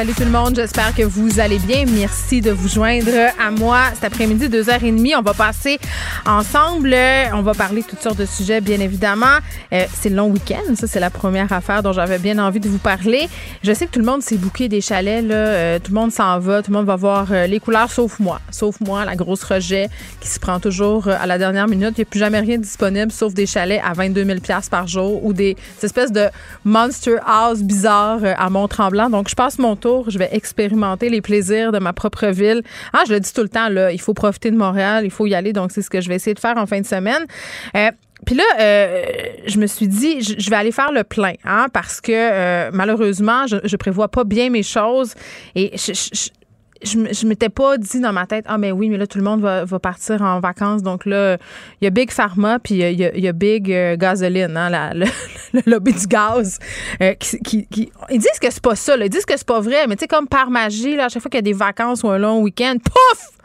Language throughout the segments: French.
Salut tout le monde, j'espère que vous allez bien. Merci de vous joindre à moi cet après-midi, 2h30. On va passer ensemble. On va parler toutes sortes de sujets, bien évidemment. Euh, c'est le long week-end. Ça, c'est la première affaire dont j'avais bien envie de vous parler. Je sais que tout le monde s'est bouqué des chalets. Là. Euh, tout le monde s'en va. Tout le monde va voir euh, les couleurs, sauf moi. Sauf moi, la grosse rejet qui se prend toujours à la dernière minute. Il n'y a plus jamais rien disponible sauf des chalets à 22 000 par jour ou des, espèces de monster house bizarres à Mont-Tremblant. Donc, je passe mon tour. Je vais expérimenter les plaisirs de ma propre ville. Ah, je le dis tout le temps, là, il faut profiter de Montréal, il faut y aller. Donc, c'est ce que je vais essayer de faire en fin de semaine. Euh, puis là, euh, je me suis dit, je, vais aller faire le plein, hein, parce que euh, malheureusement, je, je prévois pas bien mes choses et je, je, je m'étais pas dit dans ma tête, ah, mais oui, mais là, tout le monde va, va partir en vacances. Donc là, il y a Big Pharma, puis il y a, y a, Big euh, Gasoline, hein, le, le, lobby du gaz. Euh, qui, qui, ils disent que c'est pas ça, là. ils disent que c'est pas vrai, mais tu sais, comme par magie, là, à chaque fois qu'il y a des vacances ou un long week-end, pouf!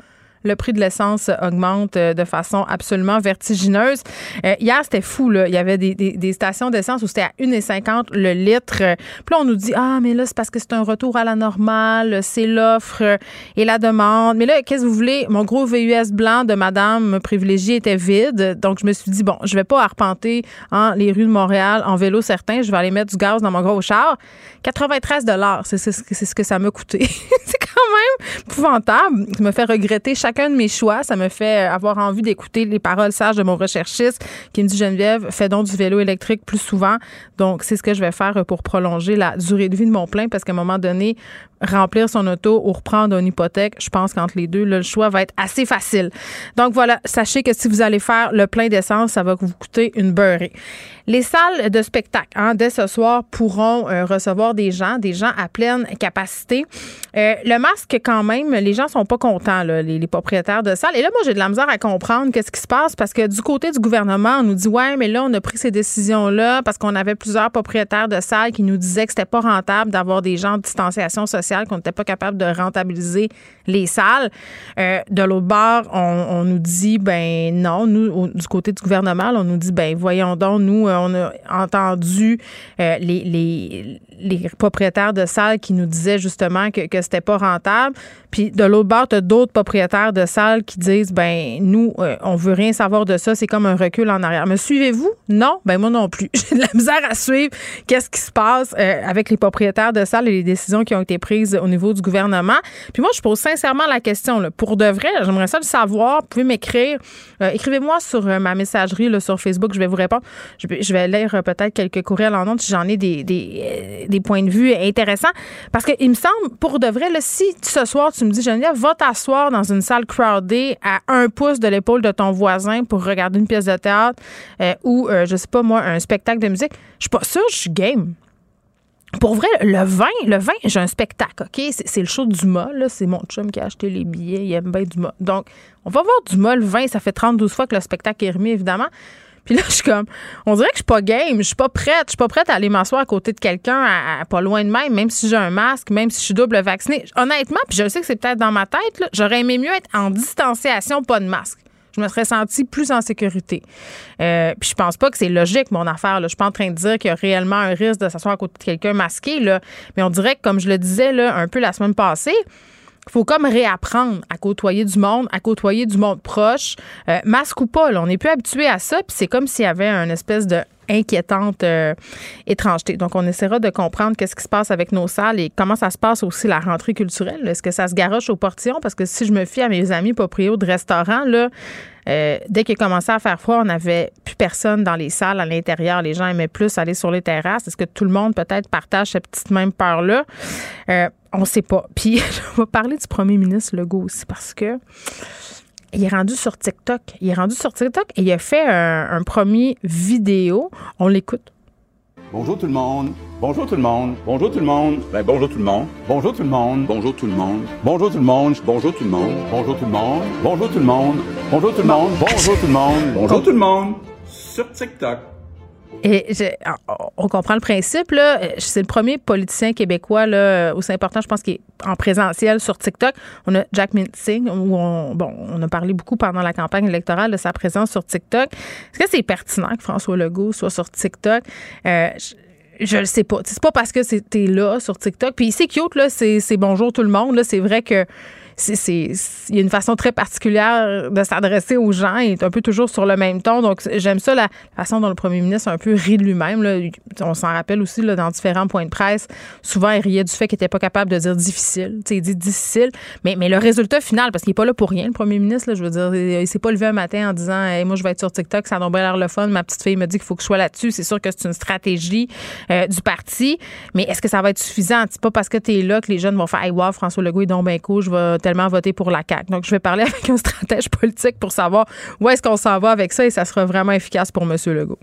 Le prix de l'essence augmente euh, de façon absolument vertigineuse. Euh, hier, c'était fou. Là. Il y avait des, stations d'essence où c'était à 1,50 le litre. Puis là, on nous dit, ah, mais là, c'est parce que c'est un retour à la normale, c'est l'offre et la demande. Mais là, qu'est-ce que vous voulez? Mon gros VUS blanc de madame privilégiée était vide. Donc, je me suis dit, bon, je vais pas arpenter hein, les rues de Montréal en vélo certain. Je vais aller mettre du gaz dans mon gros char. 93 c'est ce que ça m'a coûté. quand même épouvantable. Ça me fait regretter chacun de mes choix. Ça me fait avoir envie d'écouter les paroles sages de mon recherchiste qui me dit Geneviève, fais donc du vélo électrique plus souvent. Donc, c'est ce que je vais faire pour prolonger la durée de vie de mon plein parce qu'à un moment donné, remplir son auto ou reprendre une hypothèque, je pense qu'entre les deux, le choix va être assez facile. Donc voilà, sachez que si vous allez faire le plein d'essence, ça va vous coûter une beurrée. Les salles de spectacle, hein, dès ce soir, pourront euh, recevoir des gens, des gens à pleine capacité. Euh, le masque, quand même, les gens sont pas contents, là, les, les, propriétaires de salles. Et là, moi, j'ai de la misère à comprendre qu'est-ce qui se passe parce que du côté du gouvernement, on nous dit, ouais, mais là, on a pris ces décisions-là parce qu'on avait plusieurs propriétaires de salles qui nous disaient que c'était pas rentable d'avoir des gens de distanciation sociale, qu'on n'était pas capable de rentabiliser les salles. Euh, de l'autre bord, on, nous dit, ben non, nous, du côté du gouvernement, on nous dit, ben voyons donc, nous, on a entendu euh, les, les, les, propriétaires de salles qui nous disaient justement que, que c'était pas rentable. Puis de l'autre bord, tu as d'autres propriétaires de salles qui disent ben nous, euh, on veut rien savoir de ça, c'est comme un recul en arrière. Me suivez-vous? Non? Ben moi non plus. J'ai de la misère à suivre qu'est-ce qui se passe euh, avec les propriétaires de salles et les décisions qui ont été prises au niveau du gouvernement. Puis moi, je pose sincèrement la question. Là, pour de vrai, j'aimerais ça le savoir. Vous pouvez m'écrire. Écrivez-moi sur ma messagerie sur Facebook, je vais vous répondre. Je, vais lire peut-être quelques courriels en si j'en ai des, des, des, points de vue intéressants. Parce qu'il me semble, pour de vrai, si ce soir, tu me dis, Geneviève, va t'asseoir dans une salle crowded à un pouce de l'épaule de ton voisin pour regarder une pièce de théâtre euh, ou, euh, je sais pas moi, un spectacle de musique, je suis pas sûre, je suis game. Pour vrai, le vin, le vin, j'ai un spectacle, OK? C'est le show du mât, là. C'est mon chum qui a acheté les billets. Il aime bien du mât. Donc, on va voir du mât, le vin. Ça fait 32 fois que le spectacle est remis, évidemment. Puis là, je suis comme, on dirait que je suis pas game, je suis pas prête, je suis pas prête à aller m'asseoir à côté de quelqu'un à, pas loin de même, même si j'ai un masque, même si je suis double vaccinée. Honnêtement, puis je sais que c'est peut-être dans ma tête, j'aurais aimé mieux être en distanciation, pas de masque. Je me serais sentie plus en sécurité. Euh, puis je pense pas que c'est logique, mon affaire. Là. Je suis pas en train de dire qu'il y a réellement un risque de s'asseoir à côté de quelqu'un masqué. Là. Mais on dirait que, comme je le disais là, un peu la semaine passée, faut comme réapprendre à côtoyer du monde, à côtoyer du monde proche, euh, masque ou pas. On n'est plus habitué à ça, puis c'est comme s'il y avait une espèce de inquiétante euh, étrangeté. Donc, on essaiera de comprendre qu'est-ce qui se passe avec nos salles et comment ça se passe aussi la rentrée culturelle. Est-ce que ça se garoche au portillon? Parce que si je me fie à mes amis proprios de restaurants, là, euh, dès qu'il a commencé à faire froid, on n'avait plus personne dans les salles à l'intérieur. Les gens aimaient plus aller sur les terrasses. Est-ce que tout le monde peut-être partage cette petite même peur-là? Euh, on ne sait pas. Puis, je vais parler du premier ministre Legault aussi parce que il est rendu sur TikTok. Il est rendu sur TikTok et il a fait un premier vidéo. On l'écoute. Bonjour tout le monde. Bonjour tout le monde. Bonjour tout le monde. Ben bonjour tout le monde. Bonjour tout le monde. Bonjour tout le monde. Bonjour tout le monde. Bonjour tout le monde. Bonjour tout le monde. Bonjour tout le monde. Bonjour tout le monde. Bonjour tout le monde. Bonjour tout le monde. Sur TikTok. Et on comprend le principe. Là. C'est le premier politicien québécois là, aussi important, je pense, qui est en présentiel sur TikTok. On a Jack Mintzing, où on, bon, on a parlé beaucoup pendant la campagne électorale de sa présence sur TikTok. Est-ce que c'est pertinent que François Legault soit sur TikTok? Euh, je le sais pas. C'est pas parce que c'était là sur TikTok. Puis c'est cute, là, c'est bonjour tout le monde. C'est vrai que il y a une façon très particulière de s'adresser aux gens. Il est un peu toujours sur le même ton. Donc, j'aime ça, la façon dont le premier ministre a un peu ri de lui-même. On s'en rappelle aussi là, dans différents points de presse. Souvent, il riait du fait qu'il n'était pas capable de dire difficile. il dit difficile. Mais, mais le résultat final, parce qu'il n'est pas là pour rien, le premier ministre, là, je veux dire, il s'est pas levé un matin en disant moi, je vais être sur TikTok, ça a l'air le fun. Ma petite fille me dit qu'il faut que je sois là-dessus. C'est sûr que c'est une stratégie euh, du parti. Mais est-ce que ça va être suffisant? C'est pas parce que tu es là que les jeunes vont faire Hey, wow, François Legault est donc bien cool, je vais tellement voter pour la CAQ. Donc, je vais parler avec un stratège politique pour savoir où est-ce qu'on s'en va avec ça et ça sera vraiment efficace pour M. Legault.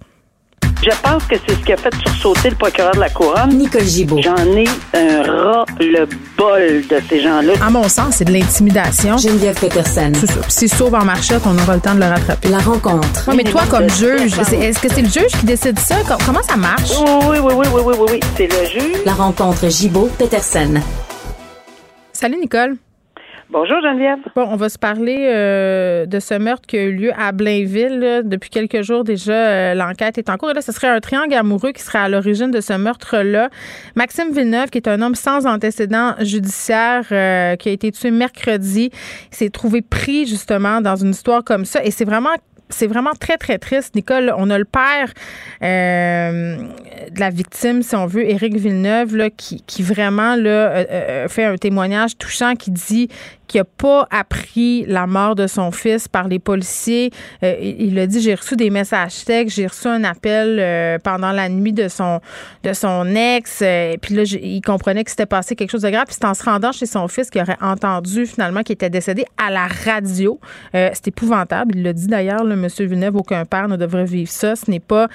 Je pense que c'est ce qui a fait sursauter le procureur de la Couronne. Nicole Gibault. J'en ai un ras le bol de ces gens-là. À mon sens, c'est de l'intimidation. Geneviève Peterson. C'est ça. Si sauve en marchette, on aura le temps de le rattraper. La rencontre. Oui, mais toi, comme juge, est-ce que c'est le juge qui décide ça? Comment ça marche? Oui, oui, oui, oui, oui, oui, oui. C'est le juge. La rencontre Gibault-Peterson. Salut, Nicole. Bonjour Geneviève. Bon, on va se parler euh, de ce meurtre qui a eu lieu à Blainville. Depuis quelques jours déjà, euh, l'enquête est en cours. Et là, ce serait un triangle amoureux qui serait à l'origine de ce meurtre-là. Maxime Villeneuve, qui est un homme sans antécédent judiciaire, euh, qui a été tué mercredi, s'est trouvé pris justement dans une histoire comme ça. Et c'est vraiment très, très triste, Nicole. On a le père de la victime, si on veut, Éric Villeneuve, qui, vraiment fait un témoignage touchant qui dit qui n'a pas appris la mort de son fils par les policiers. Euh, il a dit j'ai reçu des messages textes, j'ai reçu un appel euh, pendant la nuit de son de son ex. Euh, puis là, il comprenait que c'était passé quelque chose de grave. Puis c'est en se rendant chez son fils qu'il aurait entendu finalement qu'il était décédé à la radio. c'est épouvantable. Il l'a dit d'ailleurs, le monsieur Villeneuve, aucun père ne devrait vivre ça. Ce n'est pas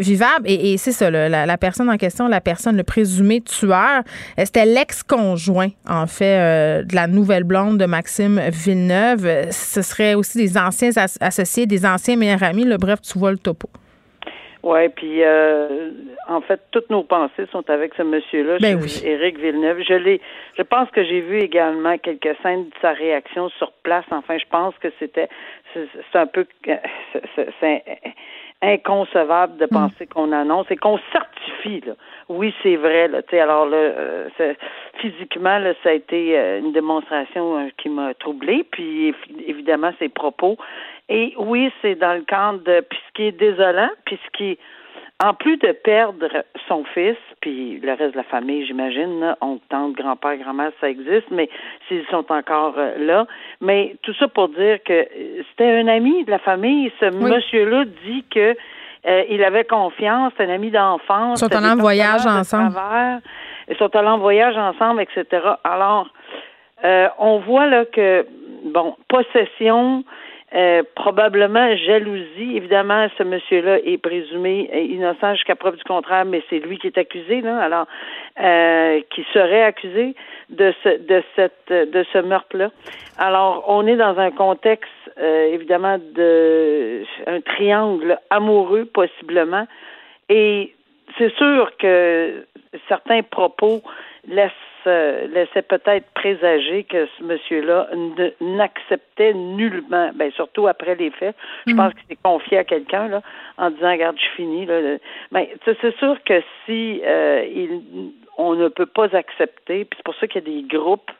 vivable. Et, c'est ça, la, la, personne en question, la personne, le présumé tueur, c'était l'ex-conjoint en fait de la nouvelle blonde de Maxime Villeneuve. Ce serait aussi des anciens associés, des anciens meilleurs amis. Le bref, tu vois le topo. Oui, puis euh, en fait, toutes nos pensées sont avec ce monsieur-là, ben Éric Villeneuve. Je l'ai, je pense que j'ai vu également quelques scènes de sa réaction sur place. Enfin, je pense que c'était, c'est un peu, c'est inconcevable de mm. penser qu'on annonce et qu'on certifie. Là. Oui, c'est vrai. Là, alors là, euh, physiquement, là, ça a été euh, une démonstration euh, qui m'a troublée. Puis évidemment, ses propos. Et oui, c'est dans le cadre de puis ce qui est désolant, puis ce qui en plus de perdre son fils, puis le reste de la famille, j'imagine, on tente grand-père, grand-mère, ça existe, mais s'ils sont encore là. Mais tout ça pour dire que c'était un ami de la famille. Ce monsieur-là dit que euh, il avait confiance, c'est un ami d'enfance. Ils sont allés en voyage ensemble. Ils sont allés en voyage ensemble, etc. Alors, euh, on voit là que, bon, possession, euh, probablement jalousie. Évidemment, ce monsieur-là est présumé innocent jusqu'à preuve du contraire, mais c'est lui qui est accusé, là. Alors, euh, qui serait accusé de ce de cette de ce meurtre-là. Alors, on est dans un contexte euh, évidemment de un triangle amoureux possiblement, et c'est sûr que certains propos laissent laissait peut-être présager que ce monsieur-là n'acceptait nullement, ben surtout après les faits. Je mm. pense qu'il s'est confié à quelqu'un là en disant regarde, je finis là. Ben, c'est sûr que si euh, il, on ne peut pas accepter, puis c'est pour ça qu'il y a des groupes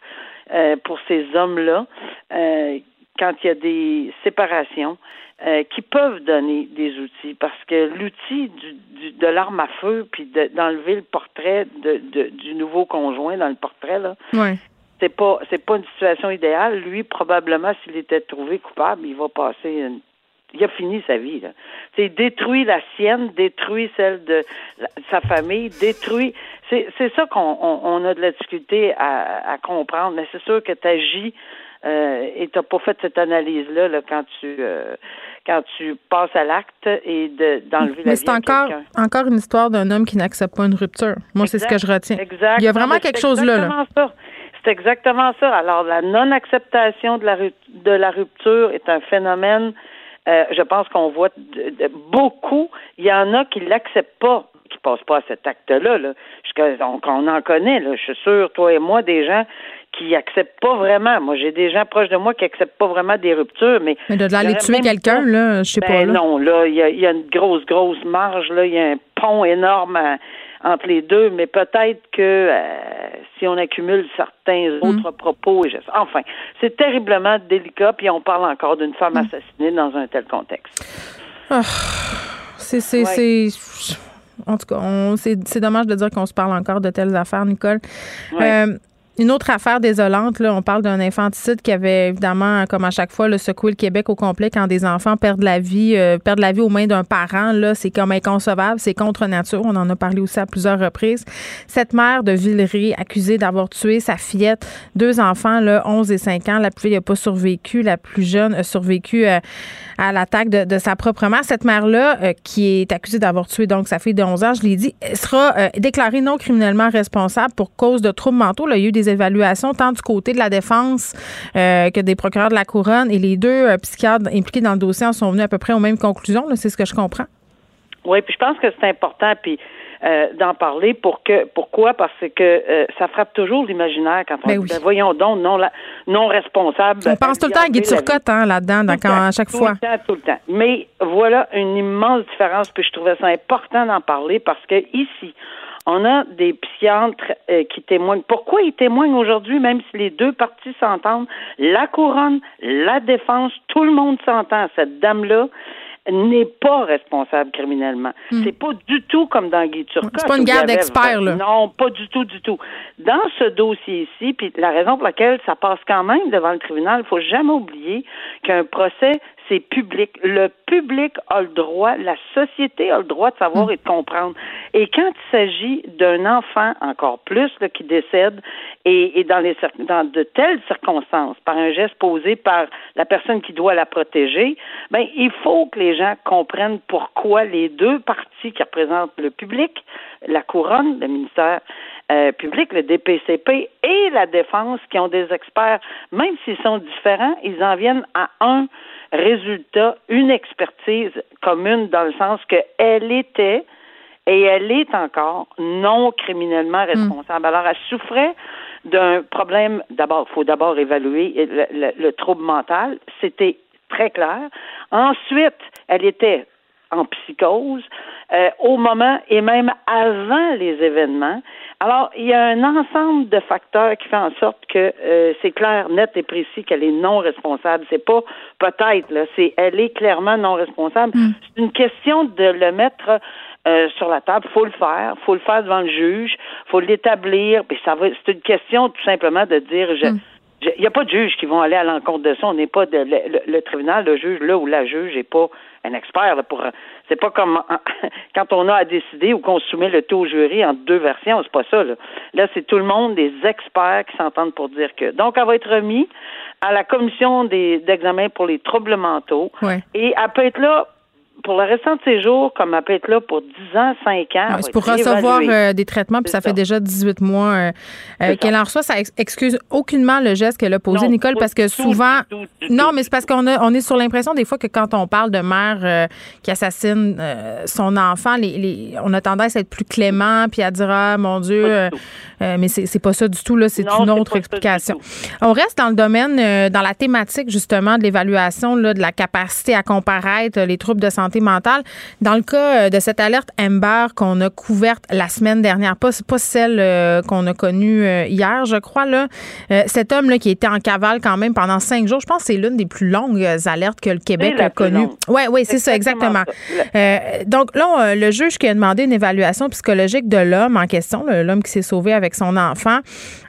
euh, pour ces hommes-là euh, quand il y a des séparations. Euh, qui peuvent donner des outils parce que l'outil du, de l'arme à feu puis d'enlever le portrait de, du nouveau conjoint dans le portrait là c'est pas c'est pas une situation idéale lui probablement s'il était trouvé coupable il va passer une il a fini sa vie. Là. C'est détruit la sienne, détruit celle de sa famille, détruit. C'est, c'est ça qu'on on, a de la difficulté à, à comprendre. Mais c'est sûr que tu agis euh, et tu n'as pas fait cette analyse-là là, quand tu euh, quand tu passes à l'acte et de, d'enlever la Mais vie c'est encore, encore une histoire d'un homme qui n'accepte pas une rupture. Moi, c'est ce que je retiens. Exact. Il y a vraiment quelque chose là. là. exactement ça. C'est exactement ça. Alors, la non-acceptation de la, de la rupture est un phénomène, euh, je pense qu'on voit de- de- beaucoup. Il y en a qui l'acceptent pas, qui passent pas à cet acte-là. Là. On, on en connaît, là. je suis sûr, toi et moi, des gens qui acceptent pas vraiment. Moi, j'ai des gens proches de moi qui acceptent pas vraiment des ruptures, mais Mais de aurait tuer quelqu'un, là, je sais ben pas. Là. non, là, il y a, il y a une grosse, grosse marge, là, il y a un pont énorme à- entre les deux, mais peut-être que euh, si on accumule certains Mm. autres propos, et enfin, c'est terriblement délicat, puis on parle encore d'une Mm. femme assassinée dans un tel contexte. C'est, c'est, c'est- En tout cas, c'est, c'est dommage de dire qu'on se parle encore de telles affaires, Nicole. Ouais. Euh, une autre affaire désolante, là, on parle d'un infanticide qui avait évidemment, comme à chaque fois, le secoué le Québec au complet quand des enfants perdent la vie, euh, perdent la vie aux mains d'un parent. Là, c'est comme inconcevable, c'est contre nature. On en a parlé aussi à plusieurs reprises. Cette mère de Villeray accusée d'avoir tué sa fillette, deux enfants, là, 11 et 5 ans. La plus vieille n'a pas survécu, la plus jeune a survécu euh, à l'attaque de, de sa propre mère. Cette mère-là, euh, qui est accusée d'avoir tué donc sa fille de 11 ans, je l'ai dit, sera euh, déclarée non criminellement responsable pour cause de troubles mentaux. Là, il y a eu des évaluations tant du côté de la défense euh, que des procureurs de la couronne et les deux euh, psychiatres impliqués dans le dossier en sont venus à peu près aux mêmes conclusions. C'est ce que je comprends. Oui, puis je pense que c'est important puis euh, d'en parler pour que pourquoi? Parce que euh, ça frappe toujours l'imaginaire quand on Ben dit oui. ben voyons donc non la, non responsable. On pense tout le temps à Guy Turcotte hein, là-dedans, Tout à chaque tout fois. le temps, tout le temps. Mais voilà une immense différence, puis je trouvais ça important d'en parler parce que ici, on a des psychiatres euh, qui témoignent. Pourquoi ils témoignent aujourd'hui, même si les deux parties s'entendent? La couronne, la défense, tout le monde s'entend. Cette dame-là n'est pas responsable criminellement. C'est pas du tout comme dans Guy Turcotte. Hmm. C'est pas une guerre d'experts, là. Non, pas du tout, du tout. Dans ce dossier-ci, puis la raison pour laquelle ça passe quand même devant le tribunal, il faut jamais oublier qu'un procès, c'est public. Le public a le droit, la société a le droit de savoir et de comprendre. Et quand il s'agit d'un enfant, encore plus, là, qui décède, et, et dans, les, dans de telles circonstances, par un geste posé par la personne qui doit la protéger, ben, il faut que les gens comprennent pourquoi les deux parties qui représentent le public, la couronne, le ministère euh, public, le DPCP et la défense, qui ont des experts, même s'ils sont différents, ils en viennent à un résultat, une expertise commune dans le sens qu'elle était et elle est encore non criminellement responsable. Alors, elle souffrait d'un problème, d'abord, il faut d'abord évaluer le, le- le trouble mental, c'était très clair. Ensuite, elle était en psychose euh, au moment et même avant les événements. Alors, il y a un ensemble de facteurs qui fait en sorte que euh, c'est clair, net et précis qu'elle est non responsable. C'est pas peut-être, là, c'est elle est clairement non responsable. C'est une question de le mettre euh, sur la table. Faut le faire, faut le faire devant le juge, faut l'établir. Puis ça va. C'est une question tout simplement de dire. Je, je- il n'y a pas de juge qui vont aller à l'encontre de ça. On n'est pas de, le, le- le tribunal, le juge là ou la juge n'est pas un expert là, pour. C'est pas comme quand on a à décider ou qu'on soumet le tout au jury en deux versions. C'est pas ça. Là, là c'est tout le monde, des experts qui s'entendent pour dire que. Donc, elle va être remise à la commission des d'examen pour les troubles mentaux. Ouais. Et elle peut être là pour le restant de ses jours, comme elle peut être là pour 10 ans, 5 ans. c'est pour recevoir euh, des traitements, puis ça fait déjà 18 mois euh, euh, qu'elle en reçoit. Ça ex- excuse aucunement le geste qu'elle a posé, Non, Nicole, parce que tout, souvent. tout, non, mais c'est parce qu'on on est sur l'impression des fois que quand on parle de mère qui assassine son enfant, les, les- on a tendance à être plus clément, puis à dire ah mon Dieu, mais c'est pas ça du tout là, c'est une autre explication. On reste dans le domaine, dans la thématique justement de l'évaluation de la capacité à comparaître, les troubles de santé santé mentale. Dans le cas de cette alerte Amber qu'on a couverte la semaine dernière, pas, pas celle qu'on a connue hier, je crois, là, cet homme là, qui était en cavale quand même pendant cinq jours, je pense que c'est l'une des plus longues alertes que le Québec a connues. Oui, oui, c'est ça, exactement. donc là, le juge qui a demandé une évaluation psychologique de l'homme en question, l'homme qui s'est sauvé avec son enfant,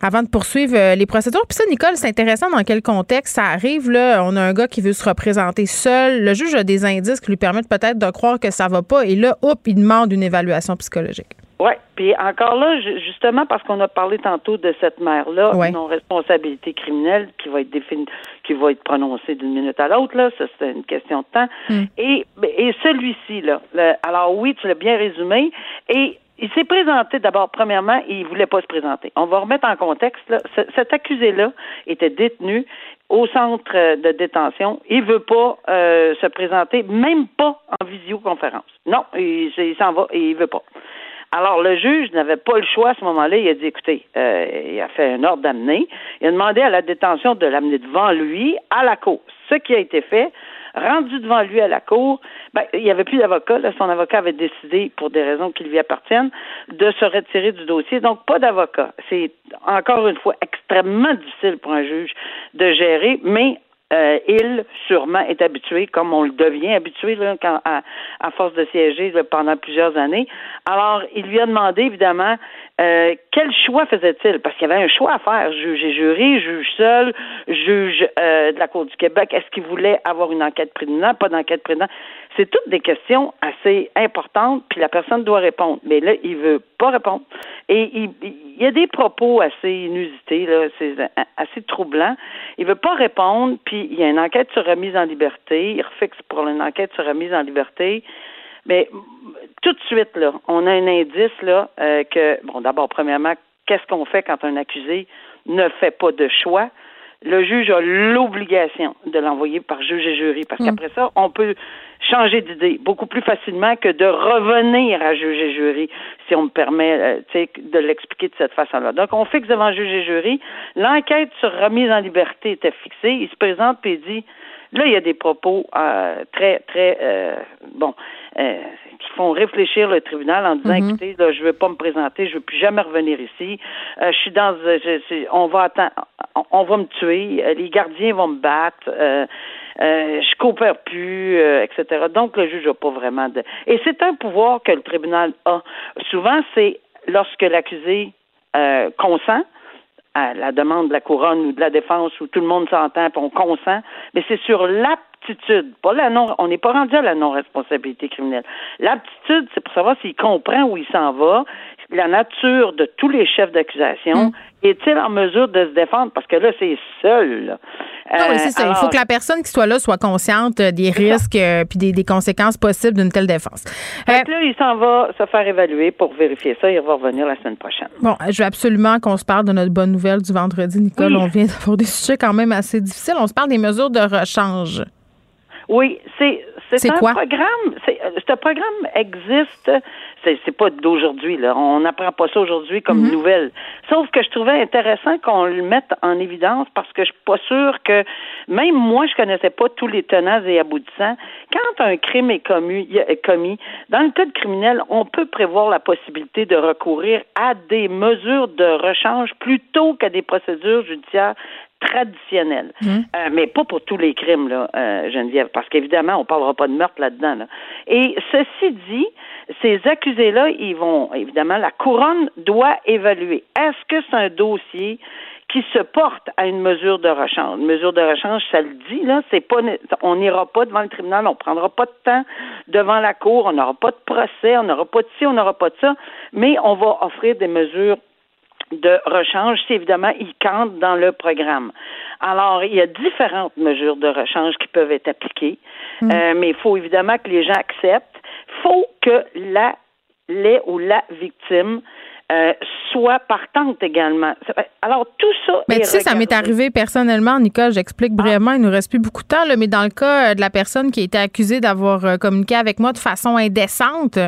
avant de poursuivre euh, les procédures. Puis ça, Nicole, c'est intéressant dans quel contexte ça arrive. Là, on a un gars qui veut se représenter seul. Le juge a des indices qui lui permettent peut-être de croire que ça va pas. Et là, hop, il demande une évaluation psychologique. Oui, puis encore là, justement parce qu'on a parlé tantôt de cette mère-là, non-responsabilité criminelle qui va être définie, qui va être prononcée d'une minute à l'autre, là, ça c'est une question de temps. Hmm. Et, et celui-ci, là, alors oui, tu l'as bien résumé, et il s'est présenté d'abord, premièrement, il voulait pas se présenter. On va remettre en contexte, là, cet accusé-là était détenu au centre de détention. Il veut pas euh, se présenter, même pas en visioconférence. Non, il, s'en va et il veut pas. Alors, le juge n'avait pas le choix à ce moment-là. Il a dit, écoutez, euh, il a fait un ordre d'amener. Il a demandé à la détention de l'amener devant lui à la cour. Ce qui a été fait, rendu devant lui à la cour, ben, il n'y avait plus d'avocat. Son avocat avait décidé, pour des raisons qui lui appartiennent, de se retirer du dossier. Donc, pas d'avocat. C'est encore une fois extrêmement difficile pour un juge de gérer, mais euh, il, sûrement, est habitué, comme on le devient habitué à, force de siéger pendant plusieurs années. Alors, il lui a demandé, évidemment, euh, quel choix faisait-il? Parce qu'il y avait un choix à faire, juge et jury, juge seul, juge euh, de la Cour du Québec. Est-ce qu'il voulait avoir une enquête préliminaire, pas d'enquête préliminaire? C'est toutes des questions assez importantes, puis la personne doit répondre. Mais là, il veut pas répondre. Et il, y a des propos assez inusités, c'est assez troublant. Il veut pas répondre, puis il y a une enquête sur remise en liberté. Il refixe pour une enquête sur remise en liberté. Mais tout de suite, là, on a un indice là euh, que, bon, d'abord, premièrement, qu'est-ce qu'on fait quand un accusé ne fait pas de choix? Le juge a l'obligation de l'envoyer par juge et jury, parce mm. qu'après ça, on peut changer d'idée beaucoup plus facilement que de revenir à juge et jury, si on me permet euh, de l'expliquer de cette façon-là. Donc, on fixe devant juge et jury. L'enquête sur remise en liberté était fixée. Il se présente et dit Là, il y a des propos euh, très, très, euh, bon, euh, qui font réfléchir le tribunal en disant, mm-hmm. écoutez, là, je veux pas me présenter, je veux plus jamais revenir ici. je suis dans, on va attendre, on, va me tuer, les gardiens vont me battre. je coopère plus, etc. Donc, le juge n'a pas vraiment de... Et c'est un pouvoir que le tribunal a. Souvent, c'est lorsque l'accusé consent, à la demande de la couronne ou de la défense où tout le monde s'entend et on consent, mais c'est sur l'aptitude, pas la non, on n'est pas rendu à la non-responsabilité criminelle. L'aptitude, c'est pour savoir s'il comprend où il s'en va, la nature de tous les chefs d'accusation, mm. est-il en mesure de se défendre? Parce que là, c'est seul. Oui, c'est ça. Il faut que la personne qui soit là soit consciente des risques et euh, puis des, conséquences possibles d'une telle défense. Euh, là, il s'en va se faire évaluer pour vérifier ça. Il va revenir la semaine prochaine. Bon, je veux absolument qu'on se parle de notre bonne nouvelle du vendredi, Nicole. On vient d'avoir des sujets quand même assez difficiles. On se parle des mesures de rechange. Oui, c'est c'est un programme. Euh, ce programme existe. C'est pas d'aujourd'hui là. On n'apprend pas ça aujourd'hui comme mm-hmm. nouvelle. Sauf que je trouvais intéressant qu'on le mette en évidence parce que je suis pas sûre que même moi je connaissais pas tous les tenants et aboutissants. Quand un crime est commis, commis dans le code criminel, on peut prévoir la possibilité de recourir à des mesures de rechange plutôt qu'à des procédures judiciaires traditionnel. Mmh. Euh, mais pas pour tous les crimes, là, euh, Geneviève, parce qu'évidemment, on parlera pas de meurtre là-dedans. Là. Et ceci dit, ces accusés-là, ils vont, évidemment, la couronne doit évaluer. Est-ce que c'est un dossier qui se porte à une mesure de rechange? Une mesure de rechange, ça le dit, là, c'est pas, on n'ira pas devant le tribunal, on prendra pas de temps devant la cour, on n'aura pas de procès, on n'aura pas de ci, on n'aura pas de ça, mais on va offrir des mesures de rechange si évidemment ils comptent dans le programme. Alors, il y a différentes mesures de rechange qui peuvent être appliquées, mm. euh, mais il faut évidemment que les gens acceptent. Il faut que la les ou la victime euh, soit partante également. Alors, tout ça. Mais tu sais, ça m'est arrivé personnellement, Nicole, j'explique ah. brièvement, il nous reste plus beaucoup de temps, là, mais dans le cas euh, de la personne qui a été accusée d'avoir communiqué avec moi de façon indécente,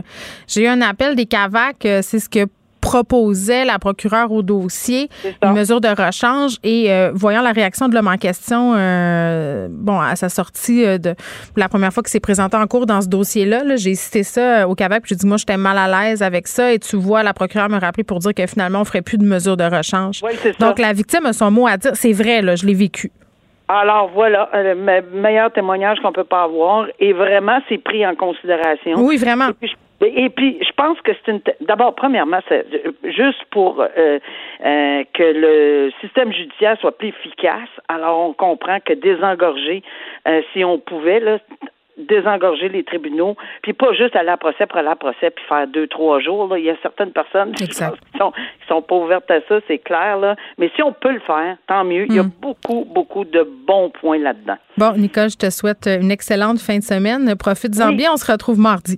j'ai eu un appel des CAVAC, c'est ce que proposait la procureure au dossier une mesure de rechange et euh, voyant la réaction de l'homme en question, euh, bon, à sa sortie de la première fois qu'il s'est présenté en cours dans ce dossier-là, -là, j'ai cité ça au Québec, puis j'ai dit moi j'étais mal à l'aise avec ça et tu vois la procureure me rappeler pour dire que finalement on ferait plus de mesure de rechange. Donc la victime a son mot à dire, c'est vrai là, je l'ai vécu. Alors voilà, le meilleur témoignage qu'on peut pas avoir et vraiment c'est pris en considération. Oui, vraiment. Et puis, je pense que c'est une. D'abord, premièrement, c'est juste pour euh, euh, que le système judiciaire soit plus efficace. Alors, on comprend que désengorger, euh, si on pouvait, là, désengorger les tribunaux, puis pas juste aller à procès pour aller à procès puis faire deux, trois jours. Là. Il y a certaines personnes qui sont, qui sont pas ouvertes à ça, c'est clair. Là. Mais si on peut le faire, tant mieux. Il y a hmm. beaucoup, beaucoup de bons points là-dedans. Bon, Nicole, je te souhaite une excellente fin de semaine. Profite-en bien. On se retrouve mardi.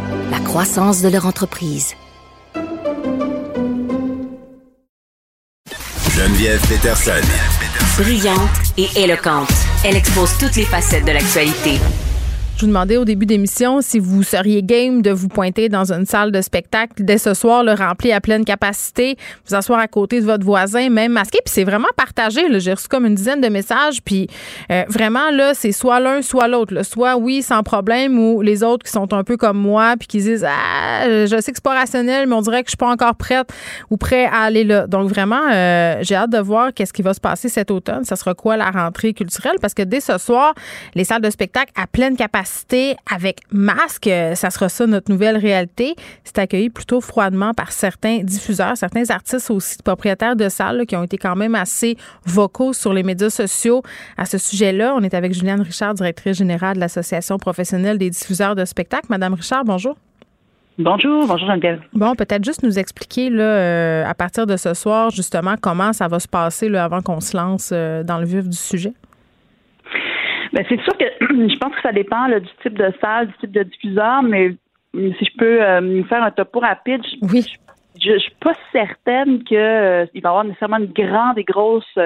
la croissance de leur entreprise. Geneviève Peterson. Brillante et éloquente, elle expose toutes les facettes de l'actualité je vous demandais au début d'émission si vous seriez game de vous pointer dans une salle de spectacle dès ce soir, le rempli à pleine capacité, vous asseoir à côté de votre voisin, même masqué. Puis c'est vraiment partagé. J'ai reçu comme une dizaine de messages. Puis euh, vraiment, là, c'est soit l'un, soit l'autre. Soit oui, sans problème, ou les autres qui sont un peu comme moi, puis qui disent Ah, je sais que c'est pas rationnel, mais on dirait que je suis pas encore prête ou prêt à aller là. Donc vraiment, euh, j'ai hâte de voir qu'est-ce qui va se passer cet automne. Ça sera quoi la rentrée culturelle? Parce que dès ce soir, les salles de spectacle à pleine capacité avec masque. Euh, ça sera ça notre nouvelle réalité. C'est accueilli plutôt froidement par certains diffuseurs, certains artistes aussi, propriétaires de salles qui ont été quand même assez vocaux sur les médias sociaux à ce sujet-là. On est avec Juliane Richard, directrice générale de l'Association professionnelle des diffuseurs de spectacles. Madame Richard, bonjour. Bonjour, bonjour Geneviève. Bon, peut-être juste nous expliquer là, euh, à partir de ce soir, justement, comment ça va se passer là, avant qu'on se lance euh, dans le vif du sujet. Ben, c'est sûr que je pense que ça dépend du type de salle, du type de diffuseur, mais si je peux euh, faire un topo rapide, oui. je, je, suis pas certaine qu'il euh, va y avoir nécessairement une grande et grosse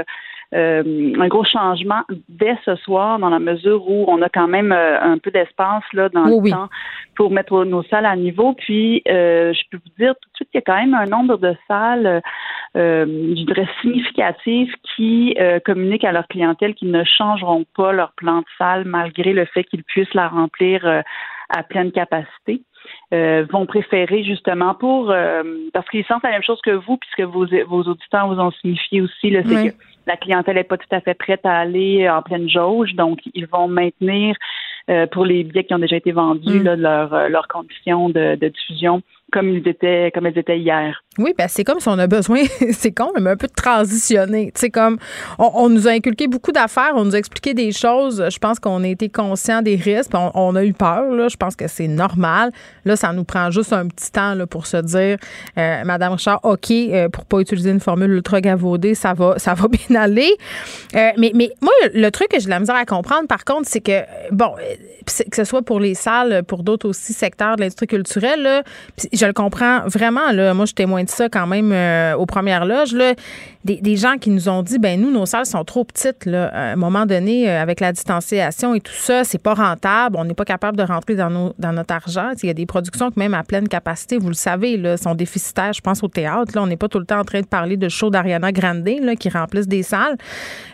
euh, un gros changement dès ce soir dans la mesure où on a quand même euh, un peu d'espace là dans le temps pour mettre nos salles à niveau. Puis euh, je peux vous dire tout de suite qu'il y a quand même un nombre de salles, je dirais significatifs, qui communiquent à leur clientèle qu'ils ne changeront pas leur plan de salle malgré le fait qu'ils puissent la remplir à pleine capacité. vont préférer justement pour parce qu'ils sentent la même chose que vous puisque vos, vos auditeurs vous ont signifié aussi le c'est que la clientèle n'est pas tout à fait prête à aller en pleine jauge, donc ils vont maintenir euh, pour les billets qui ont déjà été vendus mm. là, euh, leurs conditions de, de diffusion comme ils étaient comme elles étaient hier. Oui, ben c'est comme si on a besoin, c'est con, mais un peu de transitionner. Sais, comme on, nous a inculqué beaucoup d'affaires, on nous a expliqué des choses. Je pense qu'on a été conscient des risques, on, a eu peur. Là, je pense que c'est normal. Là, ça nous prend juste un petit temps là, pour se dire, euh, Madame Richard, ok, euh, pour pas utiliser une formule ultra gavaudée, ça va, ça va bien aller. Euh, mais, mais moi, le truc que j'ai la misère à comprendre, par contre, c'est que bon, que ce soit pour les salles, pour d'autres aussi secteurs de l'industrie culturelle, là, je le comprends vraiment. Là, moi, je témoigne de ça quand même euh, aux premières loges. Là, des, gens qui nous ont dit, ben nous, nos salles sont trop petites. Là. À un moment donné, euh, avec la distanciation et tout ça, c'est pas rentable. On n'est pas capable de rentrer dans, nos, dans notre argent. Il y a des productions qui, même à pleine capacité, vous le savez, là, sont déficitaires. Je pense au théâtre. Là, on n'est pas tout le temps en train de parler de shows d'Ariana Grande là, qui remplissent des salles.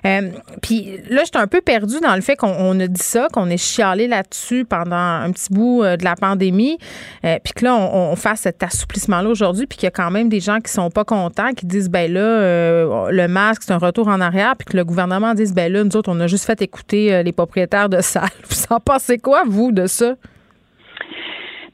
Euh, puis là, j'étais un peu perdue dans le fait qu'on a dit ça, qu'on est chialé là-dessus pendant un petit bout de la pandémie. puis que là, on, on cet assouplissement-là aujourd'hui, puis qu'il y a quand même des gens qui sont pas contents, qui disent, ben là, euh, le masque, c'est un retour en arrière, puis que le gouvernement dise, ben là, nous autres, on a juste fait écouter euh, les propriétaires de salles. Vous en pensez quoi, vous, de ça?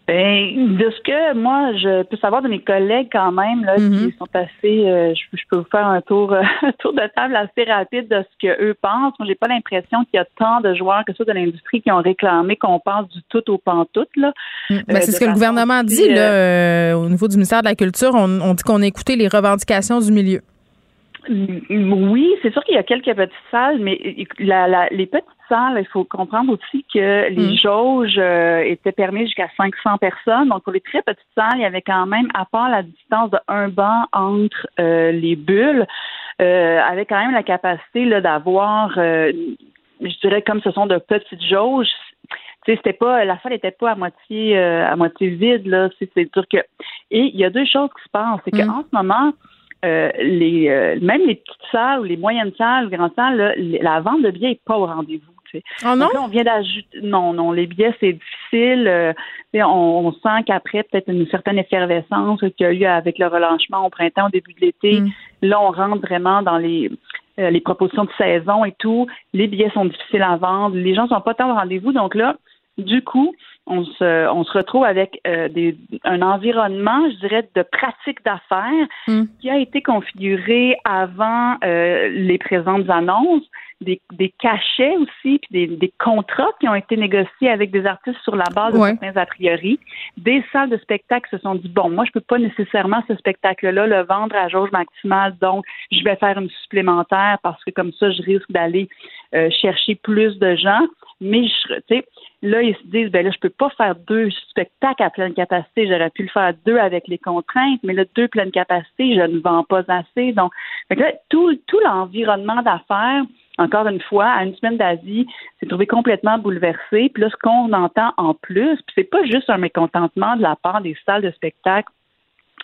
Ben, de ce que moi je peux savoir de mes collègues quand même là, qui mm-hmm. sont assez, euh, je, peux vous faire un tour, un tour de table assez rapide de ce que eux pensent. Moi, j'ai pas l'impression qu'il y a tant de joueurs que ça de l'industrie qui ont réclamé qu'on passe du tout au pantoute là. Mm. Ben, c'est ce que le gouvernement dit là, euh, au niveau du ministère de la Culture. On, on dit qu'on a écouté les revendications du milieu. Oui, c'est sûr qu'il y a quelques petites salles, mais les petites salles, il faut comprendre aussi que les mm. jauges euh, étaient permises jusqu'à 500 personnes. Donc, pour les très petites salles, il y avait quand même, à part la distance de un banc entre euh, les bulles, euh, avait quand même la capacité d'avoir, euh, je dirais, comme ce sont de petites jauges, c'était pas la salle n'était pas à moitié à moitié vide là c'est sûr que et il y a deux choses qui se passent c'est qu'en mm. ce moment euh, les, euh, même les petites salles ou les moyennes salles, les grandes salles, la vente de billets n'est pas au rendez-vous. Oh non? on vient d'ajouter. Non, non, les billets, c'est difficile. Euh, on, sent qu'après, peut-être une certaine effervescence qu'il y a eu avec le relâchement au printemps, au début de l'été. Mm. Là, on rentre vraiment dans les, les propositions de saison et tout. Les billets sont difficiles à vendre. Les gens sont pas tant au rendez-vous. Donc là, du coup, on se, on se retrouve avec euh, des, un environnement, je dirais, de pratique d'affaires hmm. qui a été configuré avant euh, les présentes annonces, des, des cachets aussi, puis des, des, contrats qui ont été négociés avec des artistes sur la base de certains a priori. Des salles de spectacle se sont dit, bon, moi, je peux pas nécessairement ce spectacle-là le vendre à jauge maximale, donc je vais faire une supplémentaire parce que comme ça, je risque d'aller euh, chercher plus de gens. Mais je, Là, ils se disent, ben là, je peux pas faire deux spectacles à pleine capacité. J'aurais pu le faire deux avec les contraintes, mais là, deux pleine capacité, je ne vends pas assez. Donc, là, tout, tout l'environnement d'affaires, encore une fois, à une semaine d'Asie, s'est trouvé complètement bouleversé. Puis là, ce qu'on entend en plus, puis c'est pas juste un mécontentement de la part des salles de spectacle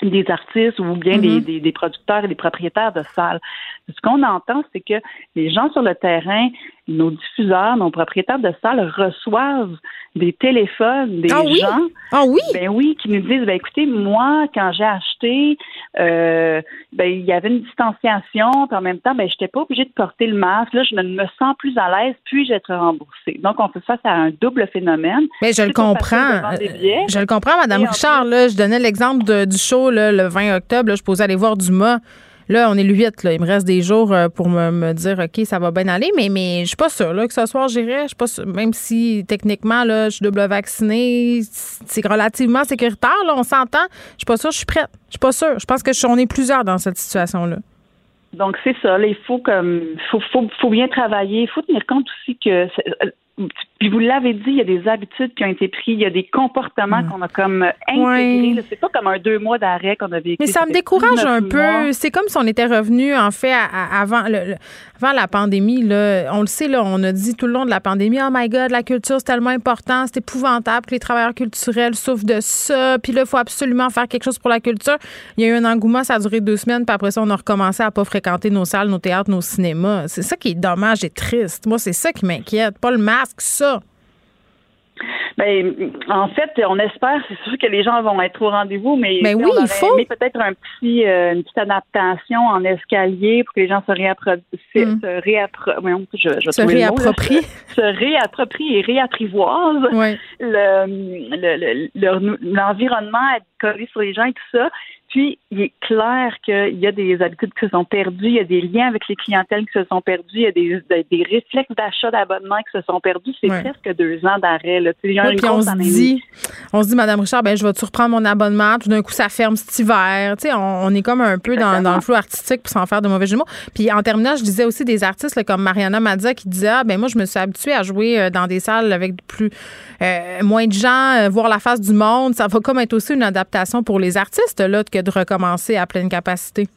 des artistes ou bien des, mm-hmm. des, des, producteurs et des propriétaires de salles. Ce qu'on entend, c'est que les gens sur le terrain nos diffuseurs, nos propriétaires de salles reçoivent des téléphones des ah gens. Ah oui? Ben oui, qui nous disent ben écoutez, moi, quand j'ai acheté, euh, ben il y avait une distanciation, puis en même temps, ben j'étais pas obligée de porter le masque. Là, je ne me sens plus à l'aise, puis j'ai être remboursée? Donc, on fait face à un double phénomène. Mais je le comprends. Je le comprends, Madame Richard. Là, je donnais l'exemple du show le 20 octobre. je posais aller voir Dumas. Là, on est le 8. Là. Il me reste des jours euh, pour me, dire, OK, ça va bien aller, mais, mais je suis pas sûre là, que ce soir, j'irai. Je suis pas même si techniquement, là, je suis double vaccinée, c'est relativement sécuritaire. Là, on s'entend. Je suis pas sûre, je suis prête. Je suis pas sûre. Je pense que on est plusieurs dans cette situation-là. Donc, c'est ça. il faut, comme, faut, faut, faut bien travailler. Il faut tenir compte aussi que puis vous l'avez dit, il y a des habitudes qui ont été prises, il y a des comportements mm. qu'on a comme intégrés. C'est pas comme un deux mois d'arrêt qu'on a vécu. Mais ça, me décourage un peu. C'est comme si on était revenu, en fait, avant, le, avant la pandémie. Là, on le sait, là, on a dit tout le long de la pandémie, oh my God, la culture, c'est tellement important, c'est épouvantable que les travailleurs culturels souffrent de ça. Puis là, il faut absolument faire quelque chose pour la culture. Il y a eu un engouement, ça a duré deux semaines, puis après ça, on a recommencé à pas fréquenter nos salles, nos théâtres, nos cinémas. C'est ça qui est dommage et triste. Moi, c'est ça qui m'inquiète. Pas le masque, ça? Ben, en fait, on espère, c'est sûr que les gens vont être au rendez-vous, mais, ben oui, il faut. peut-être un petit, euh, une petite adaptation en escalier pour que les gens se, réapproprient, mm. se, réappro je, je se réapproprient. se, réapproprient et réapprivoisent le, l'environnement le, le, collé sur les gens et tout ça. Puis, il est clair qu'il y a des habitudes qui se sont perdues, il y a des liens avec les clientèles qui se sont perdus, il y a des, des, réflexes d'achat d'abonnement qui se sont perdus. C'est presque deux ans d'arrêt. Là. puis on se dit, on se dit, Madame Richard, ben je vais-tu reprendre mon abonnement? Tout d'un coup, ça ferme cet hiver. Tu sais, on, est comme un peu dans, dans, le flou artistique pour s'en faire de mauvais jumeaux. Puis en terminant, je disais aussi des artistes comme Mariana Mazza qui disait, ah, ben moi, je me suis habituée à jouer euh, dans des salles avec plus euh, moins de gens, euh, voir la face du monde. Ça va comme être aussi une adaptation pour les artistes là que de recommencer à pleine capacité?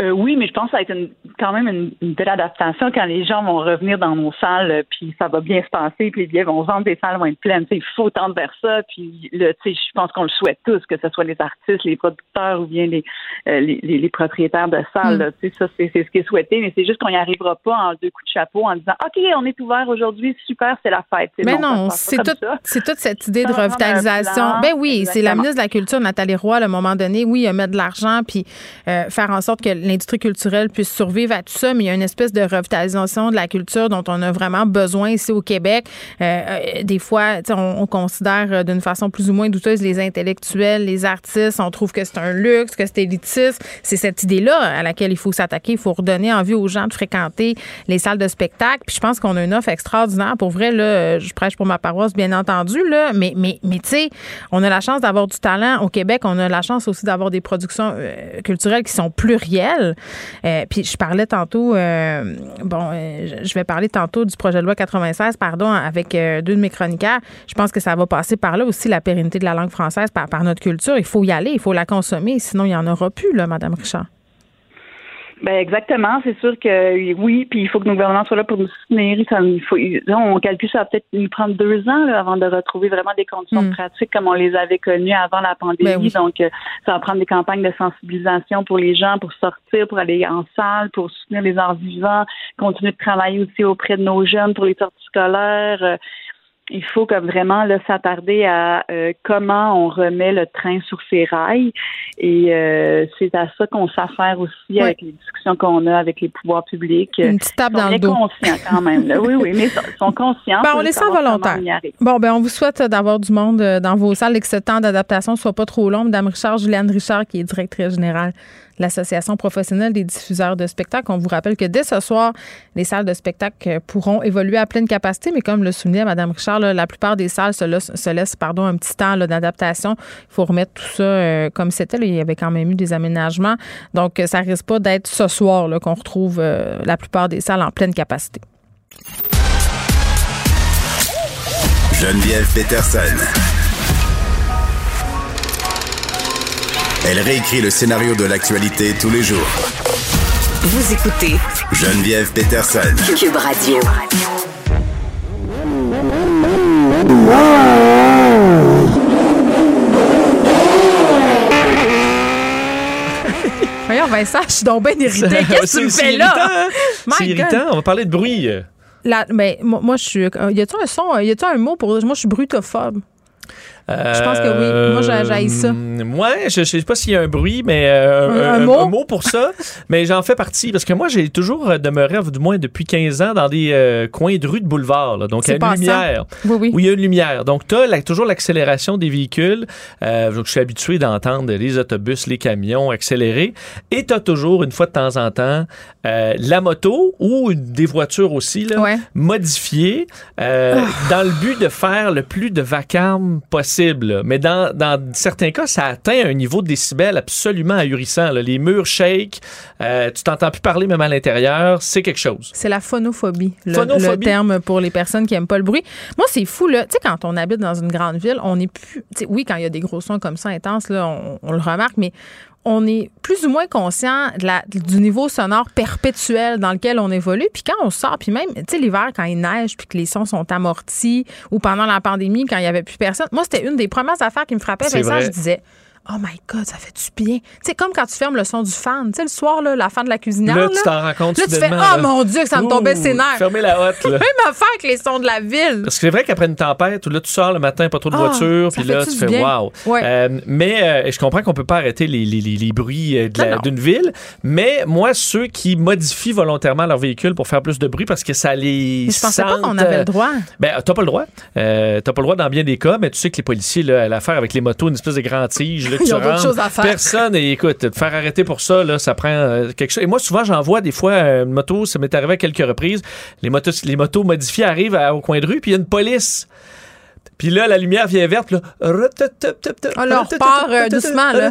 Euh, oui, mais je pense que ça va être quand même une, belle adaptation quand les gens vont revenir dans nos salles, euh, puis ça va bien se passer, puis les billets vont vendre, des salles vont être pleines. il faut tendre vers ça, puis je pense qu'on le souhaite tous, que ce soit les artistes, les producteurs ou bien les, euh, les, propriétaires de salles. Mm. ça, c'est ce qui est souhaité, mais c'est juste qu'on n'y arrivera pas en deux coups de chapeau en disant OK, on est ouvert aujourd'hui, super, c'est la fête. Mais non, c'est tout, toute cette idée de revitalisation. Ben oui, c'est la ministre de la Culture, Nathalie Roy, à un moment donné, oui, mettre de l'argent, puis faire en sorte que l'industrie culturelle puisse survivre à tout ça, mais il y a une espèce de revitalisation de la culture dont on a vraiment besoin ici au Québec. Euh, euh, des fois, on, on, considère euh, d'une façon plus ou moins douteuse les intellectuels, les artistes. On trouve que c'est un luxe, que c'est élitiste. C'est cette idée-là à laquelle il faut s'attaquer. Il faut redonner envie aux gens de fréquenter les salles de spectacle. Puis je pense qu'on a une offre extraordinaire. Pour vrai, là, je prêche pour ma paroisse, bien entendu, là, mais, mais, mais tu sais, on a la chance d'avoir du talent au Québec. On a la chance aussi d'avoir des productions culturelles qui sont plurielles Euh, puis je parlais tantôt, euh, bon, euh, je- vais parler tantôt du projet de loi 96, pardon, avec deux de mes chroniqueurs. Je pense que ça va passer par là aussi, la pérennité de la langue française, par, par notre culture. Il faut y aller, il faut la consommer, sinon il n'y en aura plus, là, Madame Richard. Ben exactement, c'est sûr que oui, puis il faut que nos gouvernements soient là pour nous soutenir. Ça, il faut, on calcule ça va peut-être nous prendre deux ans là, avant de retrouver vraiment des conditions Mm. pratiques comme on les avait connues avant la pandémie. Ben oui. Donc, euh, ça va prendre des campagnes de sensibilisation pour les gens, pour sortir, pour aller en salle, pour soutenir les arts vivants, continuer de travailler aussi auprès de nos jeunes pour les sorties scolaires. Il faut comme vraiment s'attarder à euh, comment on remet le train sur ses rails et euh, c'est à ça qu'on s'affaire aussi avec les discussions qu'on a avec les pouvoirs publics. Une petite tape sont dans le dos. conscients quand même. là. Oui, oui, mais ils sont conscients. Ben, on les sent volontaires. Bon, ben on vous souhaite d'avoir du monde euh, dans vos salles et que ce temps d'adaptation soit pas trop long. Madame Richard, Juliane Richard, qui est directrice générale l'Association professionnelle des diffuseurs de spectacles. On vous rappelle que dès ce soir, les salles de spectacle euh, pourront évoluer à pleine capacité, mais comme le soulignait Madame Richard, la plupart des salles se laissent, se laissent, pardon, un petit temps d'adaptation. Il faut remettre tout ça euh, comme c'était. Il y avait quand même eu des aménagements. Donc, euh, ça risque pas d'être ce soir qu'on retrouve la plupart des salles en pleine capacité. Geneviève Peterson. Elle réécrit le scénario de l'actualité tous les jours. Vous écoutez Geneviève Peterson. Cube Radio. Voyons, Vincent, je suis donc bien irritée. Qu'est-ce que tu me C'est- fais c'est là? irritant, hein? My C'est irritant. On va parler de bruit. La- mais moi, moi, je suis. euh, Y a-tu un son, euh, y a-tu un mot pour. Moi, je suis brutophobe. Je pense que oui. Moi, j'ai- j'haïs ça. Moi, je, je sais pas s'il y a un bruit, mais euh, Un- un mot? pour ça. mais j'en fais partie parce que moi, j'ai toujours euh, demeuré, du moins depuis 15 ans, dans des euh, coins de rue de boulevard. là. Donc, il y a une passant. lumière. Oui, oui. Où il y a une lumière. Donc, tu as toujours l'accélération des véhicules. Euh, donc, je suis habitué d'entendre les autobus, les camions accélérer. Et tu as toujours, une fois de temps en temps, euh, la moto ou des voitures aussi, là, Ouais. modifiées euh, dans le but de faire le plus de vacarme possible. là. Mais dans, dans certains cas, ça atteint un niveau de décibel absolument ahurissant. là. Les murs shake, euh, tu t'entends plus parler même à l'intérieur. C'est quelque chose. C'est la phonophobie, le, Phonophobie. le terme pour les personnes qui aiment pas le bruit. Moi, c'est fou, là. Tu sais, quand on habite dans une grande ville, on est plus. oui, quand il y a des gros sons comme ça intenses, là, on, on le remarque, mais on est plus ou moins conscient de la- du niveau sonore perpétuel dans lequel on évolue. Puis quand on sort, puis même, tu sais, l'hiver, quand il neige, puis que les sons sont amortis, ou pendant la pandémie, quand il y avait plus personne, moi, c'était une des premières affaires qui me frappait. C'est Vincent, vrai. je disais. Oh my God, ça fait du bien. Sais, comme quand tu fermes le son du fan. Tu sais, le soir, là, la fan de la cuisinière. Là, là, tu t'en rends compte Là, tu fais Oh là. mon Dieu, que ça me tombait ses nerfs. Fermez la hotte, là. Même affaire avec les sons de la ville. Parce que c'est vrai qu'après une tempête, où là, tu sors le matin, pas trop de voitures, ça puis là, tu fais wow. Ouais. Euh, mais euh, je comprends qu'on peut pas arrêter les, les, les, les bruits euh, d'une ville. Mais moi, ceux qui modifient volontairement leur véhicule pour faire plus de bruit parce que ça les. Mais je pensais pas qu'on avait le droit. Ben, t'as pas le droit. Euh, t'as pas le droit dans bien des cas, mais tu sais que les policiers, là, l'affaire avec les motos, une espèce de grand tige, Ils ont d'autres choses à faire. Personne, et écoute, te faire arrêter pour ça, là, ça prend euh, quelque chose. Et moi, souvent, j'en vois des fois euh, une moto, ça m'est arrivé à quelques reprises. Les motos, les motos modifiées arrivent à- au coin de rue, puis il y a une police. Puis là, la lumière vient verte. Là, Ah, on repart, euh, doucement, là.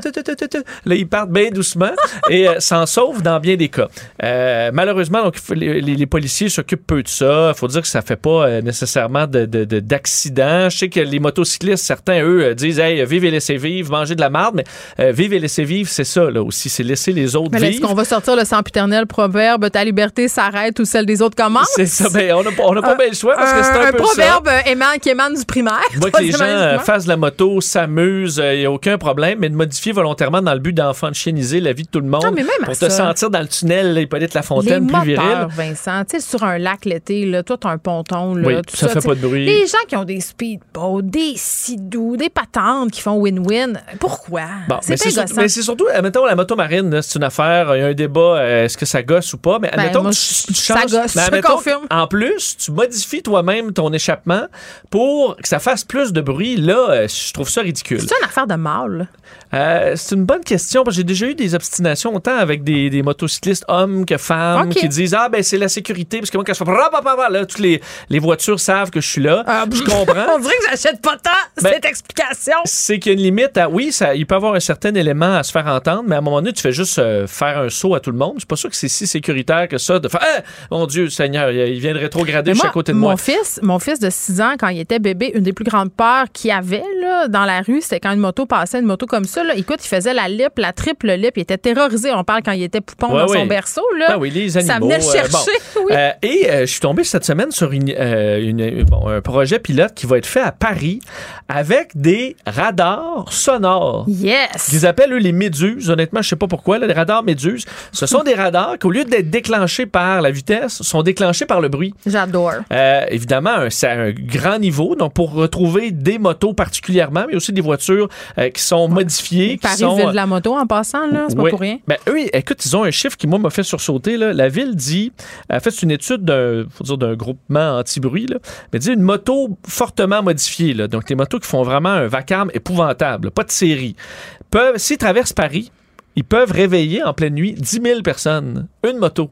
Là, ils partent bien doucement et euh, s'en sauvent dans bien des cas. Euh, malheureusement, donc, les, policiers s'occupent peu de ça. Il faut dire que ça fait pas euh, nécessairement de- de- de- d'accidents. Je sais que les motocyclistes, certains, eux, disent Hey, vive et laissez vivre, mangez de la marde. Mais vive et laissez vivre, c'est ça, là aussi. C'est laisser les autres là, est-ce vivre. qu'on va sortir le sempiternel proverbe ta liberté s'arrête ou celle des autres commence? C'est ça. Ben, on n'a pas, on a pas bien le choix parce que c'est un, peu proverbe qui émane du primaire. Moi, que les gens euh, fassent de la moto, s'amusent, il n'y a aucun problème, mais de modifier volontairement dans le but d'enfantchieniser la vie de tout le monde. Non, mais même pour te ça. sentir dans le tunnel, Hippolyte Les Lafontaine, plus viril. moteurs, Vincent, tu sais, sur un lac l'été, là, toi, t'as un ponton, là, Oui, tout ça fait pas de bruit. Les gens qui ont des speedboats, des sidous, des patentes qui font win-win, pourquoi? Bon, c'est mais c'est surtout, admettons, la moto marine, c'est une affaire, il y a un débat, euh, est-ce que ça gosse ou pas, mais Ben, admettons moi, que je- tu, tu ça changes- gosse, mais je confirme. En plus, tu modifies toi-même ton échappement pour que ça fasse plus de bruit, là, euh, je trouve ça ridicule. C'est une affaire de mâle. Euh, c'est une bonne question parce que j'ai déjà eu des obstinations autant avec des, des motocyclistes hommes que femmes qui disent ah ben c'est la sécurité parce que moi quand je fais là toutes les, les voitures savent que je suis là. Ah, je comprends. On dirait que j'achète pas tant Ben, cette explication. c'est qu'il y a une limite à oui ça il peut avoir un certain élément à se faire entendre mais à un moment donné tu fais juste euh, faire un saut à tout le monde. Je suis pas sûr que c'est si sécuritaire que ça de faire Ah, mon dieu Seigneur il vient de rétrograder à côté de mon moi fils, mon fils de 6 ans, quand il était bébé, une des plus grandes peurs qu'il avait là, dans la rue, c'était quand une moto passait, une moto comme ça. Là, écoute, il faisait la lip, la triple lip. Il était terrorisé. On parle quand il était poupon Ouais, dans son berceau. Là. Ben oui, les animaux. Ça venait le euh, chercher. bon. oui. Euh, et euh, je suis tombé cette semaine sur une, une- bon, un projet pilote qui va être fait à Paris avec des radars sonores. yes. Ils appellent, eux, les méduses. Honnêtement, je sais pas pourquoi, là, les radars méduses. Ce sont des radars qui, au lieu d'être déclenchés par la vitesse, sont déclenchés par le bruit. J'adore. Évidemment, c'est un grand niveau. Donc, pour retrouver des motos particulièrement, mais aussi des voitures qui sont modifiées, qui Paris, sont... ville de la moto en passant, là, c'est pas Oui. pour rien. Ben, eux, écoute, ils ont un chiffre qui, moi, m'a fait sursauter. Là. La ville dit, a fait une étude d'un, faut dire, d'un groupement anti-bruit, là, mais dit une moto fortement modifiée, là, donc des motos qui font vraiment un vacarme épouvantable, pas de série, peuvent, s'ils traversent Paris, ils peuvent réveiller en pleine nuit 10 000 personnes. Une moto.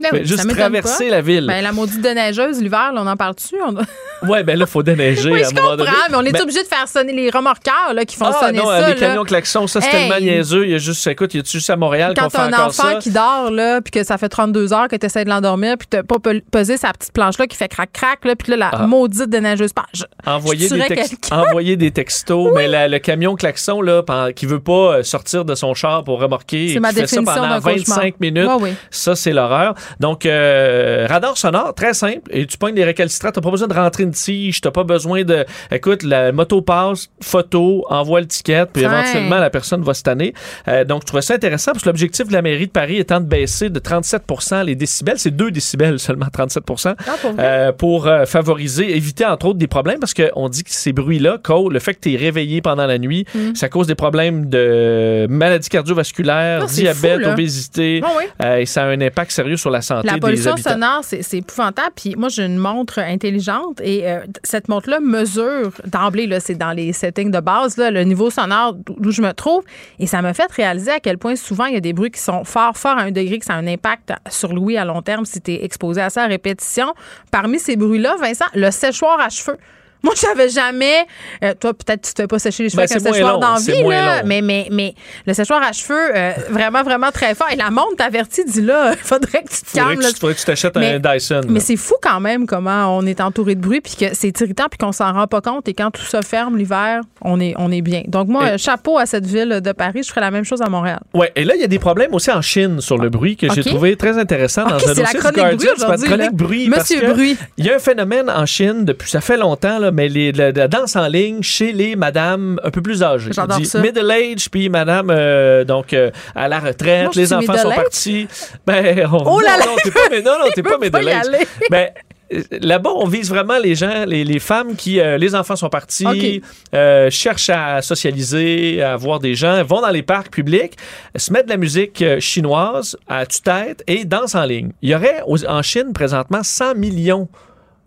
Ben oui, juste ça traverser pas. la ville. Ben, la maudite déneigeuse, l'hiver, on en parle-tu? On... ouais, ben là, faut déneiger Oui, à je moment comprends, donné. mais on est Ben, obligé de faire sonner les remorqueurs là, qui font ah sonner non, ça. les là. camions klaxons, ça, c'est Hey! tellement niaiseux. Il y a juste, écoute, il y a juste à Montréal qu'on Quand fait t'as un encore enfant ça? qui dort, là, puis que ça fait 32 heures que tu essaies de l'endormir, puis t'as pas pe- pesé sa petite planche-là qui fait crac-crac, là, puis là, la Ah. maudite déneigeuse passe. envoyer Je des, tex- envoyer des textos, mais la- le camion klaxon là, qui veut pas euh, sortir de son char pour remorquer, C'est et ma qui fait ça pendant d'un cauchemar. 25 minutes, ça c'est l'horreur. Donc euh, radar sonore très simple et tu pognes des récalcitrants, t'as pas besoin de rentrer une tige, t'as pas besoin de écoute la moto passe, photo, envoie le ticket puis éventuellement la personne va se tanner. Euh, donc je trouvais ça intéressant parce que l'objectif de la mairie de Paris étant de baisser de 37% les décibels, c'est 2 décibels seulement 37 Ah, pour euh, pour euh, favoriser, éviter entre autres des problèmes parce qu'on dit que ces bruits-là, le fait que tu es réveillé pendant la nuit, ça cause des problèmes de maladies cardiovasculaires. Ah, diabète, fou, obésité, Ah oui. euh, et ça a un impact sérieux sur la santé La des pollution habitants. sonore, c'est épouvantable. Puis moi, j'ai une montre intelligente et euh, cette montre-là mesure d'emblée, c'est dans les settings de base, là, le niveau sonore d'où je me trouve. Et ça m'a fait réaliser à quel point souvent il y a des bruits qui sont forts, forts à un degré que ça a un impact sur l'ouïe à long terme si tu es exposé à ça à répétition. Parmi ces bruits-là, Vincent, le séchoir à cheveux. Moi, je savais jamais. euh, toi, peut-être tu te fais pas sécher les cheveux Ben, avec un séchoir long, dans la c'est vie, moins là. Mais, mais, mais le séchoir à cheveux, euh, vraiment, vraiment très fort. Et la montre t'avertit, dit là, il faudrait que tu te calmes. tu, faudrait que tu t'achètes un Dyson. Mais c'est fou quand même comment on est entouré de bruit puis que c'est irritant puis qu'on s'en rend pas compte et quand tout ça ferme l'hiver, on est on est bien. Donc moi Et- euh, chapeau à cette ville de Paris, je ferais la même chose à Montréal. Ouais, et là, il y a des problèmes aussi en Chine sur le bruit que j'ai trouvé très intéressant dans un c'est la dossier du chronique Guardian. bruit chronique bruit. Monsieur Bruit. Il y a un phénomène en Chine depuis, ça fait longtemps, là, mais les, la, la danse en ligne chez les madames un peu plus âgées. J'adore ça. Middle age, puis madame, euh, donc, euh, à la retraite, Moi, les enfants sont partis. Ben, on- Oh là non, là! non, t'es pas, mais non, non, t'es pas middle age. Ben, euh, Là-bas, on vise vraiment les gens, les, les femmes qui, euh, les enfants sont partis, Ok. euh, cherchent à socialiser, à voir des gens, vont dans les parcs publics, se mettent de la musique euh, chinoise à tue-tête et dansent en ligne. Il y aurait aux- en Chine présentement 100 millions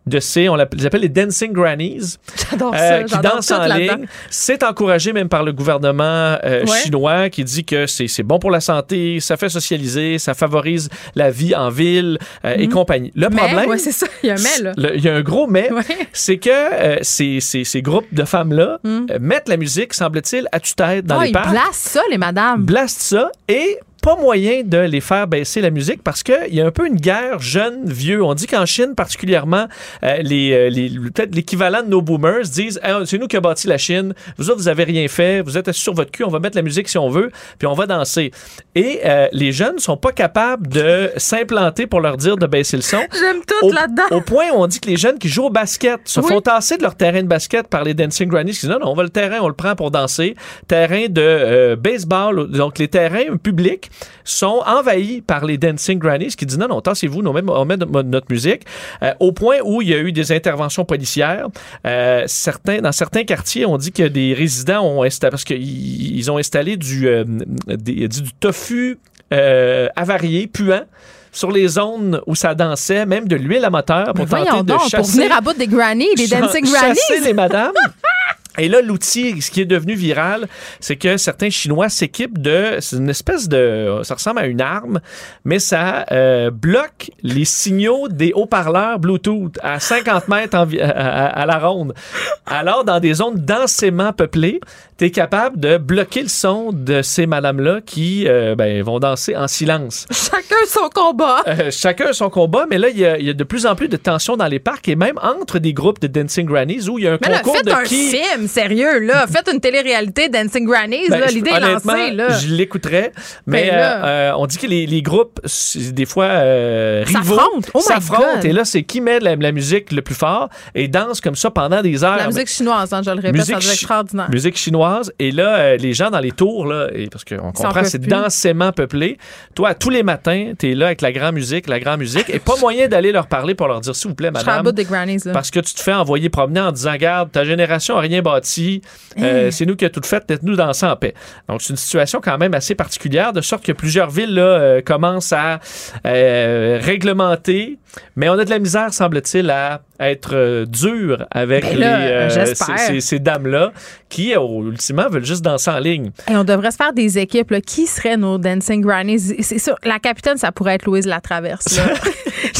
de ces, on les appelle les dancing grannies, J'adore euh, ça, qui dansent en ligne. C'est encouragé même par le gouvernement euh, Ouais. chinois qui dit que c'est c'est bon pour la santé, ça fait socialiser, ça favorise la vie en ville euh, et compagnie. Le Mhm. Mais problème, ouais, c'est ça, il y a un mais là. il y a un gros mais, Ouais. c'est que ces, ces- ces groupes de femmes-là Mm. euh, mettent la musique, semble-t-il, à tue-tête dans Oh, les parcs, blastent ça les madames. blastent ça et pas moyen de les faire baisser la musique parce qu'il y a un peu une guerre jeune-vieux. On dit qu'en Chine, particulièrement, euh, les, euh, les- peut-être l'équivalent de nos boomers disent Hey, c'est nous qui avons bâti la Chine, vous autres, vous avez rien fait, vous êtes assis sur votre cul, on va mettre la musique si on veut, puis on va danser. Et euh, les jeunes sont pas capables de s'implanter pour leur dire de baisser le son. J'aime tout Au, là-dedans. au point où on dit que les jeunes qui jouent au basket se Oui. font tasser de leur terrain de basket par les dancing grannies qui disent non, non, on va le terrain, on le prend pour danser. Terrain de euh, baseball, donc les terrains publics sont envahis par les dancing grannies qui disent non, non, tassez-vous, met, on met notre, musique. Euh, au point où il y a eu des interventions policières. Euh, certains, dans certains quartiers, on dit que des résidents ont installé, parce qu'ils ils ont installé du, euh, des- du tofu avarié, puant sur les zones où ça dansait, même de l'huile à moteur pour Mais tenter de donc, pour chasser, venir à bout des grannies, des dancing chasser grannies. les madames. Et là, l'outil, ce qui est devenu viral, c'est que certains Chinois s'équipent de, c'est une espèce de, ça ressemble à une arme, mais ça euh, bloque les signaux des haut-parleurs Bluetooth à 50 mètres à la ronde. Alors, dans des zones densément peuplées, tu es capable de bloquer le son de ces madames-là qui euh, ben, vont danser en silence. Chacun son combat. Euh, chacun son combat, mais là, il y, a, il y a de plus en plus de tensions dans les parcs et même entre des groupes de Dancing Grannies où il y a un Mais là, concours faites de un qui... film, sérieux, là. Faites une télé-réalité Dancing Grannies, Ben, là. L'idée est lancée, là. Je l'écouterais, mais Ben là. euh, on dit que les, les groupes, des fois rivaux, S'affrontent. Oh s'affrontent, God. et là, c'est qui met la, la musique le plus fort et danse comme ça pendant des heures. La musique chinoise, hein, je le répète, Musique ça extraordinaire. Musique chinoise. Et là, euh, les gens dans les tours, là, et parce qu'on comprend, c'est densément peuplé. Toi, tous les matins, t'es là avec la grande musique, la grande musique, et pas moyen d'aller leur parler pour leur dire, s'il vous plaît, madame. bout des grannies, là. Parce que tu te fais envoyer promener en disant Garde, ta génération a rien bâti, euh, c'est nous qui a tout fait, laisse-nous danser en paix. Donc, c'est une situation quand même assez particulière, de sorte que plusieurs villes là, euh, commencent à réglementer, mais on a de la misère, semble-t-il, à être dur avec Ben là, les, j'espère. ces, dames-là qui, euh, ultimement, veulent juste danser en ligne. Et on devrait se faire des équipes. Là. Qui seraient nos Dancing Grannies? C'est sûr, la capitaine, ça pourrait être Louise Latraverse. là.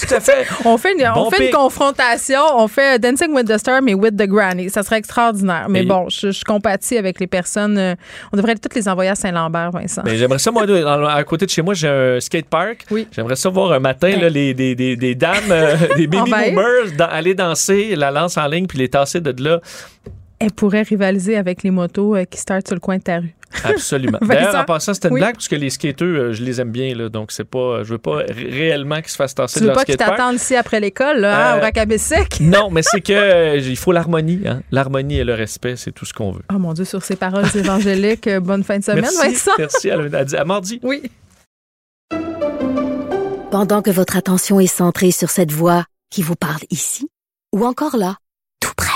Tout à fait. on fait, une, on fait une confrontation. On fait Dancing with the Star, mais with the Granny. Ça serait extraordinaire. Mais Et- bon, je, je compatis avec les personnes. euh, on devrait toutes les envoyer à Saint-Lambert, Vincent. Mais j'aimerais ça, moi, à côté de chez moi, j'ai un skate park. Oui. J'aimerais ça voir un matin là, les, des, des, des dames, euh, des baby boomers, dans- aller danser la lance en ligne puis les tasser de là. Elle pourrait rivaliser avec les motos euh, qui startent sur le coin de ta rue. Absolument. D'ailleurs, en passant, c'était une Oui. blague parce que les skateurs, euh, je les aime bien, là, donc c'est pas, je veux pas ré- réellement qu'ils se fassent tasser Tu de veux leur pas qu'ils skate park. t'attendent ici après l'école, là, hein, Euh, au Racabessic? Non, mais c'est que euh, il faut l'harmonie. Hein? L'harmonie et le respect, c'est tout ce qu'on veut. Oh mon Dieu, sur ces paroles évangéliques, bonne fin de semaine, merci, Vincent. merci. À, à- à mardi. Oui. Pendant que votre attention est centrée sur cette voix qui vous parle ici, ou encore là, tout près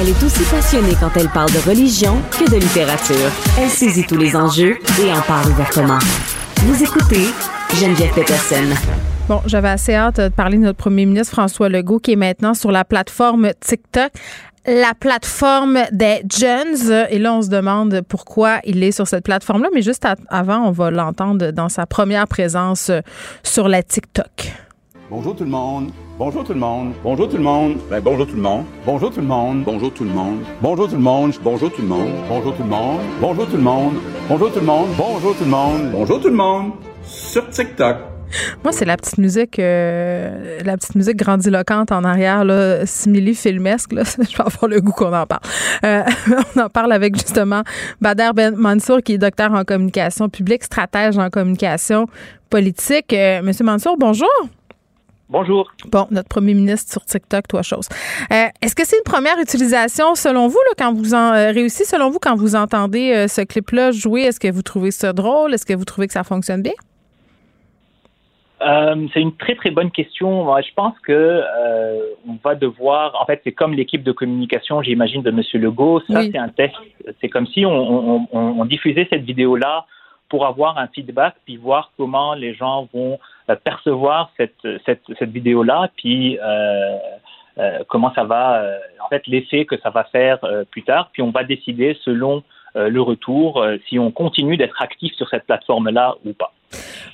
Elle est aussi passionnée quand elle parle de religion que de littérature. Elle saisit tous les enjeux et en parle ouvertement. Vous écoutez Geneviève Peterson. Bon, j'avais assez hâte de parler de notre premier ministre François Legault qui est maintenant sur la plateforme TikTok. La plateforme des jeunes. Et là, on se demande pourquoi il est sur cette plateforme-là. Mais juste à- avant, on va l'entendre dans sa première présence sur la TikTok. Bonjour tout le monde. Bonjour tout le monde. Bonjour tout le monde. Ben, bonjour tout le monde. Bonjour tout le monde. Bonjour tout le monde. Bonjour tout le monde. Bonjour tout le monde. Bonjour tout le monde. Bonjour tout le monde. Bonjour tout le monde. Bonjour tout le monde. Bonjour tout le monde. Sur TikTok. Moi, c'est la petite musique, euh, la petite musique grandiloquente en arrière, là, simili filmesque. Là. Je vais avoir le goût qu'on en parle. Euh, on en parle avec justement Bader Ben Mansour, qui est docteur en communication publique, stratège en communication politique. Euh, Monsieur Mansour, bonjour. Bonjour. Bon, notre premier ministre sur TikTok, toi chose. Euh, Est-ce que c'est une première utilisation selon vous, là, quand vous en euh, réussi selon vous quand vous entendez euh, ce clip-là jouer? Est-ce que vous trouvez ça drôle? Est-ce que vous trouvez que ça fonctionne bien? C'est une très très bonne question. Moi, je pense que on va devoir. En fait, c'est comme l'équipe de communication, j'imagine, de Monsieur Legault. Ça, Oui. c'est un test. C'est comme si on, on, on, on diffusait cette vidéo-là pour avoir un feedback, puis voir comment les gens vont euh, percevoir cette cette, cette vidéo-là, puis euh, euh, comment ça va. euh, en fait, l'effet que ça va faire euh, plus tard. Puis on va décider selon le retour si on continue d'être actif sur cette plateforme-là ou pas.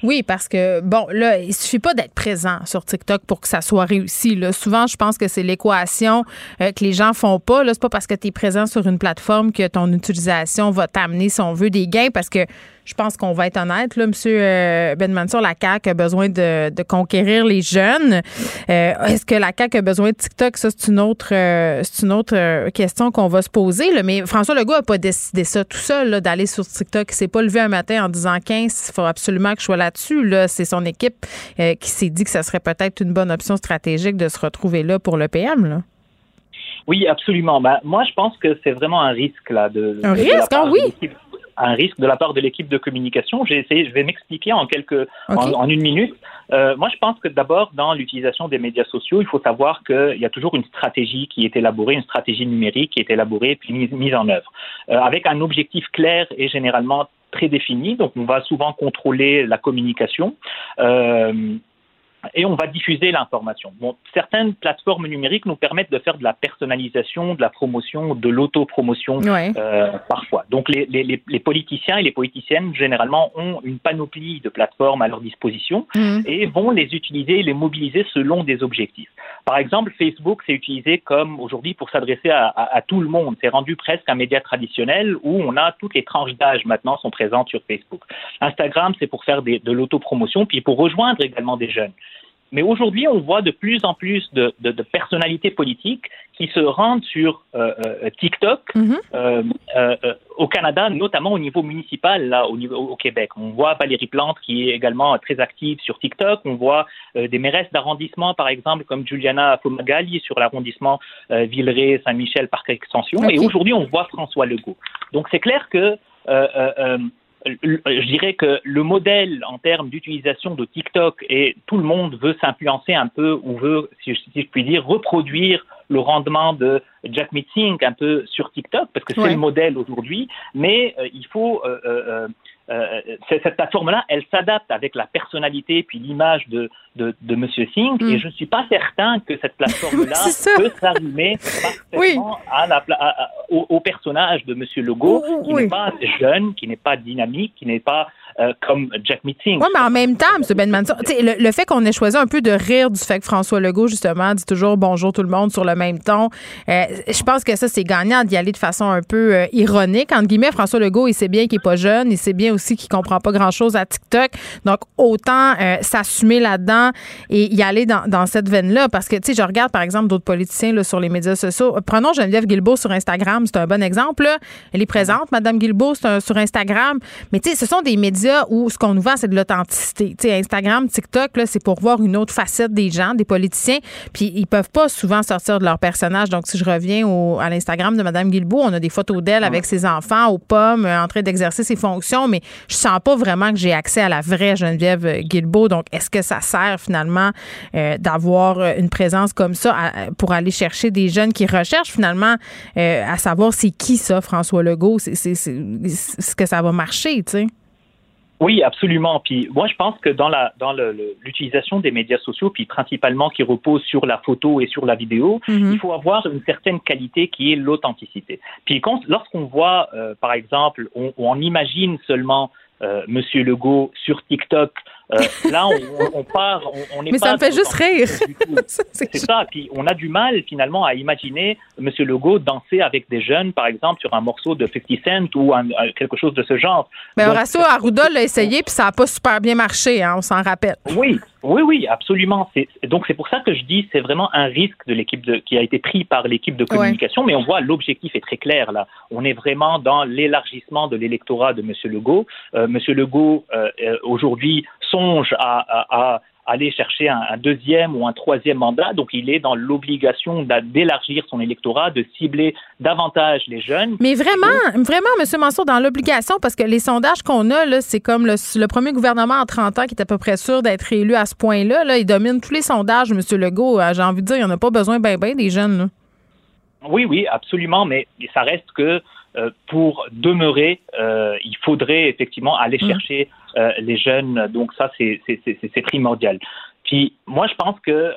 Oui, parce que, bon, là, il suffit pas d'être présent sur TikTok pour que ça soit réussi. Là. Souvent, je pense que c'est l'équation euh, que les gens font pas. Là, c'est pas parce que tu es présent sur une plateforme que ton utilisation va t'amener, si on veut, des gains, parce que je pense qu'on va être honnête, là, Monsieur euh, Ben Mansour, la CAQ a besoin de, conquérir les jeunes. Euh, Est-ce que la CAQ a besoin de TikTok? Ça, c'est une autre, une autre question qu'on va se poser. Mais François Legault a pas décidé ça tout seul, d'aller sur TikTok. Il s'est pas levé un matin en disant 15, il faut absolument que je sois là-dessus. Là, c'est son équipe euh, qui s'est dit que ça serait peut-être une bonne option stratégique de se retrouver là pour le PM. Là. Oui, absolument. Bah, moi, je pense que c'est vraiment un risque là de. Un risque, ah oui un risque de la part de l'équipe de communication. J'ai essayé, je vais m'expliquer en quelques, en, une minute. Euh, moi, je pense que d'abord, dans l'utilisation des médias sociaux, il faut savoir qu'il y a toujours une stratégie qui est élaborée, une stratégie numérique qui est élaborée puis mise, mise en œuvre, euh, avec un objectif clair et généralement Donc, on va souvent contrôler la communication. Euh, et on va diffuser l'information. Bon, certaines plateformes numériques nous permettent de faire de la personnalisation, de la promotion, de l'autopromotion euh, parfois. Donc les, les, les, politiciens et les politiciennes généralement ont une panoplie de plateformes à leur disposition mmh. et vont les utiliser et les mobiliser selon des objectifs. Par exemple, Facebook s'est utilisé comme aujourd'hui pour s'adresser à, à, tout le monde. C'est rendu presque un média traditionnel où on a toutes les tranches d'âge maintenant sont présentes sur Facebook. Instagram, c'est pour faire des, de l'autopromotion puis pour rejoindre également des jeunes. Mais aujourd'hui, on voit de plus en plus de, de, de, personnalités politiques qui se rendent sur euh, euh TikTok mhm. euh, euh, au Canada, notamment au niveau municipal, là, au, niveau, au Québec. On voit Valérie Plante qui est également très active sur TikTok. On voit des mairesses d'arrondissement, par exemple, comme Juliana Fomagali sur l'arrondissement Villeray, Saint-Michel, Parc Extension. Et aujourd'hui, on voit François Legault. Donc c'est clair que je dirais que le modèle en termes d'utilisation de TikTok et tout le monde veut s'influencer un peu ou veut, si je, puis dire, reproduire le rendement de Jack Meeting un peu sur TikTok parce que c'est le modèle aujourd'hui, mais euh, il faut euh, euh, cette plateforme-là, elle s'adapte avec la personnalité puis l'image de, de, de M. Singh et mm. je ne suis pas certain que cette plateforme-là peut s'arrimer parfaitement à la, au, personnage de M. Legault, qui n'est pas jeune, qui n'est pas dynamique, qui n'est pas euh, comme Jack Meeting. Oui, mais en même temps, M. Ben le, le fait qu'on ait choisi un peu de rire du fait que François Legault, justement, dit toujours bonjour tout le monde sur le même ton, euh, je pense que ça, c'est gagnant d'y aller de façon un peu euh, ironique. Entre guillemets, François Legault, il sait bien qu'il n'est pas jeune, il sait bien aussi qu'il comprend pas grand-chose à TikTok. Donc, autant s'assumer là-dedans et y aller dans, dans cette veine-là. Parce que, tu sais, je regarde, par exemple, d'autres politiciens là, sur les médias sociaux. Prenons Geneviève Guilbeault sur Instagram, c'est un bon exemple. Elle est présente, Madame Guilbeault, sur Instagram. Mais, tu sais, ce sont des médias où ce qu'on nous vend, c'est de l'authenticité. Tu sais, Instagram, TikTok, c'est pour voir une autre facette des gens, des politiciens. Puis ils peuvent pas souvent sortir de leur personnage. Donc, si je reviens au, à l'Instagram de Mme Guilbeault, on a des photos d'elle avec ses enfants aux pommes, euh, en train d'exercer ses fonctions, mais je sens pas vraiment que j'ai accès à la vraie Geneviève Guilbeault. Donc, est-ce que ça sert finalement euh, d'avoir une présence comme ça pour aller chercher des jeunes qui recherchent finalement euh, à savoir c'est qui ça, François Legault? C'est, ce que ça va marcher, tu sais? Oui, absolument. Puis moi, je pense que dans la dans l'utilisation des médias sociaux, puis principalement qui repose sur la photo et sur la vidéo, mhm. il faut avoir une certaine qualité qui est l'authenticité. Puis lorsqu'on voit, euh, par exemple, on, on imagine seulement euh, Monsieur Legault sur TikTok. Euh, là, on, on, part, on, est Mais ça me fait juste rire. C'est ça. Puis on a du mal finalement à imaginer Monsieur Legault danser avec des jeunes, par exemple, sur un morceau de 50 Cent ou un, quelque chose de ce genre. Mais Horacio Arruda l'a essayé puis ça n'a pas super bien marché, hein, on s'en rappelle. Oui, oui, oui, absolument. Donc c'est pour ça que je dis c'est vraiment un risque de l'équipe qui a été pris par l'équipe de communication, mais on voit l'objectif est très clair là. On est vraiment dans l'élargissement de l'électorat de M. Legault. Euh, M. Legault euh, euh, aujourd'hui songe à, aller chercher un, deuxième ou un troisième mandat. Donc, il est dans l'obligation d'élargir son électorat, de cibler davantage les jeunes. Mais vraiment, vraiment, M. Mansour, dans l'obligation, parce que les sondages qu'on a, c'est comme le, premier gouvernement en 30 ans qui est à peu près sûr d'être élu à ce point-là. Là, il domine tous les sondages, M. Legault. J'ai envie de dire, il n'y en a pas besoin ben, ben des jeunes. Oui, oui, absolument, mais ça reste que euh, pour demeurer, euh, il faudrait effectivement aller mmh. Euh, les jeunes. Donc ça, c'est primordial. Puis moi, je pense que,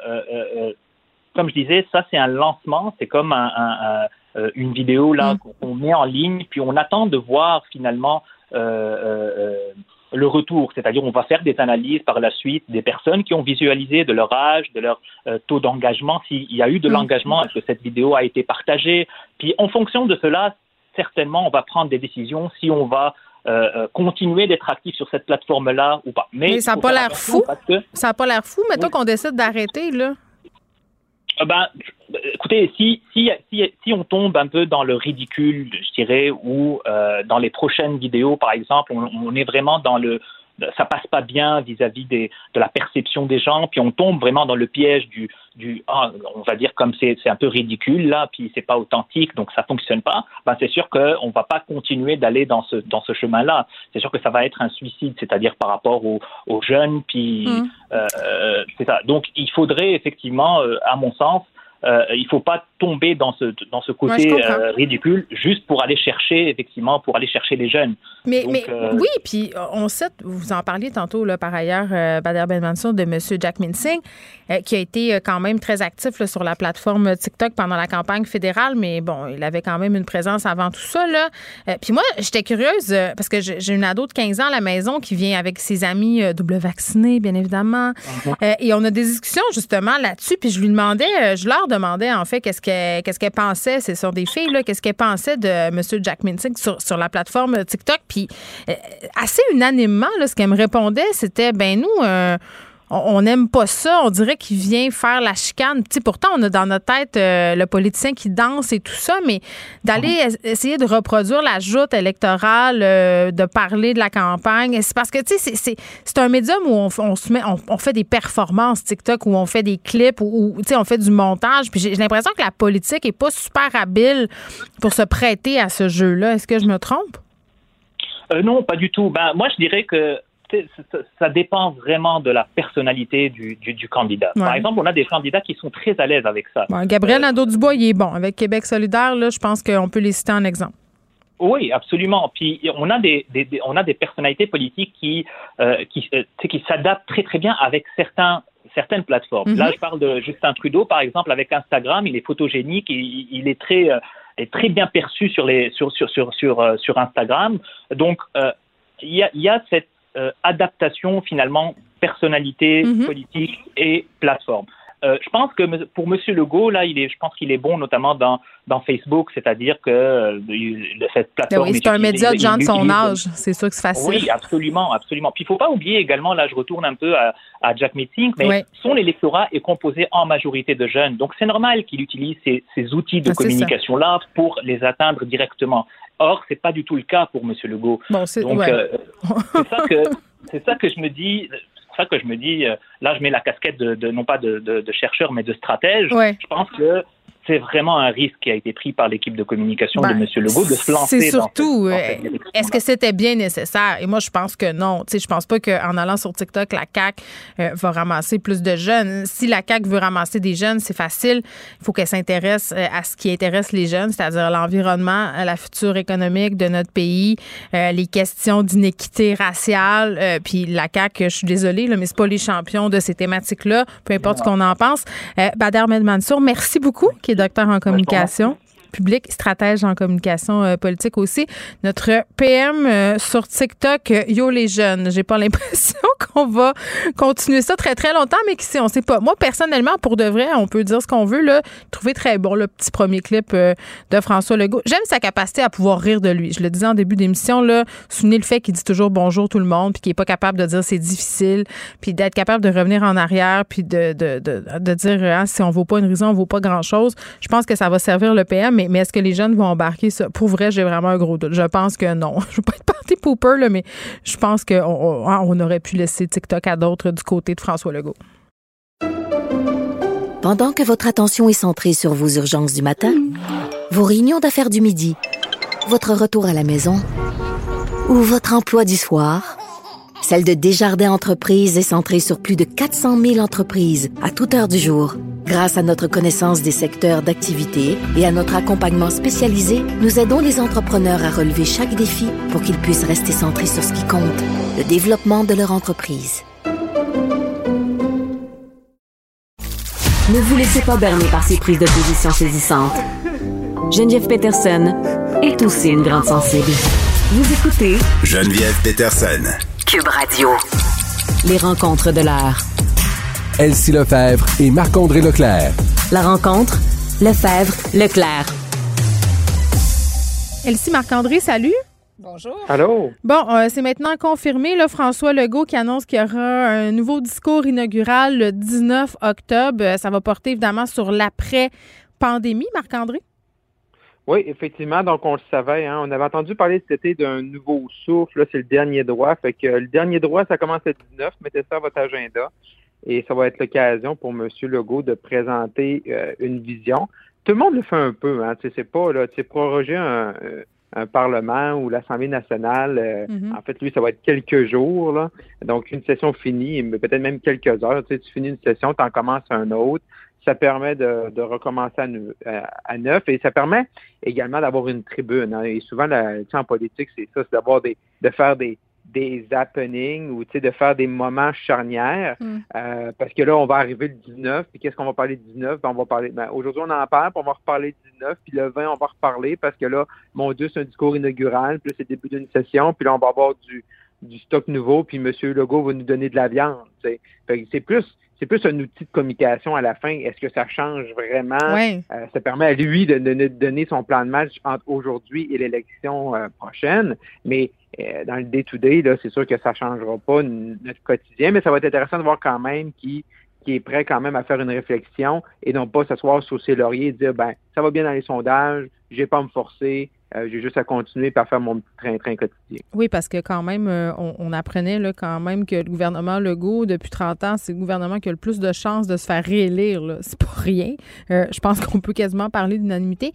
comme je disais, ça c'est un lancement, c'est comme un, une vidéo là mmh. qu'on met en ligne, puis on attend de voir finalement le retour, c'est-à-dire on va faire des analyses par la suite des personnes qui ont visualisé de leur âge, de leur taux d'engagement, s'il y a eu de mmh. l'engagement, est-ce que cette vidéo a été partagée. Puis en fonction de cela, certainement, on va prendre des décisions si on va euh, euh, continuer d'être actif sur cette plateforme-là ou pas. Mais, ça n'a pas l'air fou. Ça n'a pas l'air fou. Mettons qu'on décide d'arrêter, là. Euh, ben, écoutez, si, si, si, on tombe un peu dans le ridicule, je dirais, ou dans les prochaines vidéos, par exemple, on, est vraiment dans le ça passe pas bien vis-à-vis des, de la perception des gens, puis on tombe vraiment dans le piège du, du ah, on va dire comme c'est, c'est un peu ridicule là, puis c'est pas authentique, donc ça fonctionne pas. Ben c'est sûr qu'on va pas continuer d'aller dans ce dans ce chemin-là. C'est sûr que ça va être un suicide, c'est-à-dire par rapport aux, aux jeunes, puis Mmh. euh, c'est ça. Donc il faudrait effectivement, euh, à mon sens, euh, il faut pas tomber dans ce dans ce côté euh, ridicule juste pour aller chercher effectivement pour aller chercher les jeunes. Mais, Donc, mais euh, oui, puis on sait, vous en parliez tantôt, là, par ailleurs, Bader Ben Mansour, de M. Jack Minsing, qui a été quand même très actif là, sur la plateforme TikTok pendant la campagne fédérale, mais bon, il avait quand même une présence avant tout ça. Là. Puis moi, j'étais curieuse, parce que j'ai une ado de 15 ans à la maison qui vient avec ses amis double vaccinés, bien évidemment. Euh, et on a des discussions justement là-dessus, puis je lui demandais, je leur demandais en fait qu'est-ce qu'elles qu'est-ce qu'elles pensaient, ce sont des filles, là, qu'est-ce qu'elles pensaient de M. Jack Minsing sur, sur la plateforme TikTok. Puis euh, assez unanimement, là, ce qu'elle me répondait, c'était ben nous, euh, on n'aime pas ça. On dirait qu'il vient faire la chicane. Tu sais, pourtant, on a dans notre tête euh, le politicien qui danse et tout ça, mais d'aller es- essayer de reproduire la joute électorale, euh, de parler de la campagne, c'est parce que, tu sais, c'est- un médium où on, se met, on, on fait des performances TikTok, où on fait des clips, où, où, tu sais, on fait du montage. Puis j'ai l'impression que la politique est pas super habile pour se prêter à ce jeu-là. Est-ce que je me trompe? Euh, non, pas du tout. Ben, moi, je dirais que ça, dépend vraiment de la personnalité du, du, du candidat. Ouais. Par exemple, on a des candidats qui sont très à l'aise avec ça. Bon, Gabriel Nadeau-Dubois, il est bon. Avec Québec solidaire, là, je pense qu'on peut les citer en exemple. Oui, absolument. Puis on a des, des- des- on a des personnalités politiques qui euh, qui, euh, qui s'adaptent très très bien avec certains certaines plateformes. Mhm. Là, je parle de Justin Trudeau, par exemple, avec Instagram, il est photogénique, il, il est très euh, est très bien perçu sur les sur sur sur sur, euh, sur Instagram. Donc euh, il y a il y a cette euh, adaptation finalement personnalité Mhm. politique et plateforme. Euh, je pense que pour Monsieur Legault, là, il est, je pense qu'il est bon, notamment dans, dans Facebook, c'est-à-dire que euh, cette Ben plateforme. oui, c'est un média de gens de son âge. C'est sûr que c'est facile. Oui, absolument, absolument. Puis il faut pas oublier également, là, je retourne un peu à, à Jack Meeting, mais son électorat est composé en majorité de jeunes, donc c'est normal qu'il utilise ces, ces outils de Ah, communication-là pour les atteindre directement. Or, c'est pas du tout le cas pour Monsieur Legault. Bon, c'est ouais. euh, ça que c'est ça que je me dis. Ça que je me dis. euh, là, je mets la casquette de, de- non pas de, de- de chercheur, mais de stratège. Ouais. Je pense que c'est vraiment un risque qui a été pris par l'équipe de communication Ben, de Monsieur Legault de se lancer. C'est dans surtout, cette- dans euh, cette est-ce que c'était bien nécessaire? Et moi, je pense que non. Tu sais, je pense pas qu'en allant sur TikTok, la CAQ euh, va ramasser plus de jeunes. Si la CAQ veut ramasser des jeunes, c'est facile. Il faut qu'elle s'intéresse euh, à ce qui intéresse les jeunes, c'est-à-dire l'environnement, la future économique de notre pays, euh, les questions d'inéquité raciale. euh, puis la CAQ, je suis désolée, là, mais c'est pas les champions de ces thématiques-là, peu importe ce qu'on en pense. Bader Ahmed Mansour, merci beaucoup, qui est docteur en communication public, stratège en communication euh, politique aussi. Notre PM euh, sur TikTok, euh, Yo les jeunes. J'ai pas l'impression qu'on va continuer ça très très longtemps, mais qui sait, on sait pas. Moi personnellement, pour de vrai, on peut dire ce qu'on veut là. Trouver très bon le petit premier clip de François Legault. J'aime sa capacité à pouvoir rire de lui. Je le disais en début d'émission là. Souvenez le fait qu'il dit toujours bonjour tout le monde, puis qu'il est pas capable de dire c'est difficile, puis d'être capable de revenir en arrière, puis de de, de, de dire hein, si on vaut pas une raison, on vaut pas grand chose. Je pense que ça va servir le PM, mais, est-ce que les jeunes vont embarquer ça? Pour vrai, j'ai vraiment un gros doute. Je pense que non. Je veux pas être party pooper, là, mais je pense qu'on on, hein, on aurait pu laisser TikTok à d'autres du côté de François Legault. Pendant que votre attention est centrée sur vos urgences du matin, vos réunions d'affaires du midi, votre retour à la maison ou votre emploi du soir, celle de Desjardins Entreprises est centrée sur plus de 400 000 entreprises à toute heure du jour. Grâce à notre connaissance des secteurs d'activité et à notre accompagnement spécialisé, nous aidons les entrepreneurs à relever chaque défi pour qu'ils puissent rester centrés sur ce qui compte, le développement de leur entreprise. Ne vous laissez pas berner par ces prises de position saisissantes. Geneviève Peterson est aussi une grande sensible. Vous écoutez Geneviève Peterson. Cube Radio. Les rencontres de l'heure. Elsie Lefebvre et Marc-André Leclerc. La rencontre, Lefebvre, Leclerc. Elsie Marc-André, salut. Bonjour. Allô? Bon, euh, c'est maintenant confirmé, là, François Legault qui annonce qu'il y aura un nouveau discours inaugural le 19 octobre. Euh, Ça va porter évidemment sur l'après-pandémie, Marc-André? Oui, effectivement. Donc, on le savait. Hein. On avait entendu parler cet été d'un nouveau souffle. Là, c'est le dernier droit. Fait que le dernier droit, ça commence le 19. Mettez ça à votre agenda. Et ça va être l'occasion pour M. Legault de présenter euh, une vision. Tout le monde le fait un peu. Hein. C'est pas là, proroger un, un Parlement ou l'Assemblée nationale. Euh, mm-hmm. En fait, lui, ça va être quelques jours. Là. Donc, une session finie, mais peut-être même quelques heures. Tu, sais, tu finis une session, tu en commences un autre ça permet de, recommencer à, neuf et ça permet également d'avoir une tribune. Hein. Et souvent, la, en politique, c'est ça, c'est d'avoir des, de faire des, des happenings ou de faire des moments charnières. Mm. Euh, parce que là, on va arriver le 19, puis qu'est-ce qu'on va parler du 19? Ben, on va parler. Ben, aujourd'hui, on en parle, puis on va reparler du 19, puis le 20, on va reparler parce que là, mon Dieu, c'est un discours inaugural, puis c'est le début d'une session, puis là, on va avoir du, du stock nouveau, puis M. Legault va nous donner de la viande. C'est plus c'est plus un outil de communication à la fin. Est-ce que ça change vraiment? Euh, ça permet à lui de, donner son plan de match entre aujourd'hui et l'élection euh, prochaine. Mais euh, dans le day-to-day, c'est sûr que ça ne changera pas notre quotidien, mais ça va être intéressant de voir quand même qui qui est prêt quand même à faire une réflexion et non pas s'asseoir sur ses lauriers et dire ben ça va bien dans les sondages, j'ai pas à me forcer, euh, j'ai juste à continuer par faire mon train-train quotidien. Oui, parce que quand même, euh, on, apprenait là, quand même que le gouvernement Legault, depuis 30 ans, c'est le gouvernement qui a le plus de chances de se faire réélire. C'est pas rien. Euh, je pense qu'on peut quasiment parler d'unanimité.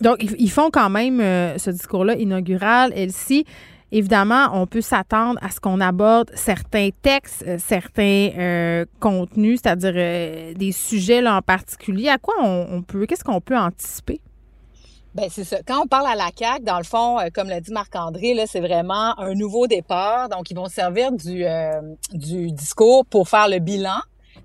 donc, ils, font quand même ce discours-là inaugural. Elsie, évidemment, on peut s'attendre à ce qu'on aborde certains textes, certains contenus, c'est-à-dire des sujets là, en particulier. À quoi on peut, qu'est-ce qu'on peut anticiper? Ben c'est ça. Quand on parle à la CAC, dans le fond, euh, comme l'a dit Marc-André, là, c'est vraiment un nouveau départ. Donc, ils vont servir du, euh, du discours pour faire le bilan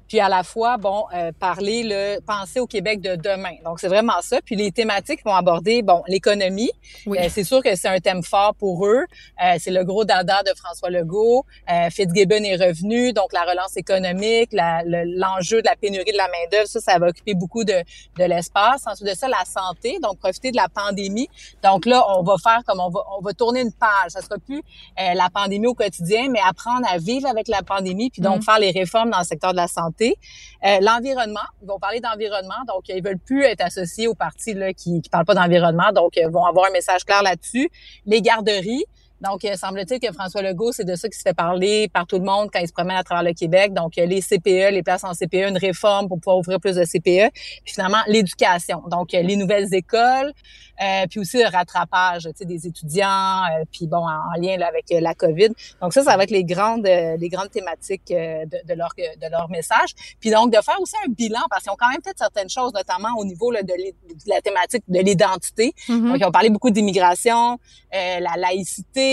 puis à la fois, bon, euh, parler le penser au Québec de demain. Donc c'est vraiment ça. Puis les thématiques vont aborder, bon, l'économie. Oui. Euh, c'est sûr que c'est un thème fort pour eux. Euh, c'est le gros dada de François Legault. Fitzgibbon est revenu, donc la relance économique, l'enjeu de la pénurie de la main d'œuvre, ça, ça va occuper beaucoup de, de l'espace. Ensuite de ça, la santé, donc profiter de la pandémie. Donc là, on va faire comme on va, on va tourner une page. Ça sera plus la pandémie au quotidien, mais apprendre à vivre avec la pandémie, puis donc mm. faire les réformes dans le secteur de la santé euh, l'environnement, ils vont parler d'environnement, donc ils veulent plus être associés aux partis là, qui ne parlent pas d'environnement, donc ils vont avoir un message clair là-dessus. Les garderies, donc, euh, semble-t-il que François Legault, c'est de ça qui se fait parler par tout le monde quand il se promène à travers le Québec. Donc, les CPE, les places en CPE, une réforme pour pouvoir ouvrir plus de CPE. Puis finalement, l'éducation. Donc, les nouvelles écoles, euh, puis aussi le rattrapage des étudiants, euh, puis bon, en, lien là, avec euh, la COVID. Donc ça, ça va être les grandes, les grandes thématiques de, de, leur, de leur message. Puis donc, de faire aussi un bilan, parce qu'ils ont quand même fait certaines choses, notamment au niveau là, de, la thématique de l'identité. Mm-hmm. Donc, ils ont parlé beaucoup d'immigration, la laïcité,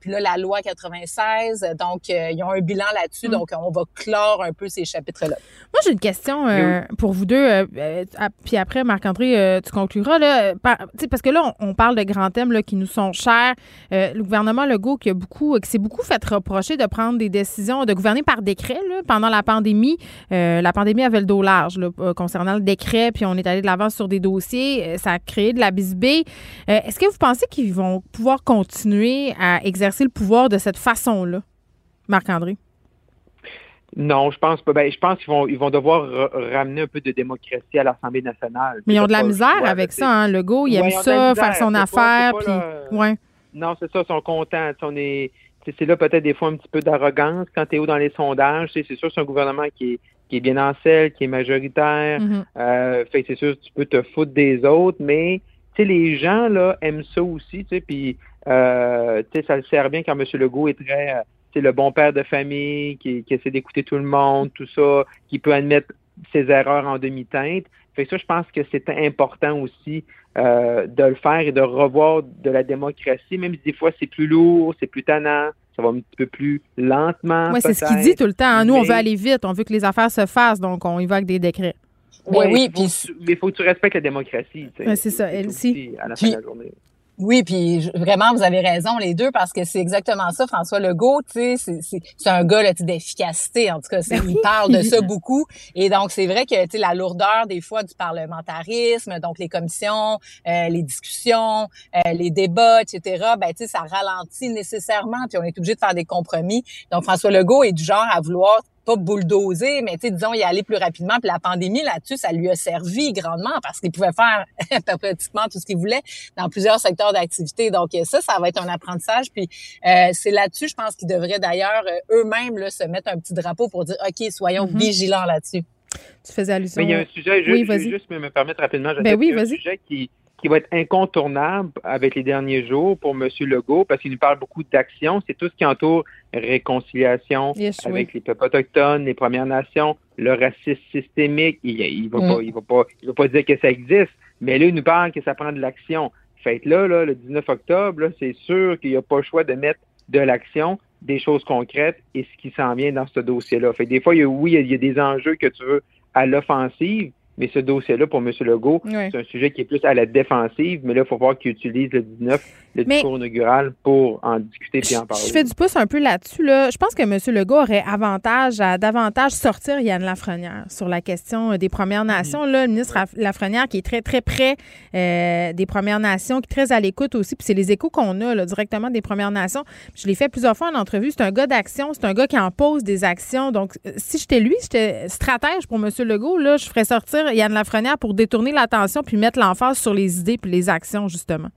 puis là, la loi 96. Donc, ils ont un bilan là-dessus. Mm. Donc, on va clore un peu ces chapitres-là. Moi, j'ai une question pour vous deux. puis après, Marc-André, tu concluras. Là, parce que là, on, parle de grands thèmes là, qui nous sont chers. Euh, le gouvernement Legault qui a beaucoup, qui s'est beaucoup fait reprocher de prendre des décisions, de gouverner par décret là, pendant la pandémie. Euh, la pandémie avait le dos large là, euh, concernant le décret, puis on est allé de l'avant sur des dossiers. Ça a créé de la bisbée. Est-ce que vous pensez qu'ils vont pouvoir continuer à exercer le pouvoir de cette façon-là, Marc-André? Non, je pense pas. Ben, je pense qu'ils vont, ils vont devoir ramener un peu de démocratie à l'Assemblée nationale. Mais ils ont de la misère avec ça, hein. Legault, il aime ça, faire son affaire, puis... ouais. Non, c'est ça, ils sont contents. On est... C'est là peut-être des fois un petit peu d'arrogance quand tu es haut dans les sondages. C'est sûr, c'est un gouvernement qui est, qui est bien en selle, qui est majoritaire. Mm-hmm. euh, fait c'est sûr, tu peux te foutre des autres, mais les gens là aiment ça aussi, puis euh, ça le sert bien quand M. Legault est très c'est le bon père de famille qui, essaie d'écouter tout le monde, tout ça, qui peut admettre ses erreurs en demi-teinte. Fait ça, je pense que c'est important aussi euh, de le faire et de revoir de la démocratie, même si des fois c'est plus lourd, c'est plus tannant, ça va un petit peu plus lentement. Oui, c'est ce qu'il dit tout le temps. Hein. Nous, on veut aller vite, on veut que les affaires se fassent, donc on y va avec des décrets. Oui, oui, mais il faut que tu respectes la démocratie. c'est ça, elle aussi. À la fin de la journée. Oui, puis vraiment, vous avez raison les deux parce que c'est exactement ça. François Legault, tu sais, c'est un gars d'efficacité. En tout cas, ben il parle de ça beaucoup. Et donc, c'est vrai que tu sais la lourdeur des fois du parlementarisme, donc les commissions, euh, les discussions, euh, les débats, etc. Ben tu sais, ça ralentit nécessairement. Puis on est obligé de faire des compromis. Donc François Legault est du genre à vouloir pas bulldozer, mais disons y aller plus rapidement. Puis la pandémie là-dessus, ça lui a servi grandement parce qu'il pouvait faire pratiquement tout ce qu'il voulait dans plusieurs secteurs d'activité. Donc ça, ça va être un apprentissage. Puis euh, c'est là-dessus, je pense qu'ils devraient d'ailleurs euh, eux-mêmes se mettre un petit drapeau pour dire, OK, soyons Mm-hmm. vigilants là-dessus. Tu faisais allusion. Mais il y a un sujet, je, oui, je juste me me permettre rapidement, je Ben oui, un vas-y. sujet qui, qui va être incontournable avec les derniers jours pour M. Legault, parce qu'il nous parle beaucoup d'action. C'est tout ce qui entoure réconciliation Yes, avec oui. les peuples autochtones, les Premières Nations, le racisme systémique. Il, il va Mm. pas, il va pas, il va pas dire que ça existe, mais là, il nous parle que ça prend de l'action. Fait là, là, le 19 octobre, là, c'est sûr qu'il n'y a pas le choix de mettre de l'action, des choses concrètes et ce qui s'en vient dans ce dossier-là. Fait que des fois, il y a, oui, il y a des enjeux que tu veux à l'offensive, mais ce dossier-là, pour M. Legault, c'est un sujet qui est plus à la défensive, mais là, il faut voir qu'il utilise le 19, le Mais- discours inaugural, pour en discuter et en Je parler. fais du pouce un peu là-dessus. Là. Je pense que M. Legault aurait avantage à davantage sortir Yann Lafrenière sur la question euh, des Premières Nations. Là, le ministre Laf- Lafrenière qui est très, très près euh, des Premières Nations, qui est très à l'écoute aussi. Puis c'est les échos qu'on a là, directement des Premières Nations. Puis je l'ai fait plusieurs fois en entrevue. C'est un gars d'action. C'est un gars qui en pose des actions. Donc, euh, si j'étais lui, j'étais stratège pour M. Legault, là, je ferais sortir Yann Lafrenière pour détourner l'attention puis mettre l'emphase sur les idées puis les actions, justement.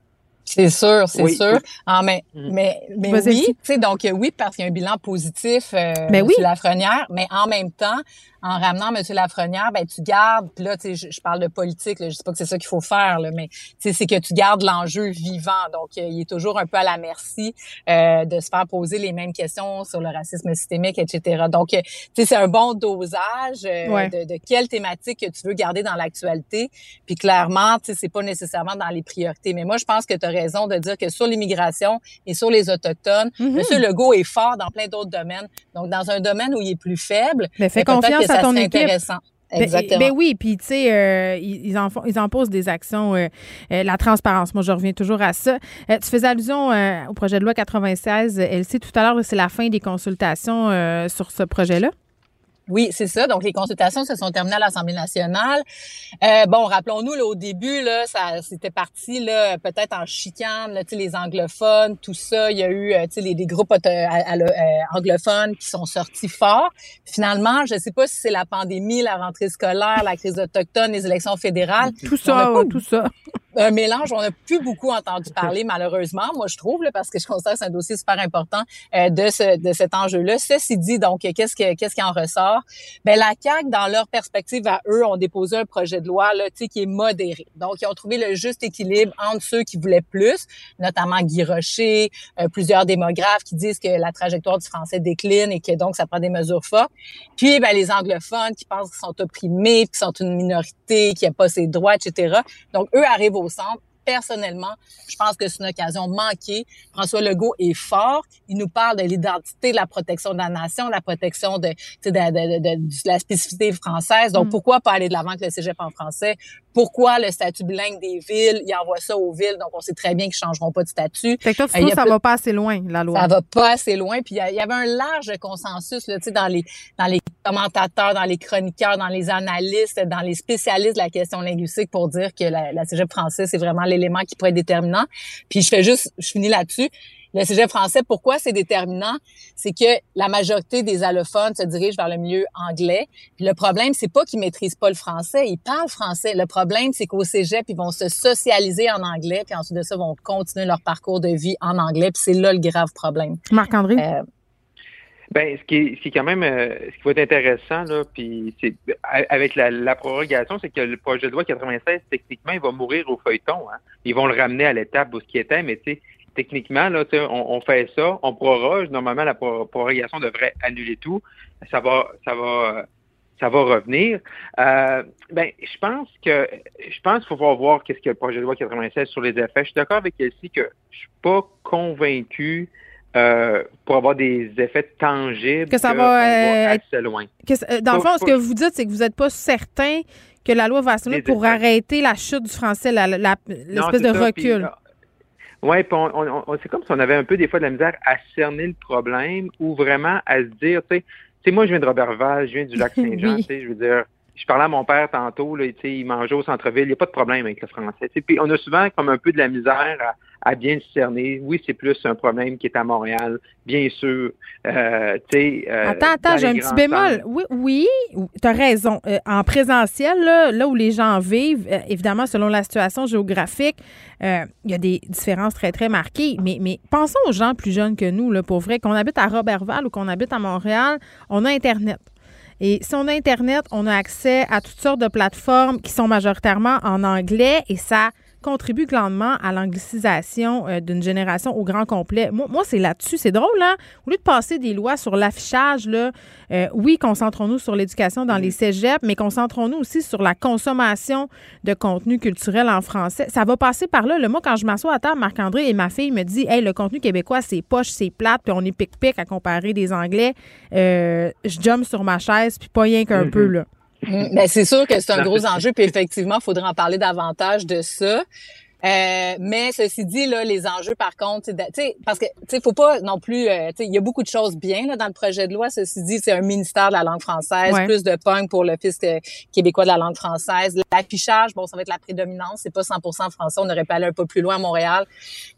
C'est sûr, c'est Oui, sûr. Ah, mais, Mm. mais, mais Vas-y, oui, tu sais, donc euh, oui, parce qu'il y a un bilan positif, euh, Ben oui. Monsieur Lafrenière, mais en même temps, en ramenant M. Lafrenière, ben tu gardes, puis là, tu sais, je, je parle de politique, là, je sais pas que c'est ça qu'il faut faire, là, mais c'est que tu gardes l'enjeu vivant. Donc, euh, il est toujours un peu à la merci euh, de se faire poser les mêmes questions sur le racisme systémique, etc. Donc, euh, tu sais, c'est un bon dosage euh, Ouais. de, de quelle thématique que tu veux garder dans l'actualité. Puis clairement, tu sais, c'est pas nécessairement dans les priorités. Mais moi, je pense que tu as raison de dire que sur l'immigration et sur les autochtones, Mhm. Monsieur Legault est fort dans plein d'autres domaines. Donc, dans un domaine où il est plus faible, Mais fais ben, confiance à ton équipe. intéressant. Ben, Exactement. Ben, oui, puis tu sais, euh, ils, en font, ils en posent des actions, euh, euh, la transparence. Moi, je reviens toujours à ça. Tu faisais allusion au projet de loi 96. Elsie, tout à l'heure, c'est la fin des consultations sur ce projet-là? Oui, c'est ça. Donc, les consultations se sont terminées à l'Assemblée nationale. Euh, bon, rappelons-nous, là, au début, là, ça, c'était parti, là, peut-être en chicane, là, les anglophones, tout ça. Il y a eu, euh, tu sais, les, des groupes auto- à- à- euh, anglophones qui sont sortis forts. Finalement, je ne sais pas si c'est la pandémie, la rentrée scolaire, la crise autochtone, les élections fédérales. Tout ça, pas tout ça. Un mélange. On n'a plus beaucoup entendu parler, malheureusement, moi, je trouve, là, parce que je considère que c'est un dossier super important euh, de, ce, de cet enjeu-là. Ceci dit, donc, qu'est-ce, que, qu'est-ce qui en ressort? Ben, la CAQ, dans leur perspective à eux, ont déposé un projet de loi là, qui est modéré. Donc, ils ont trouvé le juste équilibre entre ceux qui voulaient plus, notamment Guy Rocher, euh, plusieurs démographes qui disent que la trajectoire du français décline et que donc ça prend des mesures fortes. Puis, ben, les anglophones qui pensent qu'ils sont opprimés, qu'ils sont une minorité, qui n'a pas ses droits, etc. Donc, eux arrivent au centre. Personnellement, je pense que c'est une occasion manquée. François Legault est fort. Il nous parle de l'identité, de la protection de la nation, de la protection de la spécificité française. Donc, Mm. pourquoi pas aller de l'avant avec le cégep en français? Pourquoi le statut bilingue des villes? Ils envoient ça aux villes, donc on sait très bien qu'ils changeront pas de statut. Fait que toi, tu Euh, trouves a ça plus- va pas assez loin, la loi. ça va pas assez loin. Puis il y, avait un large consensus là, tu sais, dans les dans les commentateurs, dans les chroniqueurs, dans les analystes, dans les spécialistes de la question linguistique pour dire que la, la cégep français c'est vraiment l'élément qui pourrait être déterminant. Puis je fais juste, je finis là-dessus. Le cégep français, pourquoi c'est déterminant? C'est que la majorité des allophones se dirigent vers le milieu anglais. Puis le problème, c'est pas qu'ils maîtrisent pas le français, ils parlent français. Le problème, c'est qu'au cégep, ils vont se socialiser en anglais, puis ensuite de ça, vont continuer leur parcours de vie en anglais. Puis c'est là le grave problème. Marc-André? Euh, Ben, ce qui est, ce qui est quand même, euh, ce qui va être intéressant, là, puis c'est avec la, la prorogation, c'est que le projet de loi 96, techniquement, il va mourir au feuilleton. Hein. Ils vont le ramener à l'étape où ce qui était, mais tu sais, techniquement, là, tu sais, on, on fait ça, on proroge. Normalement, la pro- prorogation devrait annuler tout. Ça va, ça va, ça va revenir. Euh, ben, je pense que, je pense qu'il faut voir, voir qu'est-ce que le projet de loi 96 sur les effets. Je suis d'accord avec Elsie que je suis pas convaincu euh, pour avoir des effets tangibles Que ça va, euh, être- loin. Euh, dans le fond, ce que vous dites, c'est que vous n'êtes pas certain que la loi va se pour effets. arrêter la chute du français, la- la- l'espèce de ça, recul. Puis on, on- on- c'est comme si on avait un peu des fois de la misère à cerner le problème ou vraiment à se dire, tu sais, moi je viens de Robertval, je viens du lac Saint-Jean, Oui. tu sais, je veux dire, je parlais à mon père tantôt, là, tu sais, il mangeait au centre-ville, il n'y a pas de problème avec le français. Puis on a souvent comme un peu de la misère à bien le cerner. Oui, c'est plus un problème qui est à Montréal, bien sûr. Euh, euh, attends, attends, j'ai un petit bémol. Oui, oui, tu as raison. Euh, en présentiel, là, là, où les gens vivent, évidemment, selon la situation géographique, il y a des différences très, très marquées. Mais, mais pensons aux gens plus jeunes que nous, là, pour vrai, qu'on habite à Robertval ou qu'on habite à Montréal, on a Internet. Et si on a Internet, on a accès à toutes sortes de plateformes qui sont majoritairement en anglais et ça contribue grandement à l'anglicisation euh, d'une génération au grand complet. Moi, moi c'est là-dessus. C'est drôle, hein? Au lieu de passer des lois sur l'affichage, là, euh, oui, concentrons-nous sur l'éducation dans les cégeps, mais concentrons-nous aussi sur la consommation de contenu culturel en français. Ça va passer par là. Le moi, quand je m'assois à table, Marc-André et ma fille me dit Hey, le contenu québécois, c'est poche, c'est plate, puis on est pic-pic à comparer des Anglais. Euh, je jump sur ma chaise, puis pas rien qu'un mm-hmm. peu, là. Mm, ben, c'est sûr que c'est un gros enjeu, puis effectivement, il faudrait en parler davantage de ça. Euh, mais ceci dit, là, les enjeux, par contre, sais, parce que tu sais, faut pas non plus, euh, il y a beaucoup de choses bien là, dans le projet de loi. Ceci dit, c'est un ministère de la langue française, plus de points pour le fisc euh, québécois de la langue française. L'affichage, bon, ça va être la prédominance, c'est pas 100% français. On aurait pu aller un peu plus loin à Montréal.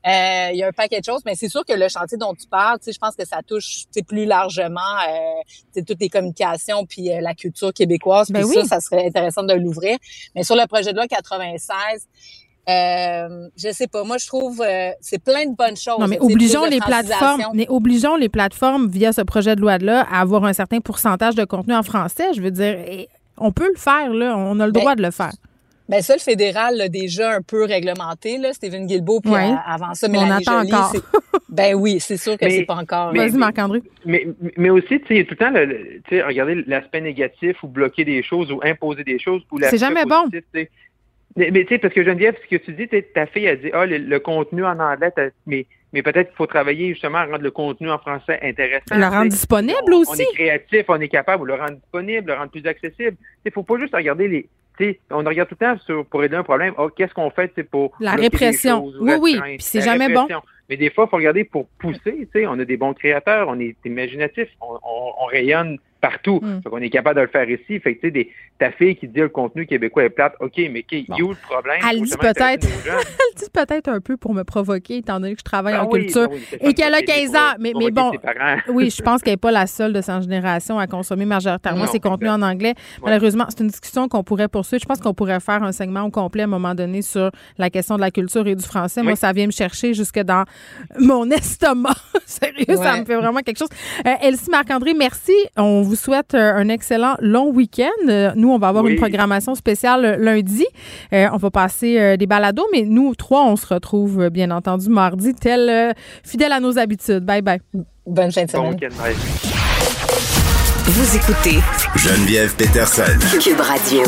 Euh, il y a un paquet de choses, mais c'est sûr que le chantier dont tu parles, tu sais, je pense que ça touche, plus largement, euh, toutes les communications puis la culture québécoise. Ben oui. ça, ça serait intéressant de l'ouvrir. Mais sur le projet de loi 96 euh, je sais pas. Moi, je trouve euh, c'est plein de bonnes choses. Non, mais obligeons les plateformes, mais obligeons les plateformes via ce projet de loi-là à avoir un certain pourcentage de contenu en français. Je veux dire, on peut le faire là, on a le ben, droit de le faire. Ben ça, le fédéral l'a déjà un peu réglementé, là, Stephen Guilbeault, puis avant ça, mais on attend encore. ben oui, c'est sûr que c'est pas encore. Vas-y, Marc-André. Mais, mais aussi, tu sais, il y a tout le temps, le, tu sais, regardez l'aspect négatif ou bloquer des choses ou imposer des choses. C'est jamais bon. Mais, tu sais, parce que Geneviève, ce que tu dis, ta fille a dit, ah, le, contenu en anglais, mais, mais peut-être qu'il faut travailler justement à rendre le contenu en français intéressant. Le rendre disponible aussi. On est créatif, on est capable de le rendre disponible, le rendre plus accessible. Il faut pas juste regarder les, sais, on regarde tout le temps sur, pour aider un problème. Oh, qu'est-ce qu'on fait pour. La répression. oui, oui. Puis c'est jamais bon. Mais des fois, il faut regarder pour pousser. On a des bons créateurs, on est imaginatif, on rayonne partout. Mm. on est capable de le faire ici. Fait que, des, ta fille qui dit le contenu québécois est plate, OK, mais qui bon. le problème? Elle dit peut-être elle dit peut-être un peu pour me provoquer, étant donné que je travaille ben en culture ben et qu'elle a 15 ans. Mais, mais bon, oui, je pense qu'elle n'est pas la seule de sa génération à consommer majoritairement ses contenus en anglais. Malheureusement, c'est une discussion qu'on pourrait poursuivre. Je pense qu'on pourrait faire un segment au complet à un moment donné sur la question de la culture et du français. Moi, ça vient me chercher jusque dans mon estomac. Sérieux, ça me fait vraiment quelque chose. Euh, Elsie Marc-André, merci. On vous souhaite euh, un excellent long week-end. Euh, nous, on va avoir une programmation spéciale euh, lundi. on va passer des balados, mais nous trois, on se retrouve bien entendu mardi, tel fidèle à nos habitudes. Bye bye. Bonne fin de semaine. Vous écoutez Geneviève Peterson. Cube Radio.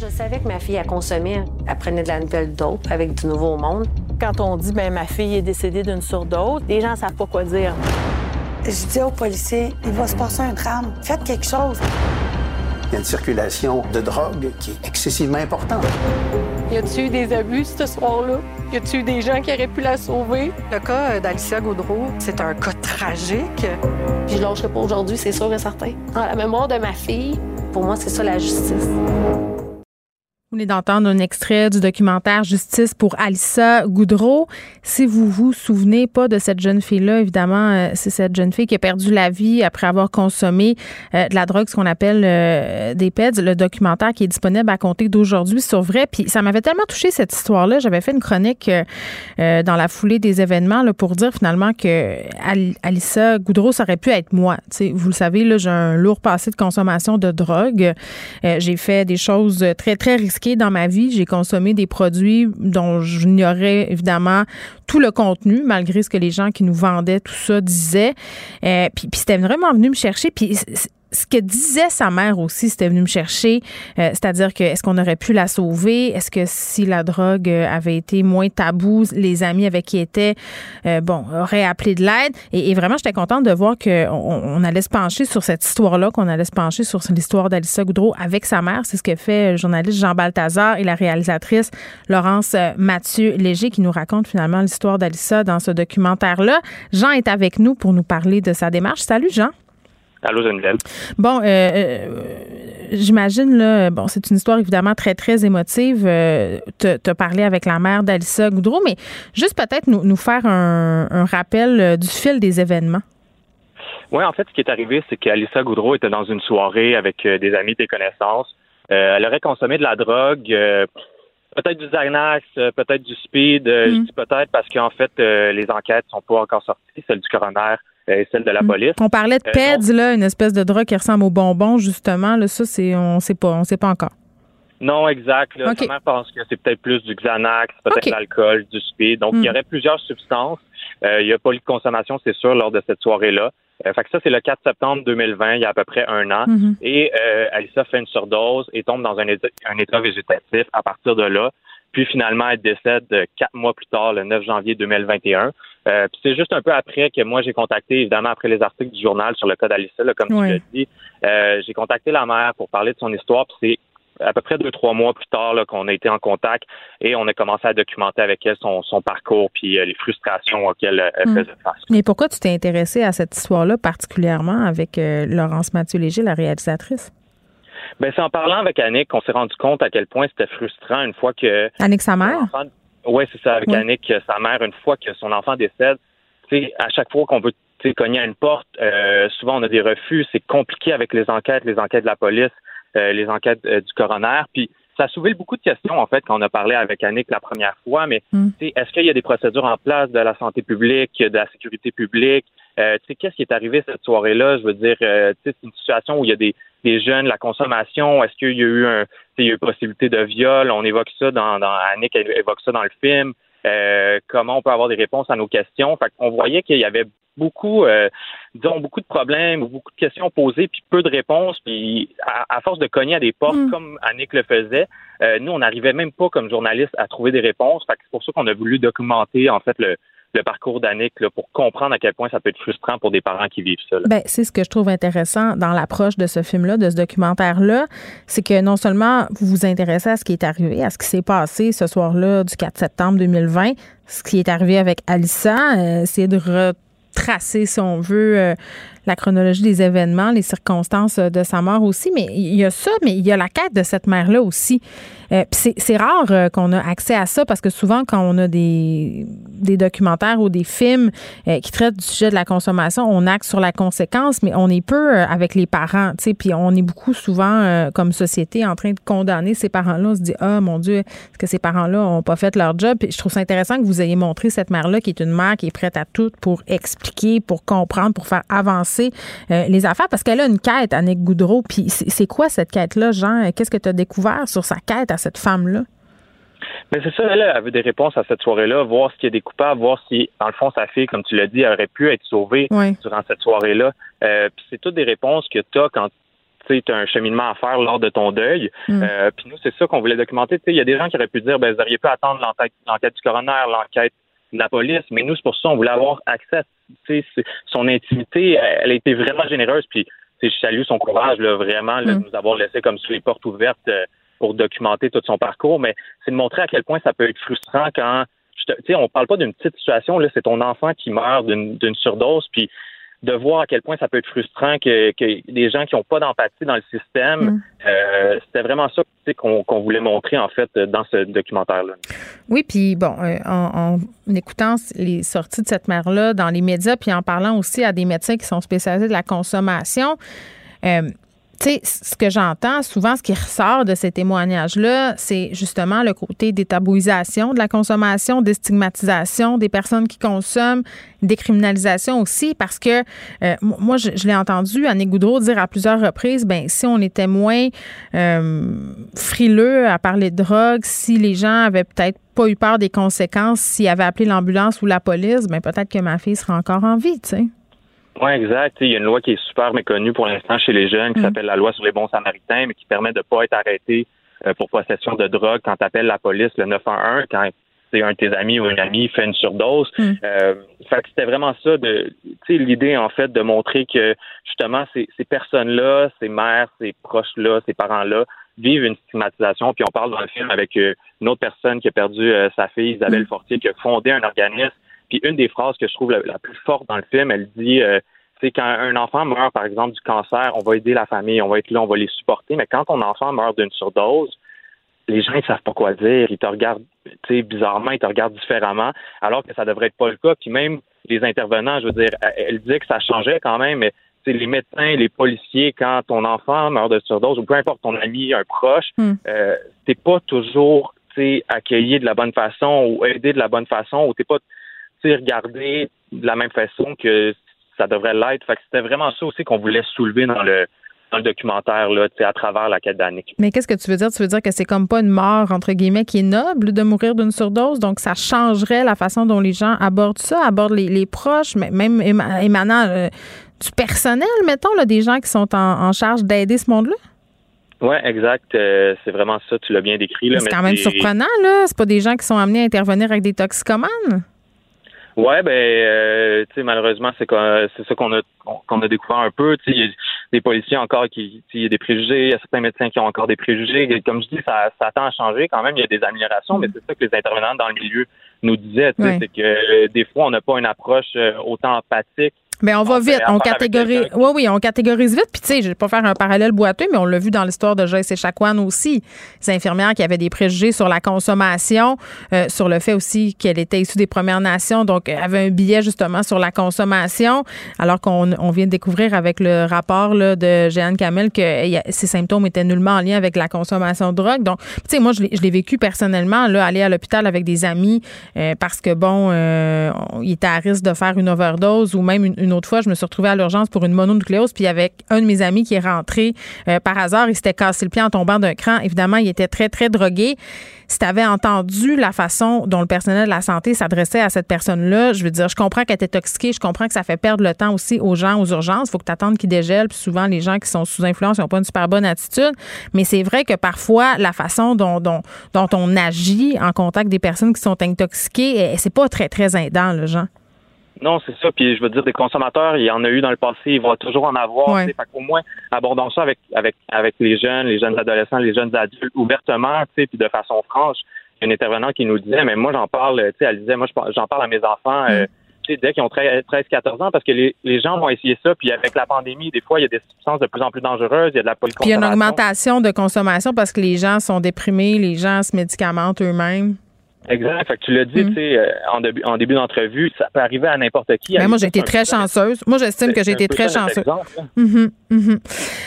Je savais que ma fille a consommé, elle prenait de la nouvelle dope avec du Nouveau Monde. Quand on dit ben ma fille est décédée d'une surdose, les gens savent pas quoi dire. Je dis aux policiers, il va se passer un drame. Faites quelque chose. Il y a une circulation de drogue qui est excessivement importante. Y a-t-il eu des abus ce soir-là? Y a-t-il eu des gens qui auraient pu la sauver? Le cas d'Alicia Gaudreau, c'est un cas tragique. Puis je lâcherai pas aujourd'hui, c'est sûr et certain. Dans la mémoire de ma fille, pour moi, c'est ça la justice. Vous venez d'entendre un extrait du documentaire Justice pour Alissa Goudreau. Si vous vous souvenez pas de cette jeune fille-là, évidemment, euh, c'est cette jeune fille qui a perdu la vie après avoir consommé euh, de la drogue, ce qu'on appelle euh, des PEDS. Le documentaire qui est disponible à compter d'aujourd'hui sur vrai. Puis ça m'avait tellement touché cette histoire-là. J'avais fait une chronique dans la foulée des événements pour dire finalement que Alissa Goudreau, ça aurait pu être moi. sais, vous le savez, j'ai un lourd passé de consommation de drogue. j'ai fait des choses très, très risquées dans ma vie. J'ai consommé des produits dont j'ignorais évidemment tout le contenu, malgré ce que les gens qui nous vendaient tout ça disaient. Euh, puis, puis c'était vraiment venu me chercher. Puis ce que disait sa mère aussi, c'était venu me chercher, euh, c'est-à-dire que est-ce qu'on aurait pu la sauver? Est-ce que si la drogue euh, avait été moins tabou, les amis avec qui était, euh, bon, auraient appelé de l'aide? Et, vraiment, j'étais contente de voir qu'on on allait se pencher sur cette histoire-là, qu'on allait se pencher sur l'histoire d'Alissa Goudreau avec sa mère. C'est ce que fait le journaliste Jean Balthazar et la réalisatrice Laurence Mathieu Léger qui nous raconte finalement l'histoire d'Alissa dans ce documentaire-là. Jean est avec nous pour nous parler de sa démarche. Salut Jean. Allô, Geneviève. Bon, euh, euh, j'imagine, là, bon, c'est une histoire évidemment très, très émotive. Euh, tu as parlé avec la mère d'Alissa Goudreau, mais juste peut-être nous, nous faire un, un rappel euh, du fil des événements. Oui, en fait, ce qui est arrivé, c'est qu'Alissa Goudreau était dans une soirée avec euh, des amis, des connaissances. Elle aurait consommé de la drogue, peut-être du Xanax, peut-être du speed. Je dis peut-être parce qu'en fait, les enquêtes sont pas encore sorties, celle du coroner et celle de la police. On parlait de Euh, PEDS, là, une espèce de drogue qui ressemble au bonbon, justement. Là, ça, c'est, on sait pas, on sait pas encore. Non, exact. Là, OK. Sa mère pense que c'est peut-être plus du Xanax, peut-être de l'alcool, du speed. Donc, Mm. il y aurait plusieurs substances. Euh, il n'y a pas eu de consommation, c'est sûr, lors de cette soirée-là. Euh, fait que ça, c'est le 4 septembre 2020, il y a à peu près un an. Mhm. Et euh, Alissa fait une surdose et tombe dans un état, un état végétatif à partir de là. Puis finalement, elle décède euh, quatre mois plus tard, le 9 janvier 2021. Euh, puis c'est juste un peu après que moi, j'ai contacté, évidemment, après les articles du journal sur le cas d'Alissa, comme tu l'as dit, euh, j'ai contacté la mère pour parler de son histoire. Puis c'est à peu près deux, trois mois plus tard qu'on a été en contact et on a commencé à documenter avec elle son, son parcours puis euh, les frustrations auxquelles elle Mm. faisait face. Mais pourquoi tu t'es intéressé à cette histoire-là, particulièrement avec Laurence Mathieu-Léger, la réalisatrice? Ben, c'est en parlant avec Annick qu'on s'est rendu compte à quel point c'était frustrant une fois que Annick, sa mère? Oui, c'est ça, avec. Annick, euh, sa mère, une fois que son enfant décède, tu sais, à chaque fois qu'on veut tu sais, cogner à une porte, euh, souvent on a des refus, c'est compliqué avec les enquêtes, les enquêtes de la police, euh, les enquêtes euh, du coroner, puis ça a soulevé beaucoup de questions, en fait, quand on a parlé avec Annick la première fois, mais Mm. tu sais, est-ce qu'il y a des procédures en place de la santé publique, de la sécurité publique? Euh, tu sais, qu'est-ce qui est arrivé cette soirée-là? Je veux dire, euh, tu sais, c'est une situation où il y a des, des jeunes, la consommation, est-ce qu'il y a eu un, il y a eu possibilité de viol? On évoque ça dans, dans Annick évoque ça dans le film. Euh, comment on peut avoir des réponses à nos questions? Fait qu'on voyait qu'il y avait beaucoup, euh, disons, beaucoup de problèmes, beaucoup de questions posées, puis peu de réponses. Puis à, à force de cogner à des portes, Mm. comme Annick le faisait, euh, nous, on n'arrivait même pas comme journaliste à trouver des réponses. Fait que c'est pour ça qu'on a voulu documenter en fait le, le parcours d'Annick là, pour comprendre à quel point ça peut être frustrant pour des parents qui vivent ça. Ben, c'est ce que je trouve intéressant dans l'approche de ce film-là, de ce documentaire-là, c'est que non seulement vous vous intéressez à ce qui est arrivé, à ce qui s'est passé ce soir-là du 4 septembre 2020, ce qui est arrivé avec Alissa, euh, c'est de retracer, si on veut, euh, la chronologie des événements, les circonstances euh, de sa mort aussi, mais il y a ça, mais il y a la quête de cette mère-là aussi. Euh, c'est, rare euh, qu'on a accès à ça parce que souvent, quand on a des, des documentaires ou des films euh, qui traitent du sujet de la consommation, on axe sur la conséquence, mais on est peu euh, avec les parents, tu sais, puis on est beaucoup souvent euh, comme société en train de condamner ces parents-là. On se dit, ah mon Dieu, est-ce que ces parents-là n'ont pas fait leur job? Puis je trouve ça intéressant que vous ayez montré cette mère-là qui est une mère qui est prête à tout pour expliquer, pour comprendre, pour faire avancer euh, les affaires, parce qu'elle a une quête, Annick Goudreau. Puis c'est c'est quoi cette quête-là, Jean? Qu'est-ce que tu as découvert sur sa quête à cette femme-là? Mais c'est ça, elle, elle veut des réponses à cette soirée-là, voir s'il y a des coupables, voir si, dans le fond, sa fille, comme tu l'as dit, aurait pu être sauvée durant cette soirée-là. Euh, puis c'est toutes des réponses que tu as quand tu as un cheminement à faire lors de ton deuil. Mm. Euh, puis nous, c'est ça qu'on voulait documenter. Il y a des gens qui auraient pu dire, ben, vous auriez pu attendre l'enquête, du coroner, l'enquête de la police, mais nous, c'est pour ça on voulait avoir accès à son intimité. Elle a été vraiment généreuse, puis je salue son courage, là, vraiment, là, Mm. de nous avoir laissé comme sur les portes ouvertes euh, pour documenter tout son parcours, mais c'est de montrer à quel point ça peut être frustrant quand, tu sais, on parle pas d'une petite situation, là, c'est ton enfant qui meurt d'une surdose, puis de voir à quel point ça peut être frustrant que, que des gens qui n'ont pas d'empathie dans le système, Mm. euh, c'était vraiment ça tu sais, qu'on voulait montrer en fait dans ce documentaire-là. Oui, puis bon, euh, en, en écoutant les sorties de cette mère-là dans les médias, puis en parlant aussi à des médecins qui sont spécialisés de la consommation, euh, tu sais, ce que j'entends souvent, ce qui ressort de ces témoignages-là, c'est justement le côté détabouisation de la consommation, déstigmatisation des personnes qui consomment, décriminalisation aussi, parce que euh, moi, je, l'ai entendu Annick Goudreau dire à plusieurs reprises, ben si on était moins euh, frileux à parler de drogue, si les gens avaient peut-être pas eu peur des conséquences, s'ils avaient appelé l'ambulance ou la police, ben peut-être que ma fille serait encore en vie, tu sais. Oui, exact. Il y a une loi qui est super méconnue pour l'instant chez les jeunes qui Mm. s'appelle la loi sur les bons samaritains, mais qui permet de ne pas être arrêté euh, pour possession de drogue quand tu appelles la police, le 911, quand c'est un de tes amis ou une amie fait une surdose. Mm. Euh, fait que c'était vraiment ça, de, l'idée en fait de montrer que justement ces, ces personnes-là, ces mères, ces proches-là, ces parents-là vivent une stigmatisation. Puis on parle dans le film avec euh, une autre personne qui a perdu euh, sa fille, Isabelle Mm. Fortier, qui a fondé un organisme. Puis une des phrases que je trouve la, la plus forte dans le film, elle dit euh, sais, quand un enfant meurt, par exemple, du cancer, on va aider la famille, on va être là, on va les supporter. Mais quand ton enfant meurt d'une surdose, les gens ne savent pas quoi dire. Ils te regardent, tu sais, bizarrement, ils te regardent différemment, alors que ça devrait être pas le cas. Puis même les intervenants, je veux dire, elle disait que ça changeait quand même, mais les médecins, les policiers, quand ton enfant meurt de surdose, ou peu importe ton ami, un proche, Hmm. euh, t'es pas toujours accueilli de la bonne façon ou aidé de la bonne façon ou t'es pas regardé de la même façon que ça devrait l'être. Fait que c'était vraiment ça aussi qu'on voulait soulever dans le dans le documentaire là, à travers la quête. Mais qu'est-ce que tu veux dire? Tu veux dire que c'est comme pas une mort, entre guillemets, qui est noble de mourir d'une surdose, donc ça changerait la façon dont les gens abordent ça, abordent les, les proches, mais même éma- émanant euh, du personnel, mettons, là, des gens qui sont en, en charge d'aider ce monde-là? Oui, exact. Euh, c'est vraiment ça, tu l'as bien décrit. Là, C'est mais quand même surprenant, là. C'est pas des gens qui sont amenés à intervenir avec des toxicomanes? Ouais, ben, euh, tu sais, malheureusement, c'est c'est ça qu'on a qu'on a découvert un peu. Tu sais, il y a des policiers encore qui, il y a des préjugés, il y a certains médecins qui ont encore des préjugés. Et comme je dis, ça, ça tend à changer quand même. Il y a des améliorations, mais c'est ça que les intervenants dans le milieu nous disaient. tu sais. C'est que euh, des fois, on n'a pas une approche euh, autant empathique. Mais on va vite, on catégorise. Oui, oui, on catégorise vite. Puis tu sais, je vais pas faire un parallèle boiteux, mais on l'a vu dans l'histoire de Joyce Echaquan aussi. Ces infirmières qui avaient des préjugés sur la consommation, euh, sur le fait aussi qu'elle était issue des Premières Nations, donc elle avait un billet justement sur la consommation, alors qu'on on vient de découvrir avec le rapport là, de Jeanne Kamel que ces symptômes étaient nullement en lien avec la consommation de drogue. Donc, tu sais, moi, je l'ai vécu personnellement, là, aller à l'hôpital avec des amis euh, parce que, bon, euh, il était à risque de faire une overdose ou même une, une autre fois, je me suis retrouvée à l'urgence pour une mononucléose, puis avec un de mes amis qui est rentré euh, par hasard, il s'était cassé le pied en tombant d'un cran. Évidemment, il était très, très drogué. Si tu avais entendu la façon dont le personnel de la santé s'adressait à cette personne-là, je veux dire, je comprends qu'elle était toxiquée, je comprends que ça fait perdre le temps aussi aux gens aux urgences. Il faut que tu attendes qu'ils dégèlent, puis souvent, les gens qui sont sous influence n'ont pas une super bonne attitude. Mais c'est vrai que parfois, la façon dont, on agit en contact des personnes qui sont intoxiquées, eh, c'est pas très, très aidant, le gens. Non, c'est ça. Puis je veux dire, des consommateurs, il y en a eu dans le passé, il va toujours en avoir. Ouais. Fait qu'au moins, abordons ça avec, avec, avec les jeunes, les jeunes adolescents, les jeunes adultes, ouvertement, tu sais, puis de façon franche. Il y a un intervenant qui nous disait, mais moi, j'en parle, tu sais, elle disait, moi, j'en parle à mes enfants, euh, tu sais, dès qu'ils ont 13, 14 ans, parce que les, les gens vont essayer ça, puis avec la pandémie, des fois, il y a des substances de plus en plus dangereuses, il y a de la Puis il y a une polyconsommation. augmentation de consommation parce que les gens sont déprimés, les gens se médicamentent eux-mêmes. Exact. Fait que tu l'as dit, tu sais, euh, en début, en début d'entrevue, ça peut arriver à n'importe qui. Mais Ben, moi, j'ai été très chanceuse. Moi, j'estime que j'ai été très chanceuse. là. Mhm, mhm.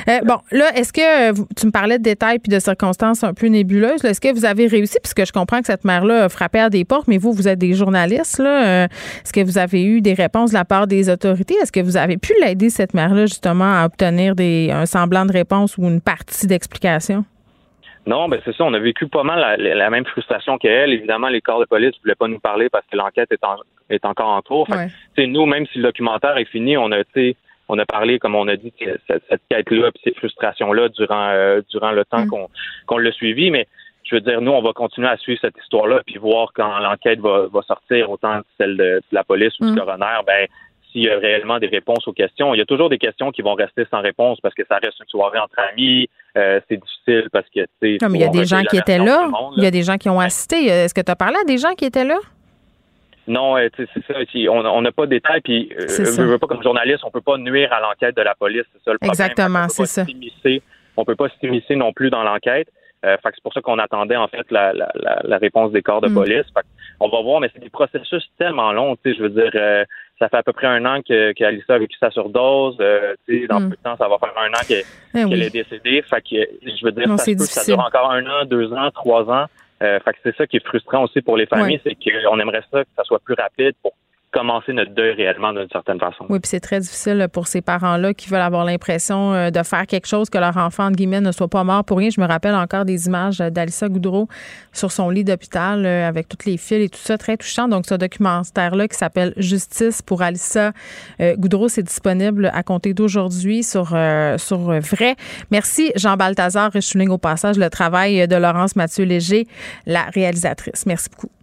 Euh, bon, là, est-ce que euh, tu me parlais de détails puis de circonstances un peu nébuleuses? Est-ce que vous avez réussi? Puisque je comprends que cette mère-là a frappé à des portes, mais vous, vous êtes des journalistes. Là, est-ce que vous avez eu des réponses de la part des autorités? Est-ce que vous avez pu l'aider, cette mère-là, justement, à obtenir des, un semblant de réponse ou une partie d'explication? Non, ben c'est ça. On a vécu pas mal la, même frustration qu'elle. Évidemment, les corps de police ne voulaient pas nous parler parce que l'enquête est, en- est encore en cours. Fait Ouais. nous, même si le documentaire est fini, on a, on a parlé, comme on a dit, cette, cette quête-là, puis ces frustrations-là durant euh, durant le temps qu'on qu'on l'a suivi. Mais je veux dire, nous, on va continuer à suivre cette histoire-là, puis voir quand l'enquête va, va sortir, autant celle de, de la police ou Mm. du coroner, ben s'il y a réellement des réponses aux questions. Il y a toujours des questions qui vont rester sans réponse parce que ça reste une soirée entre amis. euh, c'est difficile parce que, tu sais, il y a des gens qui étaient là. Il y a des gens qui ont assisté. Est-ce que tu as parlé à des gens qui étaient là? Non, euh, c'est ça. On n'a pas de détails, puis euh, veux pas comme journaliste, on peut pas nuire à l'enquête de la police, c'est ça le problème. Exactement, c'est ça. On peut pas s'immiscer non plus dans l'enquête. Euh, c'est pour ça qu'on attendait en fait la, la, la, la réponse des corps de Mm. police. Fait on va voir, mais c'est des processus tellement longs. Je veux dire, euh, ça fait à peu près un an que qu'Alissa a vécu sa surdose. Euh, tu sais, dans Mm. peu de temps, ça va faire un an qu'elle Eh qu'elle est décédée. Fait que je veux dire, Non, ça, peut que ça dure encore un an, deux ans, trois ans. Euh, fait que c'est ça qui est frustrant aussi pour les familles, Ouais. c'est qu'on aimerait ça que ça soit plus rapide pour commencer notre deuil réellement d'une certaine façon. Oui, puis c'est très difficile pour ces parents-là qui veulent avoir l'impression euh, de faire quelque chose, que leur enfant, entre guillemets, ne soit pas mort pour rien. Je me rappelle encore des images euh, d'Alissa Goudreau sur son lit d'hôpital euh, avec toutes les fils et tout ça, très touchant. Donc, ce documentaire-là qui s'appelle Justice pour Alissa euh, Goudreau, c'est disponible à compter d'aujourd'hui sur, euh, sur euh, Vrai. Merci, Jean Balthazar. Je souligne au passage le travail de Laurence Mathieu Léger, la réalisatrice. Merci beaucoup.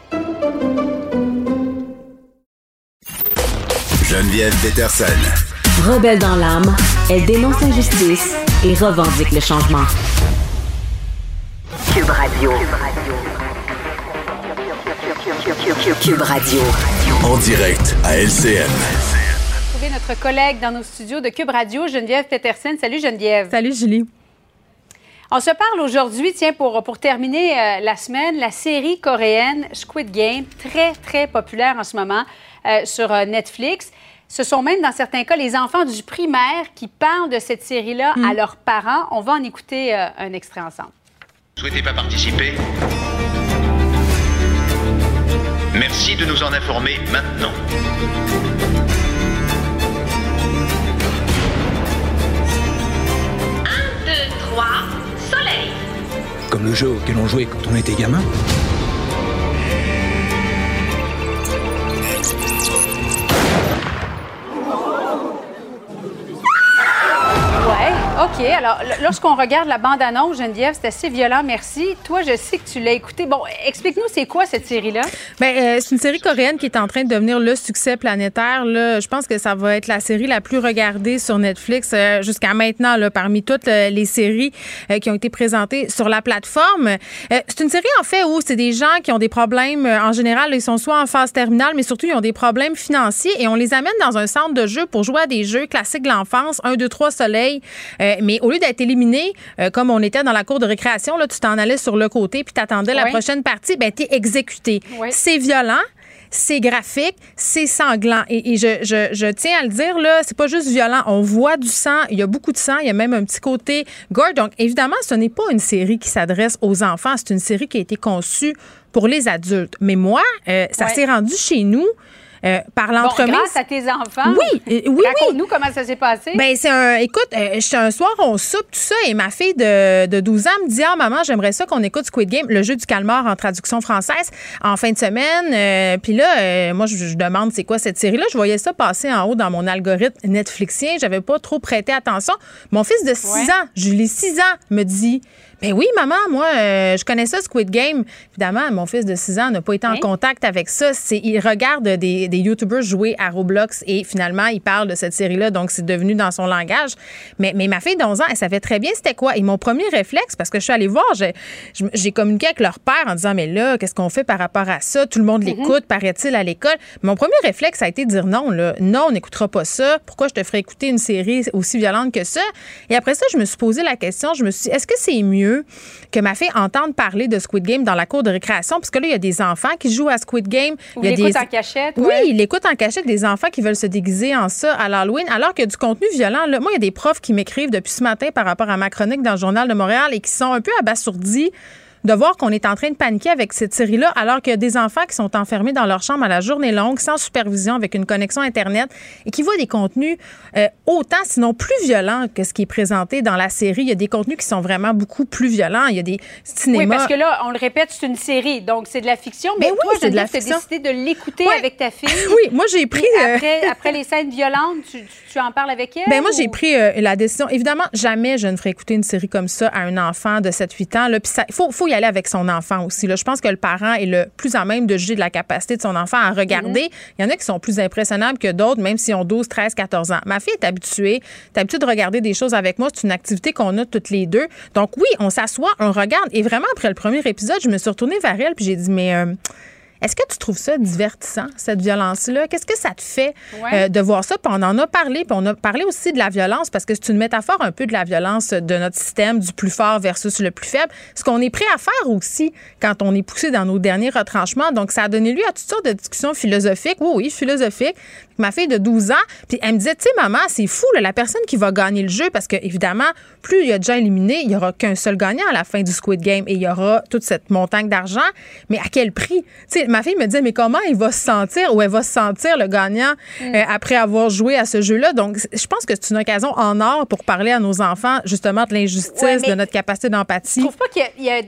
Geneviève Peterson. Rebelle dans l'âme, elle dénonce l'injustice et revendique le changement. Cube Radio. Cube Radio. En direct à LCN. Trouver notre collègue dans nos studios de Cube Radio, Geneviève Peterson. Salut Geneviève. Salut Julie. On se parle aujourd'hui, tiens, pour, pour terminer euh, la semaine, la série coréenne Squid Game, très, très populaire en ce moment euh, sur euh, Netflix. Ce sont même, dans certains cas, les enfants du primaire qui parlent de cette série-là à leurs parents. On va en écouter un extrait ensemble. Souhaitez pas participer? Merci de nous en informer maintenant. Comme le jeu auquel on jouait quand on était gamin. OK. Alors, lorsqu'on regarde la bande-annonce, Geneviève, c'est assez violent, merci. Toi, je sais que tu l'as écouté. Bon, explique-nous, c'est quoi cette série-là? Ben, euh, c'est une série coréenne qui est en train de devenir le succès planétaire. Là. Je pense que ça va être la série la plus regardée sur Netflix euh, jusqu'à maintenant, parmi toutes euh, les séries qui ont été présentées sur la plateforme. C'est une série, en fait, où c'est des gens qui ont des problèmes. en général, ils sont soit en phase terminale, mais surtout, ils ont des problèmes financiers et on les amène dans un centre de jeu pour jouer à des jeux classiques de l'enfance, 1, 2, 3 soleil. Euh, mais au lieu d'être éliminé, euh, comme on était dans la cour de récréation, là, tu t'en allais sur le côté puis t'attendais la prochaine partie, ben, t'es exécuté. C'est violent. C'est graphique, c'est sanglant. Et, et je, je- je tiens à le dire, là, c'est pas juste violent. On voit du sang, il y a beaucoup de sang, il y a même un petit côté gore. Donc, évidemment, ce n'est pas une série qui s'adresse aux enfants, c'est une série qui a été conçue pour les adultes. Mais moi, euh, ça Ouais. s'est rendu chez nous euh, par Bon, l'entremise. grâce à tes enfants. Oui, euh, oui, Raconte-nous comment ça s'est passé. Ben, c'est un. Écoute, euh, j'étais un soir, on soupe, tout ça, et ma fille de, de 12 ans me dit Ah, maman, j'aimerais ça qu'on écoute Squid Game, le jeu du calmar en traduction française, en fin de semaine. Euh, Puis là, euh, moi, je, je demande c'est quoi cette série-là? Je voyais ça passer en haut dans mon algorithme Netflixien. J'avais pas trop prêté attention. Mon fils de 6 Ouais. ans, Julie, 6 ans, me dit ben oui, maman, moi, euh, je connais ça, Squid Game. Évidemment, mon fils de 6 ans n'a pas été en Hein? contact avec ça. C'est, il regarde des, des YouTubers jouer à Roblox et finalement, il parle de cette série-là, donc c'est devenu dans son langage. Mais, mais ma fille de 11 ans, elle savait très bien c'était quoi. Et mon premier réflexe, parce que je suis allée voir, j'ai, communiqué avec leur père en disant, mais là, qu'est-ce qu'on fait par rapport à ça? Tout le monde l'écoute, paraît-il, à l'école. Mon premier réflexe a été de dire non, là. Non, on n'écoutera pas ça. Pourquoi je te ferais écouter une série aussi violente que ça? Et après ça, je me suis posé la question, je me suis dit, est-ce que c'est mieux que ma fille entende parler de Squid Game dans la cour de récréation? Parce que là, il y a des enfants qui jouent à Squid Game. Ou il y a des... en cachette. Oui, ouais. il écoute en cachette des enfants qui veulent se déguiser en ça à l'Halloween, alors qu'il y a du contenu violent. Là, moi, il y a des profs qui m'écrivent depuis ce matin par rapport à ma chronique dans le Journal de Montréal et qui sont un peu abasourdis de voir qu'on est en train de paniquer avec cette série-là, alors qu'il y a des enfants qui sont enfermés dans leur chambre à la journée longue, sans supervision, avec une connexion Internet, et qui voient des contenus euh, autant, sinon plus violents que ce qui est présenté dans la série. Il y a des contenus qui sont vraiment beaucoup plus violents. Il y a des cinémas... Oui, parce que là, on le répète, c'est une série, donc c'est de la fiction. Mais Ben oui, toi, c'est de la Geneviève, tu as fiction. décidé de l'écouter Ouais. avec ta fille. Oui, moi, j'ai pris... Euh, Après, après les scènes violentes, tu, en parles avec elle? Ben moi, j'ai pris euh, la décision. Évidemment, jamais je ne ferai écouter une série comme ça à un enfant de 7-8 ans. Puis il faut, faut y aller avec son enfant aussi. Là. Je pense que le parent est le plus à même de juger de la capacité de son enfant à regarder. Il y en a qui sont plus impressionnables que d'autres, même s'ils ont 12, 13, 14 ans. Ma fille est habituée. est habituée de regarder des choses avec moi. C'est une activité qu'on a toutes les deux. Donc oui, on s'assoit, on regarde. Et vraiment, après le premier épisode, je me suis retournée vers elle puis j'ai dit, mais... euh, est-ce que tu trouves ça divertissant, cette violence-là? Qu'est-ce que ça te fait Ouais. euh, de voir ça? Puis on en a parlé, puis on a parlé aussi de la violence, parce que c'est une métaphore un peu de la violence de notre système, du plus fort versus le plus faible. Ce qu'on est prêt à faire aussi quand on est poussé dans nos derniers retranchements. Donc, ça a donné lieu à toutes sortes de discussions philosophiques. Oui, oui, philosophiques. Ma fille de 12 ans, puis elle me disait, tu sais, maman, c'est fou, là, la personne qui va gagner le jeu, parce que, évidemment, plus il y a de gens éliminés, il n'y aura qu'un seul gagnant à la fin du Squid Game et il y aura toute cette montagne d'argent. Mais à quel prix? Tu sais, ma fille me disait, mais comment il va se sentir ou elle va se sentir le gagnant euh, après avoir joué à ce jeu-là? Donc, je pense que c'est une occasion en or pour parler à nos enfants, justement, de l'injustice, Ouais, de notre capacité Je d'empathie. trouve pas qu'il y a- il y a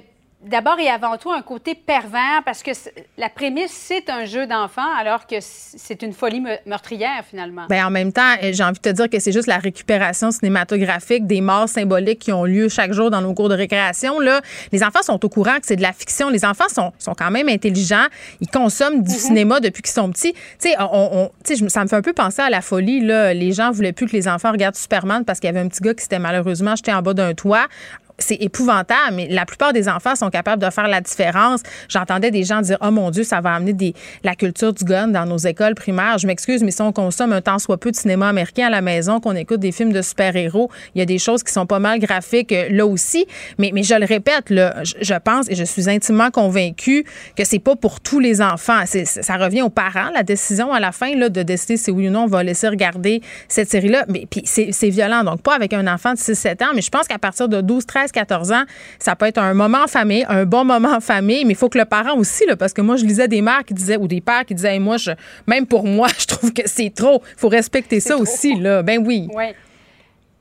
d'abord et avant tout un côté pervers parce que la prémisse, c'est un jeu d'enfant alors que c'est une folie meurtrière finalement. Bien, en même temps, eh, j'ai envie de te dire que c'est juste la récupération cinématographique des morts symboliques qui ont lieu chaque jour dans nos cours de récréation. Là, les enfants sont au courant que c'est de la fiction. Les enfants sont, sont quand même intelligents. Ils consomment du mhm. cinéma depuis qu'ils sont petits. Tu sais, on, ça me fait un peu penser à la folie. Là. Les gens voulaient plus que les enfants regardent Superman parce qu'il y avait un petit gars qui s'était malheureusement jeté en bas d'un toit c'est épouvantable, mais la plupart des enfants sont capables de faire la différence. J'entendais des gens dire, oh mon Dieu, ça va amener des, la culture du gun dans nos écoles primaires. Je m'excuse, mais si on consomme un temps soit peu de cinéma américain à la maison, qu'on écoute des films de super-héros, il y a des choses qui sont pas mal graphiques euh, là aussi. Mais, mais je le répète, je, pense et je suis intimement convaincue que c'est pas pour tous les enfants. Ça revient aux parents, la décision à la fin de décider si oui ou non on va laisser regarder cette série-là. Mais puis c'est violent. Donc, pas avec un enfant de 6-7 ans, mais je pense qu'à partir de 12, 13, 14 ans, ça peut être un moment en famille, un bon moment en famille, mais il faut que le parent aussi, là, parce que moi, je lisais des mères qui disaient, ou des pères qui disaient, moi, je, même pour moi, je trouve que c'est trop. Il faut respecter ça aussi, là. Ben oui. Oui.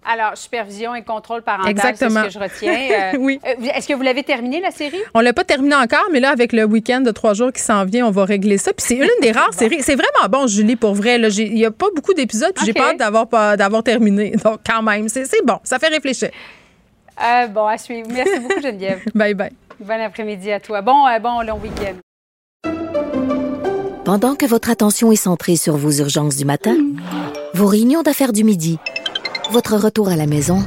Alors, supervision et contrôle parental, c'est ce que je retiens. Euh, oui. Euh, est-ce que vous l'avez terminé, la série? On l'a pas terminé encore, mais là, avec le week-end de trois jours qui s'en vient, on va régler ça. Puis c'est une des rares séries. C'est vraiment bon, Julie, pour vrai. Il n'y a pas beaucoup d'épisodes, puis j'ai hâte d'avoir, d'avoir terminé. Donc, quand même, c'est bon. Ça fait réfléchir. Euh, bon, à suivre. Merci beaucoup, Geneviève. bye bye. Bon après-midi à toi. Bon, euh, bon long week-end. Pendant que votre attention est centrée sur vos urgences du matin, vos réunions d'affaires du midi, votre retour à la maison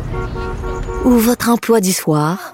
ou votre emploi du soir,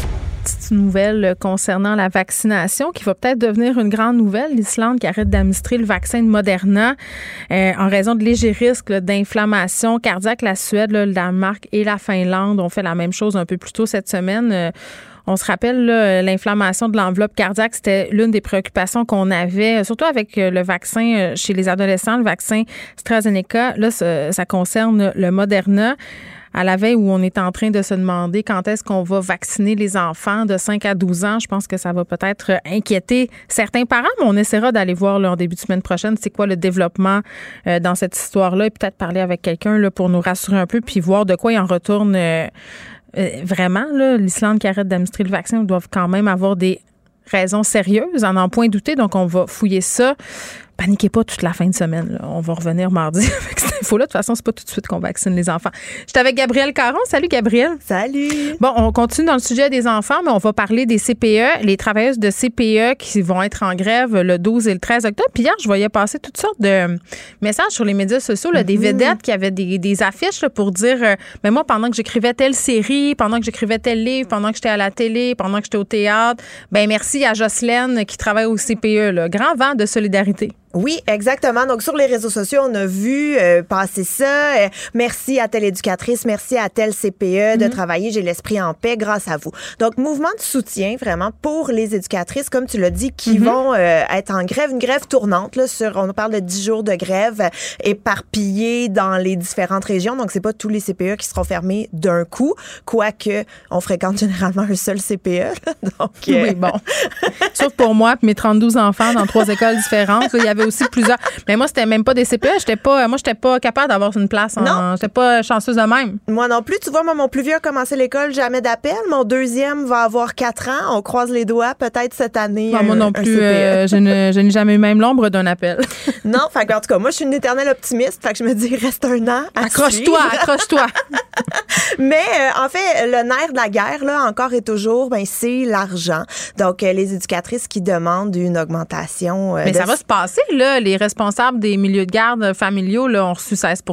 petite nouvelle concernant la vaccination qui va peut-être devenir une grande nouvelle. L'Islande qui arrête d'administrer le vaccin de Moderna euh, en raison de légers risques d'inflammation cardiaque. La Suède, le Danemark et la Finlande ont fait la même chose un peu plus tôt cette semaine. Euh, on se rappelle, l'inflammation de l'enveloppe cardiaque, c'était l'une des préoccupations qu'on avait, surtout avec euh, le vaccin chez les adolescents, le vaccin AstraZeneca. Là, ça concerne le Moderna à la veille où on est en train de se demander quand est-ce qu'on va vacciner les enfants de 5 à 12 ans. Je pense que ça va peut-être inquiéter certains parents, mais on essaiera d'aller voir là, en début de semaine prochaine c'est quoi le développement euh, dans cette histoire-là et peut-être parler avec quelqu'un là, pour nous rassurer un peu puis voir de quoi il en retourne. Euh, euh, vraiment, l'Islande qui arrête d'administrer le vaccin doivent quand même avoir des raisons sérieuses, en en point douter. Donc, on va fouiller ça paniquez pas toute la fin de semaine. On va revenir mardi avec cette info-là. De toute façon, c'est pas tout de suite qu'on vaccine les enfants. J'étais avec Gabrielle Caron. Salut, Gabrielle. Salut. Bon, on continue dans le sujet des enfants, mais on va parler des CPE, les travailleuses de CPE qui vont être en grève le 12 et le 13 octobre. Puis hier, je voyais passer toutes sortes de messages sur les médias sociaux, des mhm. vedettes qui avaient des, affiches pour dire Mais ben moi, pendant que j'écrivais telle série, pendant que j'écrivais tel livre, pendant que j'étais à la télé, pendant que j'étais au théâtre, ben merci à Jocelyne qui travaille au CPE. Là. Grand vent de solidarité. Oui, exactement. Donc sur les réseaux sociaux, on a vu euh, passer ça. Euh, merci à telle éducatrice, merci à telle CPE de mhm. travailler. J'ai l'esprit en paix grâce à vous. Donc mouvement de soutien vraiment pour les éducatrices, comme tu l'as dit, qui mhm. vont euh, être en grève, une grève tournante là. Sur, on parle de 10 jours de grève éparpillés dans les différentes régions. Donc c'est pas tous les CPE qui seront fermés d'un coup, quoique on fréquente généralement un seul CPE. Donc oui, bon. Sauf pour moi, mes 32 enfants dans trois écoles différentes. il y avait aussi plusieurs. Mais moi, c'était même pas des CPE. J'étais pas, moi, j'étais pas capable d'avoir une place. non. J'étais pas chanceuse de même. Moi non plus. Tu vois, moi, mon plus vieux a commencé l'école, jamais d'appel. Mon deuxième va avoir quatre ans. On croise les doigts, peut-être cette année. moi non plus. Euh, je n'ai jamais eu même l'ombre d'un appel. non, en tout cas, moi, je suis une éternelle optimiste. Fait que je me dis, reste un an. Accroche-toi, accroche-toi. Mais euh, en fait, le nerf de la guerre, là, encore et toujours, ben, c'est l'argent. Donc, euh, les éducatrices qui demandent une augmentation. Mais ça va se passer, les responsables des milieux de garde familiaux là, ont reçu 16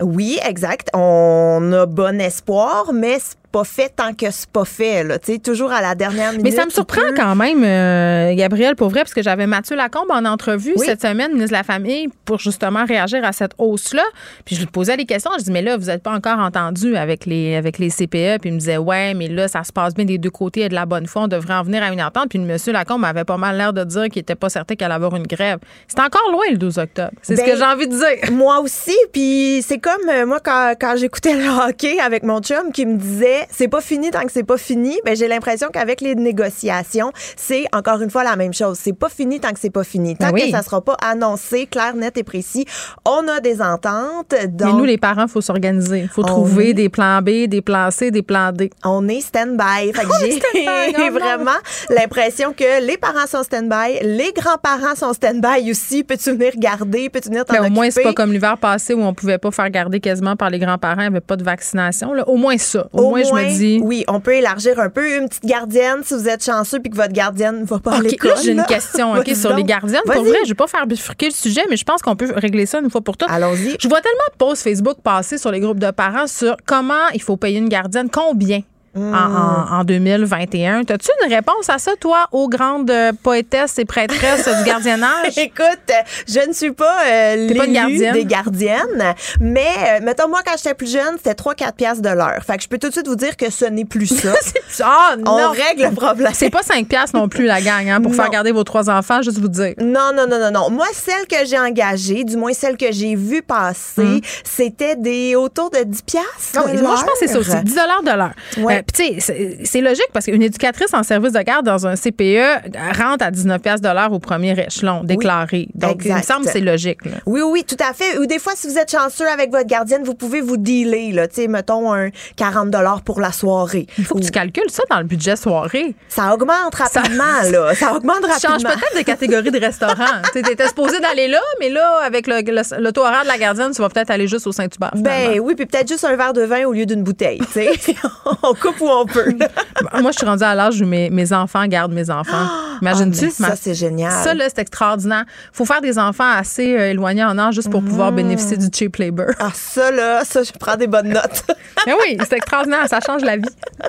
Oui, exact. On a bon espoir, mais pas fait tant que c'est pas fait, là. Tu sais, toujours à la dernière minute. Mais ça me surprend peut- quand même, euh, Gabriel, pour vrai, parce que j'avais Mathieu Lacombe en entrevue cette semaine, ministre de la Famille, pour justement réagir à cette hausse-là. Puis je lui posais des questions. Je dis, mais là, vous n'êtes pas encore entendu avec les, avec les CPE. Puis il me disait, ouais, mais là, ça se passe bien des deux côtés. Il y a de la bonne foi. On devrait en venir à une entente. Puis le monsieur Lacombe avait pas mal l'air de dire qu'il n'était pas certain qu'elle allait avoir une grève. C'est encore loin le 12 octobre. C'est ce Ben, que j'ai envie de dire. Moi aussi, puis c'est comme euh, moi quand, quand j'écoutais le hockey avec mon chum qui me disait c'est pas fini tant que c'est pas fini, ben j'ai l'impression qu'avec les négociations, c'est encore une fois la même chose. C'est pas fini tant que c'est pas fini. Tant Ben oui. que ça sera pas annoncé clair, net et précis, on a des ententes. Donc mais nous, les parents, il faut s'organiser. Il faut trouver est- des plans B, des plans C, des plans D. on est stand-by. Fait que j'ai vraiment l'impression que les parents sont stand-by, les grands-parents sont stand-by aussi. Peux-tu venir garder? Peux-tu venir t'en Mais au moins, c'est occuper? pas comme l'hiver passé où on pouvait pas faire garder quasiment par les grands-parents, il n'y avait pas de vaccination. là. Au moins ça. Au, moins, je me dis. Oui, on peut élargir un peu. Une petite gardienne, si vous êtes chanceux puis que votre gardienne ne va pas à l'école. j'ai une question sur les gardiennes. Pour vrai, je vais pas faire bifurquer le sujet, mais je pense qu'on peut régler ça une fois pour toutes. Allons-y. Je vois tellement de posts Facebook passer sur les groupes de parents sur comment il faut payer une gardienne, combien? Hmm. en, en- en 2021. As-tu une réponse à ça, toi, aux grandes euh, poétesses et prêtresses du gardiennage? Écoute, je ne suis pas euh, T'es pas une l'élu gardienne? des gardiennes, mais euh, mettons moi quand j'étais plus jeune, c'était 3-4 piastres de l'heure. Fait que je peux tout de suite vous dire que ce n'est plus ça. Ah! On règle le problème. C'est pas 5 piastres non plus, la gang, hein, pour faire garder vos trois enfants, juste vous dire. Non, non, non, non, non. Moi, celle que j'ai engagée, du moins celle que j'ai vue passer, c'était des autour de 10 piastres. De moi, je pense que c'est ça aussi. l'heure. 10 de l'heure. Ouais. Euh, Puis, tu sais, c'est- logique parce qu'une éducatrice en service de garde dans un CPE rentre à 19 de l'heure au premier échelon déclaré. Donc, il me exact. semble que c'est logique. là. Oui, oui, tout à fait. Ou des fois, si vous êtes chanceux avec votre gardienne, vous pouvez vous dealer, là. Tu sais, mettons un 40 pour la soirée. Il faut que tu calcules ça dans le budget soirée. Ça augmente rapidement, là. Ça augmente Tu changes rapidement. peut-être de catégorie de restaurant. tu étais supposé d'aller là, mais là, avec le, le, horaire de la gardienne, tu vas peut-être aller juste au Saint-Hubert. Ben oui, puis peut-être juste un verre de vin au lieu d'une bouteille, tu sais. coupe où on peut? Moi, je suis rendue à l'âge où mes, mes enfants gardent mes enfants. Imagines-tu? Ah, ça, c'est génial. Ça, là, c'est extraordinaire. faut faire des enfants assez euh, éloignés en âge juste pour pouvoir bénéficier du cheap labor. Ah, ça, là, ça, je prends des bonnes notes. Mais oui, c'est extraordinaire. Ça change la vie.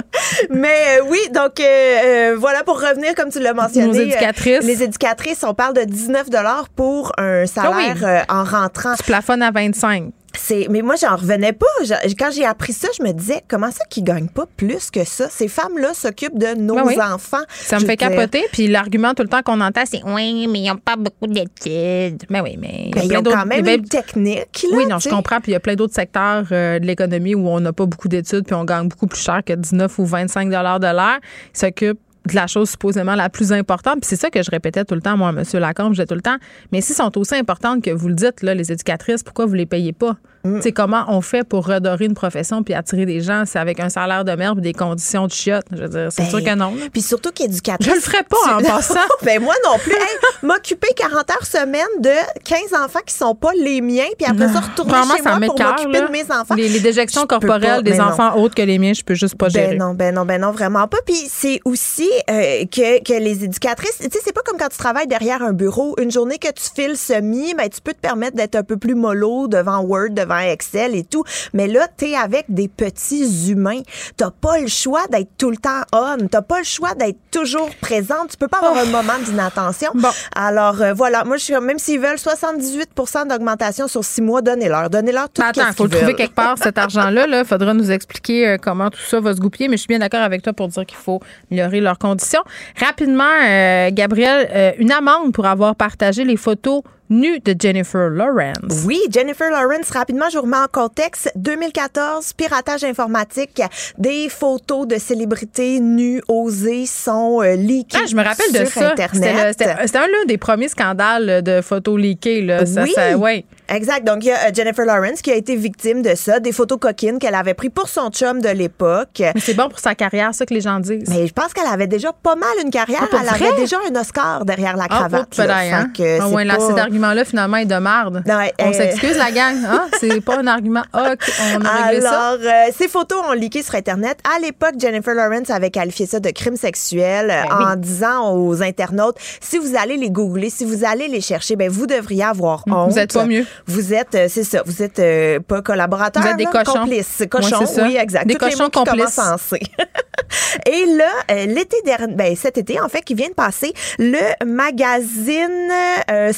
Mais euh, oui, donc euh, voilà, pour revenir, comme tu l'as mentionné. Nos éducatrices. les éducatrices, on parle de 19 pour un salaire Ah oui. euh, en rentrant. Tu plafonnes à 25. C'est, mais moi, j'en revenais pas. Je- quand j'ai appris ça, je me disais, comment ça qu'ils gagnent pas plus que ça? Ces femmes-là s'occupent de nos Ben oui. enfants. Ça me Je fait dire, capoter. Puis l'argument tout le temps qu'on entend, c'est oui, mais ils n'ont pas beaucoup d'études. Mais oui, mais. il y a Ben, ils plein ont d'autres- quand même une technique. Là, Oui, non, je comprends. Puis il y a plein d'autres secteurs euh, de l'économie où on n'a pas beaucoup d'études puis on gagne beaucoup plus cher que 19 ou 25 de l'heure. Ils s'occupent de la chose supposément la plus importante. Puis c'est ça que je répétais tout le temps, moi, M. Lacombe, je disais tout le temps. Mais si sont aussi importantes que vous le dites, les éducatrices, pourquoi vous les payez pas? Mm. Tu sais, comment on fait pour redorer une profession puis attirer des gens? C'est avec un salaire de merde et des conditions de chiottes. Je veux dire, c'est Ben, sûr que non. Puis surtout qu'éducatrice. Je le ferais pas en passant. ben moi non plus. Hey, M'occuper 40 heures semaine de 15 enfants qui sont pas les miens, puis après ça, retourner chez ça moi pour m'occuper de mes enfants. Les, les déjections corporelles pas, des non. enfants autres que les miens, je peux juste pas gérer. Ben non, ben non, ben non, vraiment pas. Puis c'est aussi euh, que, que les éducatrices, tu sais, c'est pas comme quand tu travailles derrière un bureau. Une journée que tu files semi, ben tu peux te permettre d'être un peu plus mollo devant Word, devant Excel et tout. Mais là, t'es avec des petits humains. T'as pas le choix d'être tout le temps on. T'as pas le choix d'être toujours présente. Tu peux pas avoir un moment d'inattention. Alors euh, voilà, moi je suis même s'ils veulent 78% d'augmentation sur six mois, donnez-leur, donnez-leur tout attends, il faut le trouver quelque part, cet argent-là. Il faudra nous expliquer euh, comment tout ça va se goupiller. Mais je suis bien d'accord avec toi pour dire qu'il faut améliorer leurs conditions. Rapidement, euh, Gabriel, euh, une amende pour avoir partagé les photos nues de Jennifer Lawrence. Oui, Jennifer Lawrence, rapidement, je vous remets en contexte. 2014, piratage informatique, des photos de célébrités nues, osées, sont euh, leakées Ah, je me rappelle de sur ça. C'était le- Internet. C'était un l'un des premiers scandales de photos leakées. Là. Ça, oui, ça- ouais. exact. Donc, il y a euh, Jennifer Lawrence qui a été victime de ça, des photos coquines qu'elle avait prises pour son chum de l'époque. Mais c'est bon pour sa carrière, ça que les gens disent. Mais je pense qu'elle avait déjà pas mal une carrière. Ah, elle vrai? avait déjà un Oscar derrière la Ah, cravate. oh, peut-être, là. hein? Fait que Ah c'est ouais, pas- argument-là, finalement, est de marde. on euh, s'excuse, la gang. Hein? C'est pas un argument. OK, on a réglé ça. Alors, euh, ces photos ont leaké sur Internet. À l'époque, Jennifer Lawrence avait qualifié ça de crime sexuel euh, Ben en disant aux internautes, si vous allez les googler, si vous allez les chercher, ben vous devriez avoir honte. Vous êtes pas mieux. Vous êtes, euh, c'est ça, vous êtes euh, pas collaborateur, Vous êtes des là, cochons. complices. Cochons, ça. oui, exact. Des les cochons qui complices. commencent. Et là, euh, l'été dernier, ben, cet été, en fait, qui vient de passer, le magazine euh,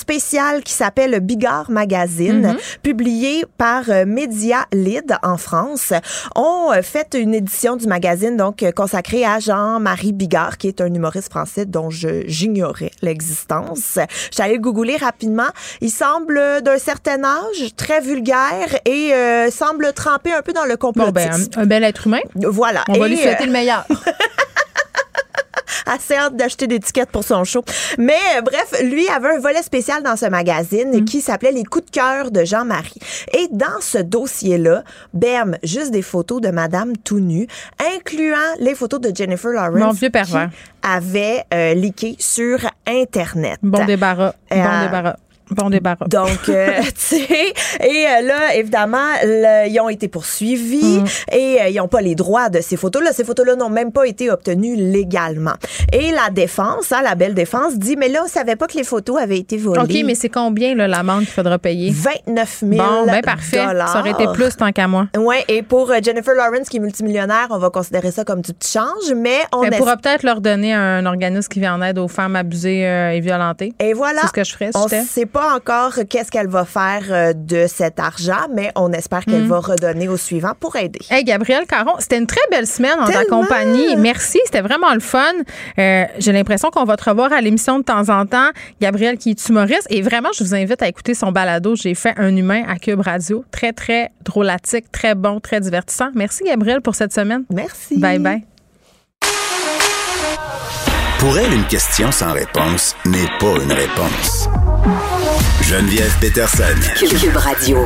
qui s'appelle Bigard Magazine, Mhm. publié par euh, Media Lead en France, ont euh, fait une édition du magazine donc euh, consacrée à Jean-Marie Bigard, qui est un humoriste français dont j'ignorais l'existence. J'allais le googler rapidement. Il semble d'un certain âge, très vulgaire et euh, semble tremper un peu dans le Bon, complotisme. ben, un, un bel être humain. Voilà. On va Et, lui souhaiter le meilleur. assez hâte d'acheter des tickets pour son show. Mais euh, bref, lui avait un volet spécial dans ce magazine Mm. qui s'appelait Les coups de cœur de Jean-Marie. Et dans ce dossier-là, bam, juste des photos de Madame tout nue, incluant les photos de Jennifer Lawrence. Mon vieux pervers. qui avait euh, leaké sur Internet. Bon débarras. Bon Euh, débarras. Bon débarras. Donc, euh, tu sais, et euh, là, évidemment, le- ils ont été poursuivis Mm. et euh, ils n'ont pas les droits de ces photos-là. Ces photos-là n'ont même pas été obtenues légalement. Et la défense, hein, la belle défense, dit, mais là, on savait pas que les photos avaient été volées. OK, mais c'est combien l'amende qu'il faudra payer? 29 000 Bon, ben parfait. Ça aurait été plus tant qu'à moi. Oui, et pour Jennifer Lawrence, qui est multimillionnaire, on va considérer ça comme du petit change, mais on Elle pourra peut-être leur donner un organisme qui vient en aide aux femmes abusées et violentées. Et voilà. C'est ce que je ferais si On sait pas encore qu'est-ce qu'elle va faire euh, de cet argent, mais on espère qu'elle Mm. va redonner au suivant pour aider. Hey, Gabrielle Caron, c'était une très belle semaine en ta compagnie. Merci, c'était vraiment le fun. Euh, J'ai l'impression qu'on va te revoir à l'émission de temps en temps. Gabrielle qui est humoriste. Et vraiment, je vous invite à écouter son balado. J'ai fait un humain à Cube Radio. Très, très drôlatique, très bon, très divertissant. Merci, Gabrielle, pour cette semaine. Merci. Bye bye. Pour elle, une question sans réponse n'est pas une réponse. Geneviève Peterson. Cube Radio.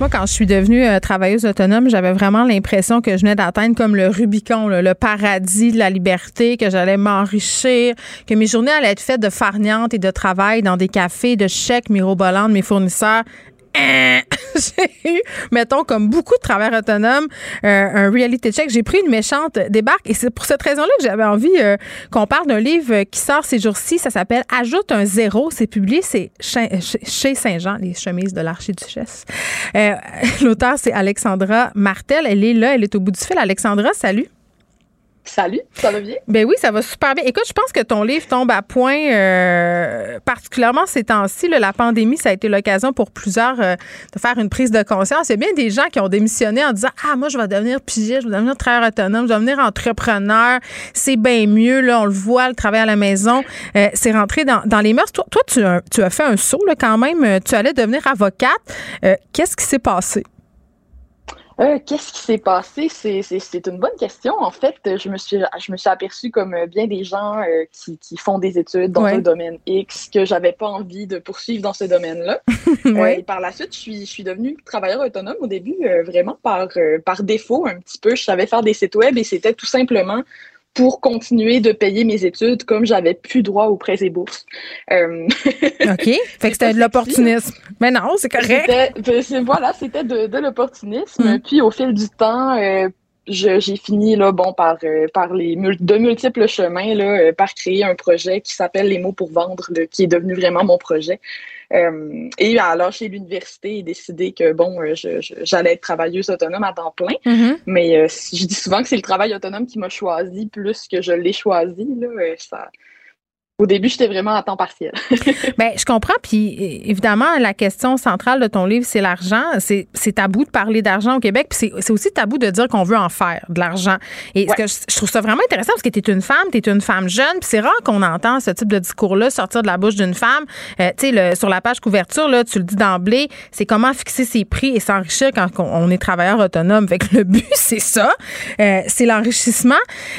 Moi, quand je suis devenue euh, travailleuse autonome, j'avais vraiment l'impression que je venais d'atteindre comme le Rubicon, là, le paradis de la liberté, que j'allais m'enrichir, que mes journées allaient être faites de farniente et de travail dans des cafés, de chèques mirobolants de mes fournisseurs. J'ai eu, mettons, comme beaucoup de travailleurs autonomes, euh, un reality check. J'ai pris une méchante débarque et c'est pour cette raison-là que j'avais envie euh, qu'on parle d'un livre qui sort ces jours-ci. Ça s'appelle Ajoute un zéro. C'est publié, c'est chez Saint-Jean, les chemises de l'archiduchesse. Euh, L'auteur, c'est Alexandra Martel. Elle est là, elle est au bout du fil. Alexandra, salut. Salut, ça va bien? Ben oui, ça va super bien. Écoute, je pense que ton livre tombe à point, euh, particulièrement ces temps-ci. La pandémie, ça a été l'occasion pour plusieurs euh, de faire une prise de conscience. Il y a bien des gens qui ont démissionné en disant Ah, moi, je vais devenir pigiste, je vais devenir travailleur autonome, je vais devenir entrepreneur. C'est bien mieux, là, on le voit, le travail à la maison. Euh, c'est rentré dans, les mœurs. Toi, tu, as, tu as fait un saut là, quand même. Tu allais devenir avocate. Qu'est-ce qui s'est passé? Euh, Qu'est-ce qui s'est passé? C'est- C'est c'est une bonne question. En fait, je me suis, je me suis aperçue comme euh, bien des gens euh, qui, qui font des études dans Ouais. un domaine X que j'avais pas envie de poursuivre dans ce domaine-là. Euh, Ouais. et par la suite, je suis, je suis devenue travailleur autonome au début, vraiment par, par défaut un petit peu. Je savais faire des sites web et c'était tout simplement pour continuer de payer mes études comme j'avais plus droit aux prêts et bourses. Euh, OK. Fait que c'était de l'opportunisme. Mais non, c'est correct. Ben, voilà, c'était de, de l'opportunisme. Mm. Puis au fil du temps, euh, j'ai fini là, bon, par, euh, par les mul- de multiples chemins, là, euh, par créer un projet qui s'appelle Les mots pour vendre, là, qui est devenu vraiment mon projet. Euh, et à lâcher l'université et décider que bon, euh, j'allais être travailleuse autonome à temps plein. Mhm. Mais euh, je dis souvent que c'est le travail autonome qui m'a choisi plus que je l'ai choisi. Là, ça... Au début, j'étais vraiment à temps partiel. Ben, je comprends. Puis, évidemment, la question centrale de ton livre, c'est l'argent. C'est c'est tabou de parler d'argent au Québec. Puis, c'est- c'est aussi tabou de dire qu'on veut en faire de l'argent. Et ce que je, je trouve ça vraiment intéressant parce que tu es une femme, tu es une femme jeune. Puis, c'est rare qu'on entend ce type de discours-là sortir de la bouche d'une femme. Euh, tu sais, sur la page couverture, là, tu le dis d'emblée, c'est comment fixer ses prix et s'enrichir quand on, on est travailleur autonome. Fait que le but, c'est ça. Euh, c'est l'enrichissement.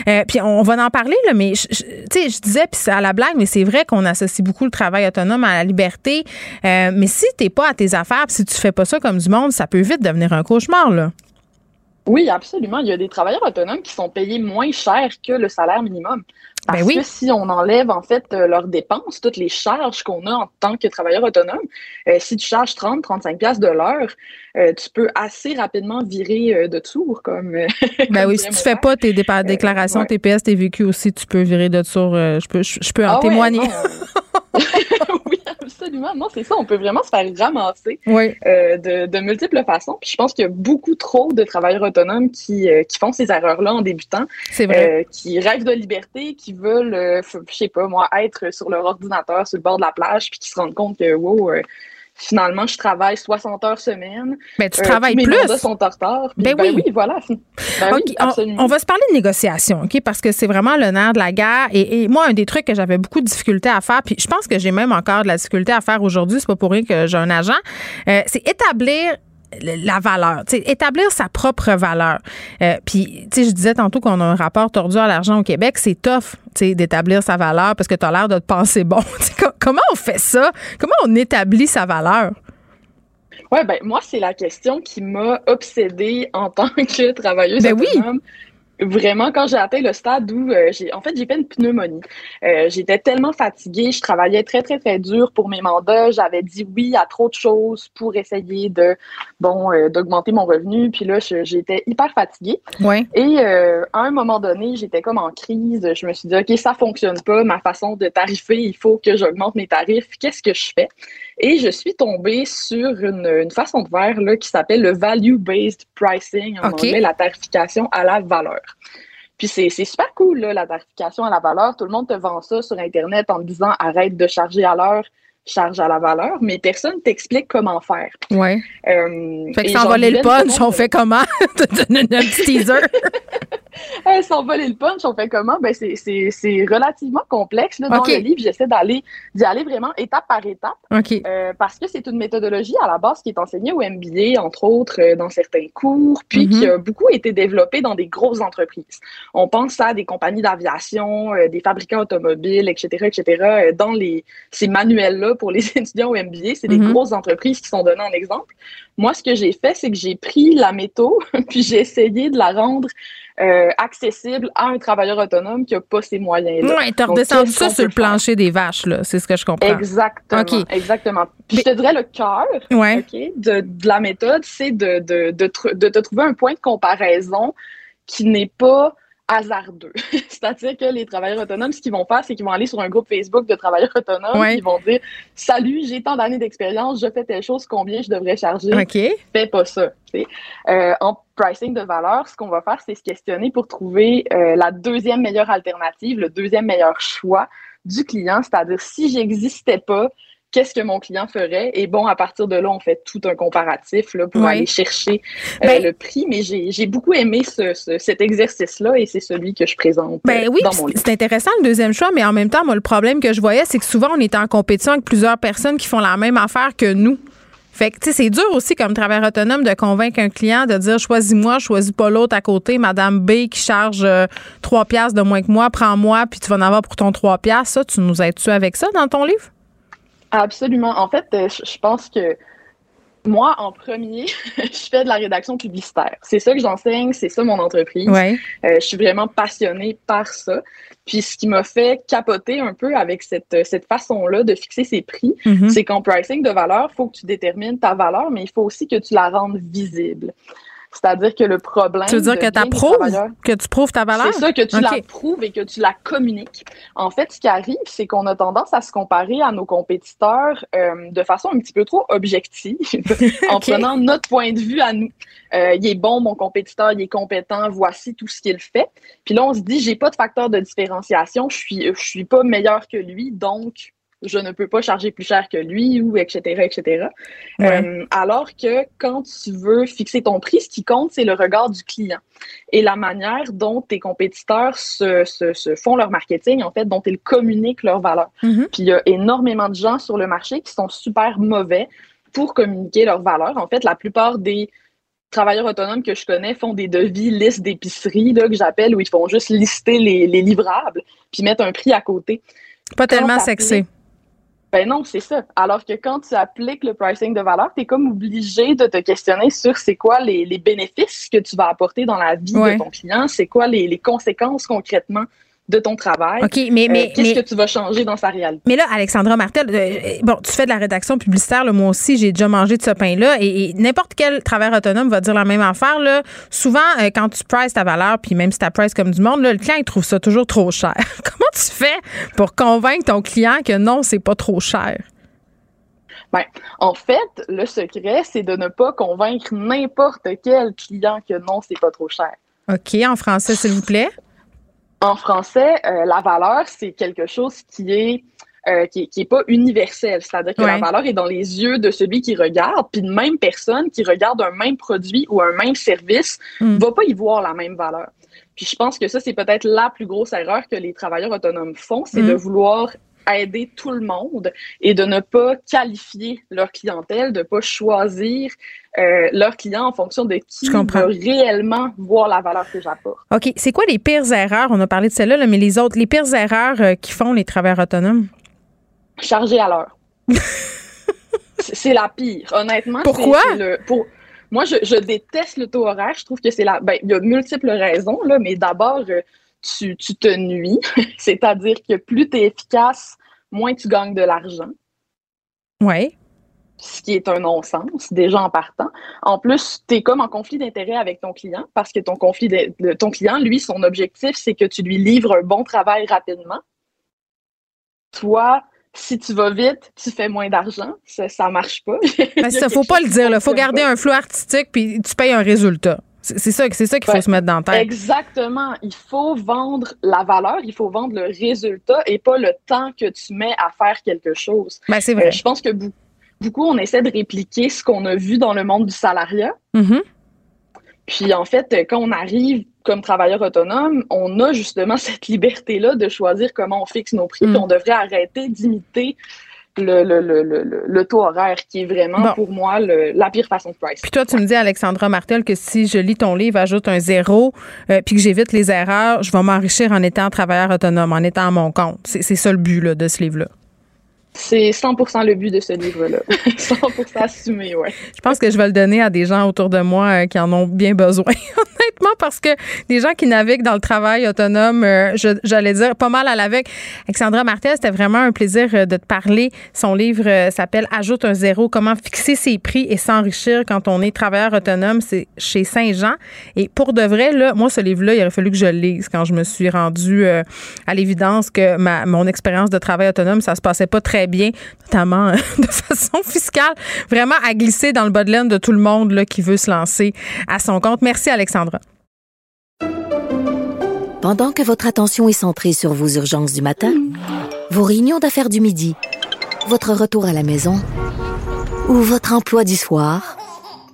Euh, puis, on va en parler, là, mais tu sais, je disais, puis à la blague, mais c'est vrai qu'on associe beaucoup le travail autonome à la liberté. Euh, mais si t'es pas à tes affaires, si tu fais pas ça comme du monde, ça peut vite devenir un cauchemar, là. Oui, absolument. Il y a des travailleurs autonomes qui sont payés moins cher que le salaire minimum. Ben Parce que si on enlève en fait euh, leurs dépenses, toutes les charges qu'on a en tant que travailleur autonome, euh, si tu charges 30, 35 pièces de l'heure, euh, tu peux assez rapidement virer euh, de tour comme. Ben oui, si tu mon fais pas tes déclarations ouais. TPS, TVQ aussi, tu peux virer de tour. je peux, je, je peux en Ah témoigner. oui, absolument. Non, c'est ça. On peut vraiment se faire ramasser Oui. euh, de, de multiples façons. Puis je pense qu'il y a beaucoup trop de travailleurs autonomes qui, euh, qui font ces erreurs-là en débutant. C'est vrai. Euh, qui rêvent de liberté, qui veulent, je sais pas, moi, être sur leur ordinateur sur le bord de la plage, puis qui se rendent compte que, wow, finalement, je travaille 60 heures semaine. Ben, tu Euh, travailles mes plus. mandats sont en retard. Puis, Ben ben, oui. oui. voilà. Ben oui, on- absolument. on, va se parler de négociation, OK? Parce que c'est vraiment le nerf de la guerre. Et, et moi, un des trucs que j'avais beaucoup de difficultés à faire, puis je pense que j'ai même encore de la difficulté à faire aujourd'hui, c'est pas pour rien que j'ai un agent, euh, c'est établir la valeur, établir sa propre valeur. Euh, puis, tu sais, je disais tantôt qu'on a un rapport tordu à l'argent au Québec, c'est tough, tu sais, d'établir sa valeur parce que tu as l'air de te penser bon. Comment on fait ça? Comment on établit sa valeur? Ouais, ben moi, c'est la question qui m'a obsédée en tant que travailleuse Ben oui. Vraiment, quand j'ai atteint le stade où euh, j'ai, en fait, j'ai fait une pneumonie. Euh, j'étais tellement fatiguée, je travaillais très, très, très dur pour mes mandats. J'avais dit oui à trop de choses pour essayer de, bon, euh, d'augmenter mon revenu. Puis là, j'étais hyper fatiguée. Ouais. Et à un moment donné, j'étais comme en crise. Je me suis dit, OK, ça fonctionne pas. Ma façon de tarifer, il faut que j'augmente mes tarifs. Qu'est-ce que je fais? Et je suis tombée sur une, une façon de faire là, qui s'appelle le value-based pricing, en OK. anglais, la tarification à la valeur. Puis c'est super cool, là, la tarification à la valeur. Tout le monde te vend ça sur Internet en te disant arrête de charger à l'heure, charge à la valeur, mais personne t'explique comment faire. Ouais. Euh, Fait que sans voler le punch, on fait comment? Un petit teaser. Hey, sans voler le punch, on fait comment? Ben, c'est- c'est c'est relativement complexe. Là, dans le livre, j'essaie d'aller d'y aller vraiment étape par étape. OK. Euh, parce que c'est une méthodologie à la base qui est enseignée au MBA, entre autres, euh, dans certains cours, puis Mhm. qui a beaucoup été développée dans des grosses entreprises. On pense à des compagnies d'aviation, euh, des fabricants automobiles, etc., etc. Dans les, ces manuels-là pour les étudiants au MBA, c'est des Mhm. grosses entreprises qui sont données en exemple. Moi, ce que j'ai fait, c'est que j'ai pris la métaux, puis j'ai essayé de la rendre euh, accessible à un travailleur autonome qui n'a pas ces moyens-là. Ouais, t'as redescendu ça sur le plancher des vaches, là. C'est ce que je comprends. Exactement. OK. Exactement. Puis je te dirais le cœur Ouais. OK, de, de la méthode, c'est de, de, de, de te trouver un point de comparaison qui n'est pas hasardeux. C'est-à-dire que les travailleurs autonomes, ce qu'ils vont faire, c'est qu'ils vont aller sur un groupe Facebook de travailleurs autonomes, Ouais. ils vont dire Salut, j'ai tant d'années d'expérience, je fais telle chose, combien je devrais charger? Fais pas ça. Euh, en pricing de valeur, ce qu'on va faire, c'est se questionner pour trouver euh, la deuxième meilleure alternative, le deuxième meilleur choix du client, c'est-à-dire si j'existais pas, qu'est-ce que mon client ferait? Et bon, à partir de là, on fait tout un comparatif là, pour aller chercher euh, Ben- le prix. Mais j'ai beaucoup aimé ce, ce- cet exercice-là et c'est celui que je présente Ben euh, oui, dans mon livre. c'est intéressant le deuxième choix, mais en même temps, moi, le problème que je voyais, c'est que souvent, on est en compétition avec plusieurs personnes qui font la même affaire que nous. Fait que, tu sais, c'est dur aussi comme travailleur autonome de convaincre un client de dire choisis-moi, choisis pas l'autre à côté, Madame B qui charge euh, 3 piastres de moins que moi, prends-moi, puis tu vas en avoir pour ton 3 piastres. Ça, tu nous aides-tu avec ça dans ton livre? Absolument. En fait, euh, je pense que moi, en premier, je fais de la rédaction publicitaire. C'est ça que j'enseigne, c'est ça mon entreprise. Ouais. Euh, je suis vraiment passionnée par ça. Puis ce qui m'a fait capoter un peu avec cette, cette façon-là de fixer ses prix, Mhm. c'est qu'en pricing de valeur, il faut que tu détermines ta valeur, mais il faut aussi que tu la rendes visible. C'est-à-dire que le problème. Tu veux dire que tu prouves, que tu prouves ta valeur? c'est ça, que tu la prouves et que tu la communiques. En fait, ce qui arrive, c'est qu'on a tendance à se comparer à nos compétiteurs euh, de façon un petit peu trop objective, en prenant notre point de vue à nous. Euh, il est bon, mon compétiteur, il est compétent, voici tout ce qu'il fait. Puis là, on se dit, j'ai pas de facteur de différenciation, je suis, je suis pas meilleur que lui, donc je ne peux pas charger plus cher que lui, ou etc., etc. Ouais. Euh, alors que quand tu veux fixer ton prix, ce qui compte, c'est le regard du client et la manière dont tes compétiteurs se, se- se font leur marketing, en fait, dont ils communiquent leurs valeurs. Mhm. Puis il y a énormément de gens sur le marché qui sont super mauvais pour communiquer leurs valeurs. En fait, la plupart des travailleurs autonomes que je connais font des devis listes d'épicerie, là, que j'appelle, où ils font juste lister les, les livrables, puis mettre un prix à côté. Pas tellement sexy. Ben non, c'est ça. Alors que quand tu appliques le pricing de valeur, tu es comme obligé de te questionner sur c'est quoi les, les, bénéfices que tu vas apporter dans la vie de ton client, c'est quoi les, les, conséquences concrètement de ton travail. OK, mais, mais euh, qu'est-ce que tu vas changer dans sa réalité? Mais là, Alexandra Martel, euh, bon, tu fais de la rédaction publicitaire, là, moi aussi, j'ai déjà mangé de ce pain-là, et, n'importe quel travailleur autonome va dire la même affaire. Là. Souvent, euh, quand tu prices ta valeur, puis même si tu prices comme du monde, là, le client, il trouve ça toujours trop cher. Comment tu fais pour convaincre ton client que non, c'est pas trop cher? Ben, en fait, le secret, c'est de ne pas convaincre n'importe quel client que non, c'est pas trop cher. OK, en français, s'il vous plaît. En français, euh, la valeur, c'est quelque chose qui est euh, qui, est pas universel. C'est-à-dire que la valeur est dans les yeux de celui qui regarde, puis une même personne qui regarde un même produit ou un même service ne hmm. va pas y voir la même valeur. Puis je pense que ça, c'est peut-être la plus grosse erreur que les travailleurs autonomes font, c'est de hmm. vouloir aider tout le monde et de ne pas qualifier leur clientèle, de ne pas choisir euh, leurs clients en fonction de qui veut réellement voir la valeur que j'apporte. OK. C'est quoi les pires erreurs? On a parlé de celle-là, mais les autres, les pires erreurs euh, qui font les travailleurs autonomes? Charger à l'heure. c'est la pire. Honnêtement, Pourquoi? pour, moi, je, déteste le taux horaire. Je trouve que c'est la. Ben, il y a multiples raisons, là, mais d'abord, tu, te nuis. C'est-à-dire que plus tu es efficace, moins tu gagnes de l'argent. Oui. Ce qui est un non-sens, déjà en partant. En plus, tu es comme en conflit d'intérêt avec ton client parce que ton conflit de, ton client, lui, son objectif, c'est que tu lui livres un bon travail rapidement. Toi, si tu vas vite, tu fais moins d'argent. Ça, ça marche pas. Il ne faut pas le dire. Il faut garder un flou artistique puis tu payes un résultat. C'est ça, c'est ça qu'il faut se mettre dans la tête. Exactement. Il faut vendre la valeur, il faut vendre le résultat et pas le temps que tu mets à faire quelque chose. Ben, c'est vrai. Euh, je pense que beaucoup, on essaie de répliquer ce qu'on a vu dans le monde du salariat. Mm-hmm. Puis en fait, quand on arrive comme travailleur autonome, on a justement cette liberté-là de choisir comment on fixe nos prix. Mm. on devrait arrêter d'imiter le, le, le, le, taux horaire, qui est vraiment pour moi la pire façon de price. Puis toi, tu me dis, Alexandra Martel, que si je lis ton livre, ajoute un zéro, euh, puis que j'évite les erreurs, je vais m'enrichir en étant travailleur autonome, en étant à mon compte. C'est ça le but là, de ce livre-là. C'est 100% le but de ce livre-là. 100% assumé, ouais. Je pense que je vais le donner à des gens autour de moi euh, qui en ont bien besoin, honnêtement, parce que des gens qui naviguent dans le travail autonome, euh, j'allais dire pas mal à l'avec. Alexandra Martel, c'était vraiment un plaisir euh, de te parler. Son livre s'appelle Ajoute un zéro, comment fixer ses prix et s'enrichir quand on est travailleur autonome. C'est chez Saint-Jean. Et pour de vrai, là, moi, ce livre-là, il aurait fallu que je le lise quand je me suis rendue à l'évidence que ma, mon expérience de travail autonome, ça se passait pas très bien, notamment euh, de façon fiscale, vraiment à glisser dans le bas de laine de tout le monde là, qui veut se lancer à son compte. Merci, Alexandra. Pendant que votre attention est centrée sur vos urgences du matin, vos réunions d'affaires du midi, votre retour à la maison ou votre emploi du soir,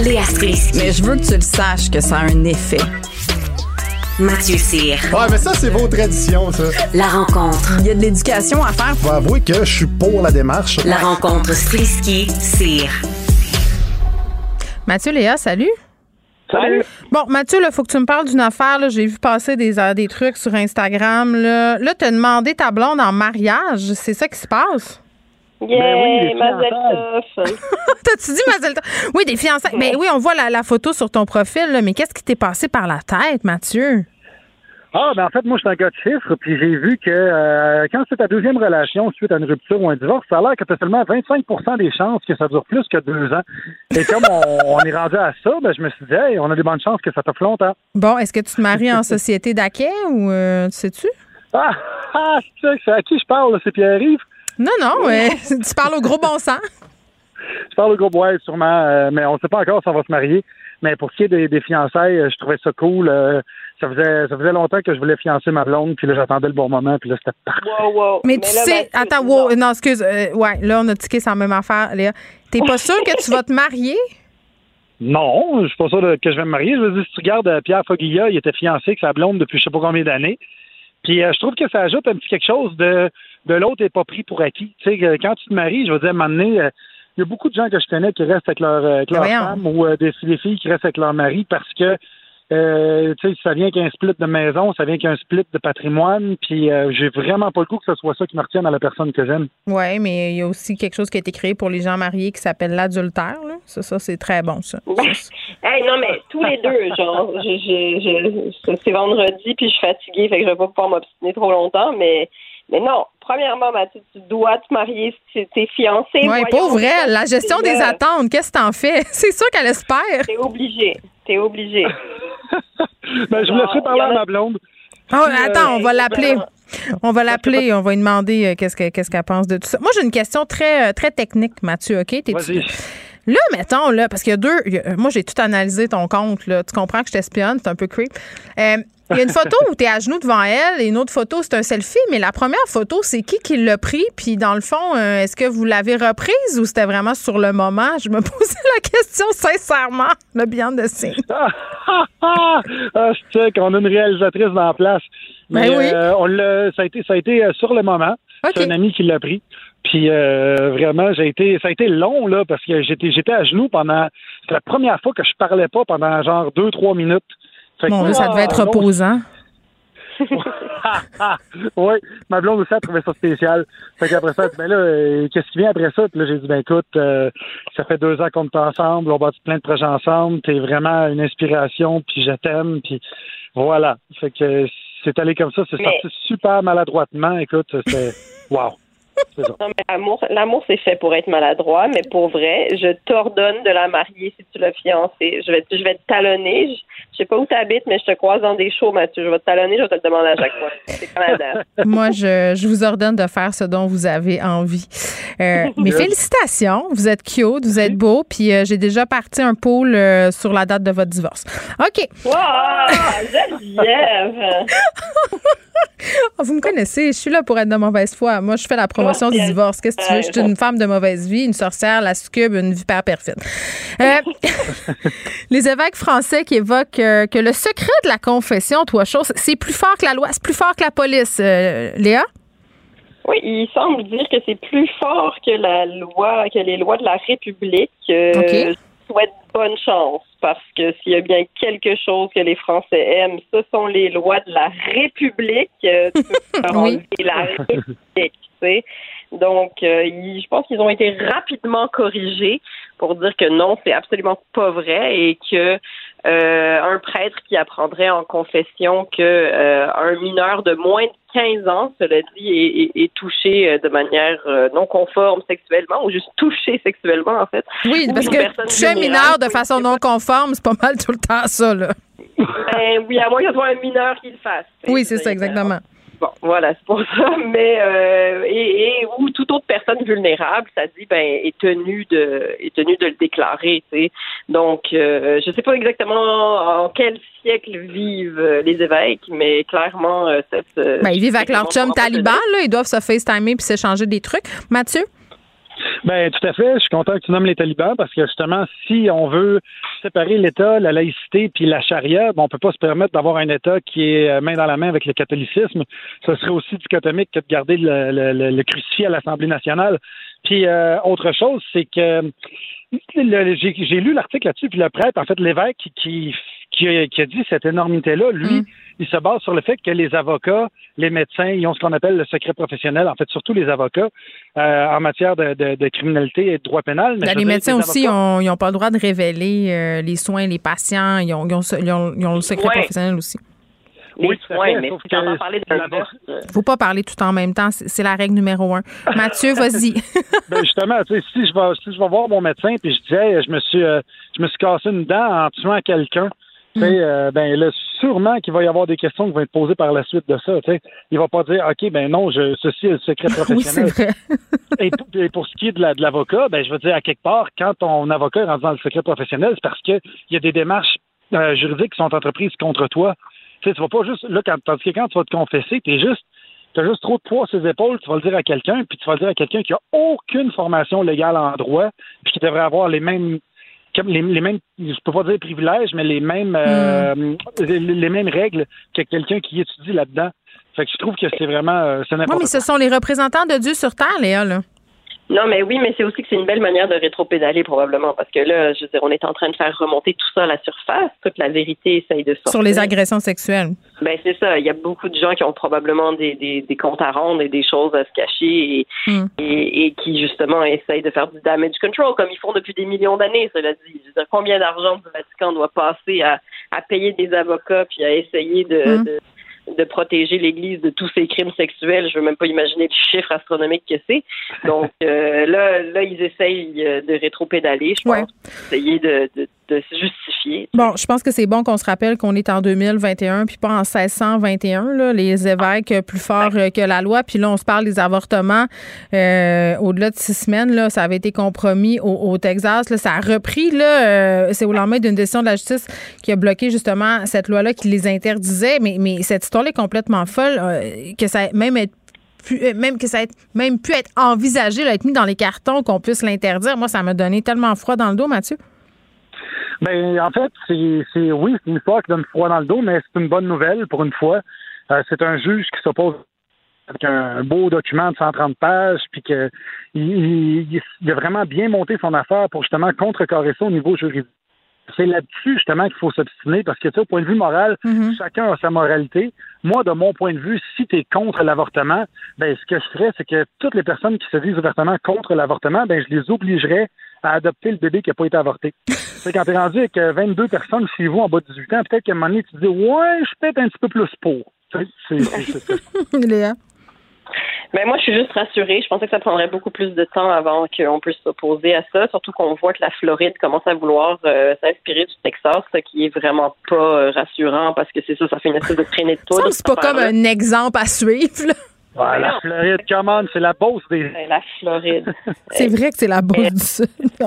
Léa Mais je veux que tu le saches que ça a un effet. Mathieu Cyr. Ouais, mais ça, c'est vos traditions, ça. La rencontre. Il y a de l'éducation à faire. Faut avouer que je suis pour la démarche. La rencontre Strisky-Cyr. Mathieu, Léa, salut. Salut. Bon, Mathieu, il faut que tu me parles d'une affaire. J'ai vu passer des, euh, des trucs sur Instagram. Là, là tu as demandé ta blonde en mariage. C'est ça qui se passe? Yeah, ben oui, T'as-tu dit Mazel Oui, des fiançailles. Mais ben oui, on voit la, photo sur ton profil, mais qu'est-ce qui t'est passé par la tête, Mathieu? Ah, ben en fait, moi, je suis un gars de chiffres, puis j'ai vu que euh, quand c'est ta deuxième relation suite à une rupture ou un divorce, ça a l'air que tu as seulement 25% des chances que ça dure plus que deux ans. Et comme on, est rendu à ça, ben, je me suis dit, hey, on a des bonnes chances que ça te longtemps. Bon, est-ce que tu te maries en société d'acquet ou euh, sais-tu? Ah, ah c'est à qui je parle, c'est Pierre-Yves? Non, non, ouais. tu parles au gros bon sens. Je parle au gros bois, sûrement, euh, mais on ne sait pas encore si on va se marier. Mais pour ce qui est des, fiançailles, euh, je trouvais ça cool. Euh, ça faisait, ça faisait longtemps que je voulais fiancer ma blonde, puis là, j'attendais le bon moment, puis là, c'était parfait. Wow, wow. Mais, tu sais, attends, wow, non, excuse, euh, ouais, là, on a tiqué la même affaire, Léa. T'es pas sûr que tu vas te marier? Non, je suis pas sûr que je vais me marier. Je veux dire, si tu regardes Pierre Foglia, il était fiancé avec sa blonde depuis je sais pas combien d'années. Puis euh, je trouve que ça ajoute un petit quelque chose de, de l'autre n'est pas pris pour acquis. Tu sais, que quand tu te maries, je veux dire, à un moment donné, euh, il y a beaucoup de gens que je connais qui restent avec leur, euh, avec leur femme ou euh, des, des filles qui restent avec leur mari parce que euh, tu sais, ça vient qu'un split de maison, ça vient qu'un split de patrimoine, puis euh, j'ai vraiment pas le goût que ce soit ça qui me retienne à la personne que j'aime. Oui, mais il y a aussi quelque chose qui a été créé pour les gens mariés qui s'appelle l'adultère. là. Ça, ça c'est très bon, ça. Hey, non, mais tous les deux, genre, je- je- je- c'est vendredi, puis je suis fatiguée, fait que je vais pas pouvoir m'obstiner trop longtemps, mais, mais non. Premièrement, Mathieu, tu dois te marier si tu es fiancé. Oui, pauvre elle, la gestion des là. attentes, qu'est-ce que t'en fais? C'est sûr qu'elle espère. T'es obligé. T'es obligé. Ben, je vous laisserai parler à ma blonde. Ah, euh, attends, on va l'appeler. On va l'appeler, on va lui demander euh, qu'est-ce que- qu'est-ce qu'elle pense de tout ça. Moi, j'ai une question très, euh, très technique, Mathieu, OK? T'es-tu- Vas-y. Là, mettons, là, parce qu'il y a deux. il y a- moi, j'ai tout analysé ton compte, là. Tu comprends que je t'espionne, c'est un peu creep. Euh, il y a une photo où tu es à genoux devant elle et une autre photo, c'est un selfie, mais la première photo, c'est qui qui l'a pris? Puis, dans le fond, euh, est-ce que vous l'avez reprise ou c'était vraiment sur le moment? Je me posais la question sincèrement, le bien de signe. ah, c'est qu'on a une réalisatrice dans la place. Mais Ben oui. euh, on l'a, ça a été, ça a été euh, sur le moment. C'est un ami qui l'a pris. Puis euh, vraiment, j'ai été, ça a été long là parce que j'étais, j'étais à genoux pendant. C'est la première fois que je parlais pas pendant genre deux, trois minutes. Fait que- Mon Dieu, ça devait être reposant. oui, ma blonde aussi a trouvé ça spécial. Fait qu'après ça, elle dit, ben là, euh, qu'est-ce qui vient après ça? Puis là, j'ai dit, ben écoute, euh, ça fait deux ans qu'on est ensemble, on bâtit plein de projets ensemble, t'es vraiment une inspiration, puis je t'aime, puis voilà. Fait que c'est allé comme ça, c'est Mais- sorti super maladroitement. Écoute, c'est wow. Non, mais l'amour, l'amour, c'est fait pour être maladroit, mais pour vrai, je t'ordonne de la marier si tu l'as fiancée. Je vais, je vais te talonner. Je, je sais pas où tu habites, mais je te croise dans des shows, Mathieu. Je vais te talonner, je vais te le demander à chaque fois. C'est Canada. Moi, je, je vous ordonne de faire ce dont vous avez envie. Euh, mais félicitations, vous êtes cute, vous êtes beau, puis euh, j'ai déjà parti un poll euh, sur la date de votre divorce. OK. Wow! Geneviève! Ah, Vous me connaissez, je suis là pour être de mauvaise foi. Moi, je fais la promotion du divorce. Qu'est-ce que tu veux? Je suis une femme de mauvaise vie, une sorcière, la succube, une vipère perfide. Euh, les évêques français qui évoquent euh, que le secret de la confession, toi, chose, c'est plus fort que la loi, c'est plus fort que la police. Euh, Léa? Oui, il semble dire que c'est plus fort que la loi, que les lois de la République. Euh, OK. Je souhaite bonne chance parce que s'il y a bien quelque chose que les Français aiment, ce sont les lois de la République. Tu peux Oui. la République, Donc, euh, ils- je pense qu'ils ont été rapidement corrigés pour dire que non, c'est absolument pas vrai et que euh, un prêtre qui apprendrait en confession que euh, un mineur de moins de 15 ans, cela dit, est, est- est touché de manière non conforme sexuellement ou juste touché sexuellement en fait. Oui, Ou parce que toucher un mineur de façon non conforme, c'est pas mal tout le temps ça, là. Ben, oui, à moins que ce soit un mineur qui le fasse. Oui, c'est ça, exactement. Bon, voilà, c'est pour ça. Mais euh, et, et ou toute autre personne vulnérable, ça dit ben est tenue de est tenue de le déclarer. Tu sais. Donc, euh, je sais pas exactement en quel siècle vivent les évêques, mais clairement cette. euh, Ben, ils vivent avec leur chum taliban, là. Ils doivent se FaceTimer puis s'échanger des trucs. Mathieu? Ben tout à fait. Je suis content que tu nommes les talibans parce que justement, si on veut séparer l'État, la laïcité puis la charia, ben, on peut pas se permettre d'avoir un État qui est euh, main dans la main avec le catholicisme. Ce serait aussi dichotomique que de garder le, le, crucifix à l'Assemblée nationale. Puis euh, autre chose, c'est que j'ai lu l'article là-dessus, puis le prêtre, en fait, l'évêque qui, qui, qui a, qui a dit cette énormité-là, lui, il se base sur le fait que les avocats, les médecins, ils ont ce qu'on appelle le secret professionnel, en fait, surtout les avocats, euh, en matière de, de, de criminalité et de droit pénal. Mais Ben, les médecins aussi, avocats- ont- ils n'ont pas le droit de révéler euh, les soins, les patients. Ils ont, ils ont ce- ils ont- ils ont le secret Ouais. professionnel aussi. Oui, fait, mais si que parler euh, faut pas parler tout en même temps. C'est la règle numéro un. Mathieu, vas-y. ben justement, tu sais, si je vais si je vais voir mon médecin puis je dis hey, je me suis euh, je me suis cassé une dent en tuant quelqu'un, sais, euh, ben là, sûrement qu'il va y avoir des questions qui vont être posées par la suite de ça. Tu sais, il va pas dire ok ben non, je ceci est le secret oui, professionnel. vrai. et, pour, et pour ce qui est de la- de l'avocat, ben je veux dire à quelque part quand ton avocat est rendu dans le secret professionnel, c'est parce que il y a des démarches euh, juridiques qui sont entreprises contre toi. Tu sais, tu vas pas juste, là, quand, tandis que quand tu vas te confesser, t'es juste, t'as juste trop de poids sur les épaules, tu vas le dire à quelqu'un, puis tu vas le dire à quelqu'un qui a aucune formation légale en droit, puis qui devrait avoir les mêmes, comme les, les mêmes, je peux pas dire privilèges, mais les mêmes, euh, les, les mêmes règles que quelqu'un qui étudie là-dedans. Fait que je trouve que c'est vraiment, euh, c'est Oui, n'importe mais ce sont les représentants de Dieu sur Terre, Léa, là. Non, mais oui, mais c'est aussi que c'est une belle manière de rétro-pédaler probablement parce que là, je veux dire, on est en train de faire remonter tout ça à la surface, toute la vérité essaye de sortir. Sur les agressions sexuelles. Ben c'est ça. Il y a beaucoup de gens qui ont probablement des, des, des comptes à rendre et des choses à se cacher et, Hmm. et, et qui justement essayent de faire du damage control comme ils font depuis des millions d'années. Cela dit, je veux dire, combien d'argent du Vatican doit passer à, à payer des avocats puis à essayer de, Hmm. de de protéger l'Église de tous ces crimes sexuels. Je veux même pas imaginer le chiffre astronomique que c'est. Donc euh, là, là, ils essayent euh, de rétro-pédaler, je pense, Ouais. pour essayer de, de, de justifier. Bon, je pense que c'est bon qu'on se rappelle qu'on est en 2021 puis pas en 1621, là, les évêques plus forts euh, que la loi. Puis là, on se parle des avortements euh, au-delà de six semaines. Là, ça avait été compromis au, Texas. Là, ça a repris. Là, euh, c'est au lendemain d'une décision de la justice qui a bloqué justement cette loi-là qui les interdisait. Mais, mais cette histoire-là est complètement folle. que ça même même que ça même pu être envisagé, être mis dans les cartons, qu'on puisse l'interdire. Moi, ça m'a donné tellement froid dans le dos, Mathieu. Ben, en fait, c'est, c'est oui, c'est une histoire qui donne froid dans le dos, mais c'est une bonne nouvelle pour une fois. Euh, c'est un juge qui s'oppose avec un beau document de 130 pages, puis que il, il- il a vraiment bien monté son affaire pour justement contrecarrer ça au niveau juridique. C'est là-dessus justement qu'il faut s'obstiner parce que tu sais, au point de vue moral, chacun a sa moralité. Moi, de mon point de vue, si tu es contre l'avortement, ben ce que je ferais, c'est que toutes les personnes qui se disent ouvertement contre l'avortement, ben je les obligerais à adopter le bébé qui n'a pas été avorté. c'est quand tu es rendu avec euh, 22 personnes chez vous en bas de 18 ans, peut-être qu'à un moment donné, tu te dis Ouais, je suis peut-être un petit peu plus pour. Tu sais, C'est, Léa? Ben moi, je suis juste rassurée. Je pensais que ça prendrait beaucoup plus de temps avant qu'on puisse s'opposer à ça, surtout qu'on voit que la Floride commence à vouloir euh, s'inspirer du Texas, ce qui est vraiment pas euh, rassurant parce que c'est ça, ça fait une espèce de traînée de Ça, poudre. c'est pas comme un exemple à suivre. là. Ouais, la Floride, commande, c'est la bosse des. Ben, La Floride. C'est vrai que c'est la bosse du Sud.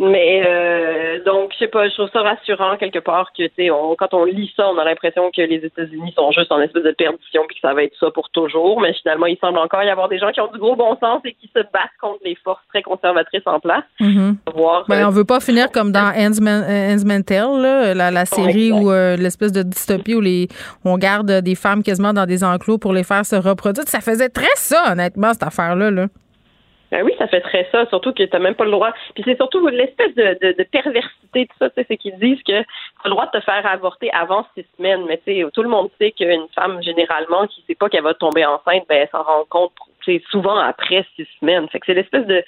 Mais euh, donc, je sais pas, je trouve ça rassurant quelque part que, tu sais, on- quand on lit ça, on a l'impression que les États-Unis sont juste en espèce de perdition puis que ça va être ça pour toujours. Mais finalement, il semble encore y avoir des gens qui ont du gros bon sens et qui se battent contre les forces très conservatrices en place. Voir, Ben, euh, on veut pas finir comme dans Handsman, euh, là, la, la série où euh, l'espèce de dystopie où les, on garde des femmes quasiment dans des enclos pour les faire se reproduire. Ça faisait très ça, honnêtement, cette affaire-là. Là. Ben oui, ça fait très ça, surtout que t'as même pas le droit. Puis c'est surtout l'espèce de, de, de perversité de ça, tu sais, c'est qu'ils disent que t'as le droit de te faire avorter avant six semaines, mais tu sais, tout le monde sait qu'une femme généralement qui sait pas qu'elle va tomber enceinte, ben elle s'en rend compte, tu sais, souvent après six semaines. Fait que c'est l'espèce de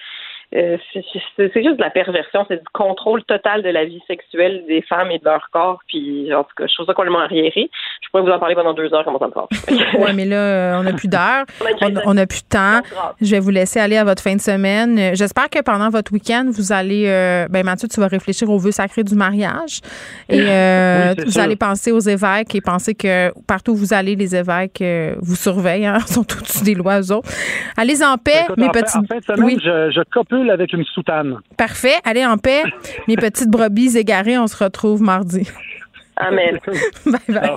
euh, c'est juste de la perversion, c'est du contrôle total de la vie sexuelle des femmes et de leur corps. Puis en tout cas, je trouve ça complètement arriéré. Je pourrais vous en parler pendant deux heures comment ça me passe. Oui, mais là, euh, on n'a plus d'heure. On n'a plus de temps. Je vais vous laisser aller à votre fin de semaine. J'espère que pendant votre week-end, vous allez. euh, ben, Mathieu, tu vas réfléchir aux vœux sacrés du mariage. Et euh, Oui, vous sûr. allez penser aux évêques et penser que partout où vous allez, les évêques vous surveillent. Hein, sont au-dessus des lois, eux autres. Allez en paix, Écoute, mes en, petits. en fin de semaine, Oui. je, je copule avec une soutane. Parfait. Allez en paix, mes petites brebis égarées. On se retrouve mardi. Amen. bye bye.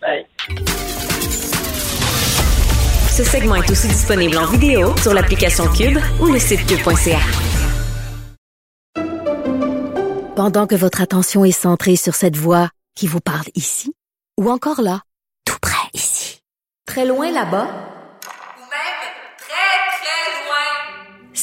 Bye. Ce segment est aussi disponible en vidéo sur l'application Cube ou le site cube.ca. Pendant que votre attention est centrée sur cette voix qui vous parle ici, ou encore là, tout près ici, très loin là-bas,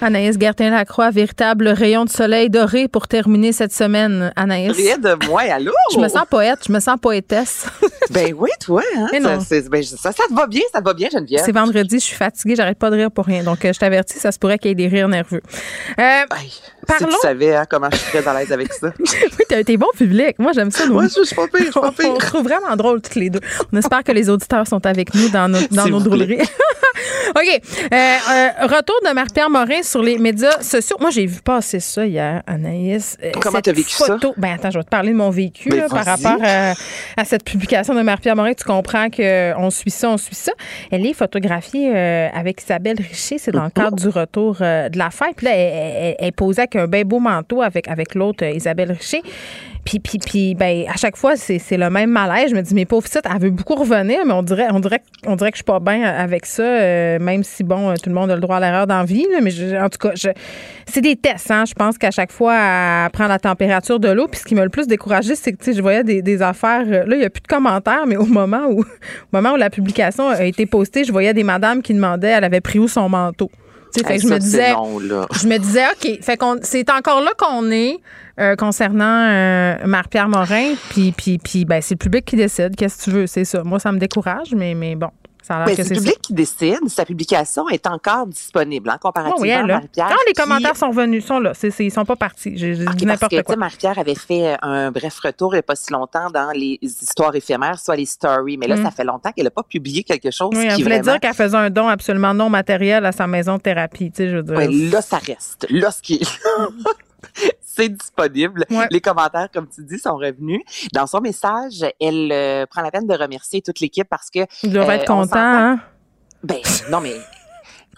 Anaïs Gertin-Lacroix, véritable rayon de soleil doré pour terminer cette semaine, Anaïs? Rien de moi, allô? Je me sens poète, je me sens poétesse. ben oui, toi, hein? Non. Ça, ben, ça, ça te va bien, ça te va bien, Geneviève. C'est vendredi, je suis fatiguée, j'arrête pas de rire pour rien. Donc, euh, je t'avertis, ça se pourrait qu'il y ait des rires nerveux. Euh, Si parlons. tu savais hein, comment je très à l'aise avec ça. oui, t'as été bon public. Moi, j'aime ça. Ouais, je suis pas pire, je suis pas pire. On trouve vraiment drôle toutes les deux. On espère que les auditeurs sont avec nous dans nos, dans nos drôleries. OK. Euh, euh, retour de Marie-Pierre Morin sur les médias sociaux. Moi, j'ai vu passer ça hier, Anaïs. Euh, Comment t'as vécu ça? photo- Ben, attends, je vais te parler de mon vécu Ben, là, par rapport à, à cette publication de Marie-Pierre Morin. Tu comprends qu'on suit ça, on suit ça. Elle est photographiée euh, avec Isabelle Richer. C'est dans le cadre du retour euh, de la fête. Puis là, elle, elle- elle posait avec un bien beau manteau avec, avec l'autre euh, Isabelle Richer. Puis, puis, puis ben, à chaque fois, c'est le même malaise. Je me dis, mais pauvre petite, elle veut beaucoup revenir, mais on dirait, on dirait, on dirait que je suis pas bien avec ça, euh, même si, bon, euh, tout le monde a le droit à l'erreur dans la vie. là, mais je- en tout cas, c'est des tests. Hein, je pense qu'à chaque fois, elle prend la température de l'eau. Puis ce qui m'a le plus découragé, c'est que je voyais des, des affaires. euh, Là, il n'y a plus de commentaires, mais au moment où, au moment où la publication a été postée, je voyais des madames qui demandaient, elle avait pris où son manteau. Tu sais, fait que je me disais, long, je me disais, OK, fait qu'on, c'est encore là qu'on est euh, concernant euh, Marie-Pierre Morin, puis, puis, puis ben, c'est le public qui décide. Qu'est-ce que tu veux? C'est ça. Moi, ça me décourage, mais, mais bon, ça Ben, c'est le ça. public qui décide. Sa publication est encore disponible, hein, comparativement Oui, elle, à. Marie-Pierre. Quand les qui- commentaires sont venus, sont là. C'est, c'est- ils sont pas partis. J'ai, j'ai dit OK, parce n'importe quoi. Marie-Pierre avait fait un bref retour il n'y a pas si longtemps dans les histoires éphémères, soit les stories. Mais là, Mm. ça fait longtemps qu'elle n'a pas publié quelque chose Oui, elle qui voulait vraiment... dire qu'elle faisait un don absolument non matériel à sa maison de thérapie. Tu sais, je veux dire. Ouais, là, ça reste. Là, ce qui est c'est disponible. Les commentaires, comme tu dis, sont revenus. Dans son message, elle euh, prend la peine de remercier toute l'équipe parce que... Ils doivent euh, être s'entend- hein? Ben, non, mais...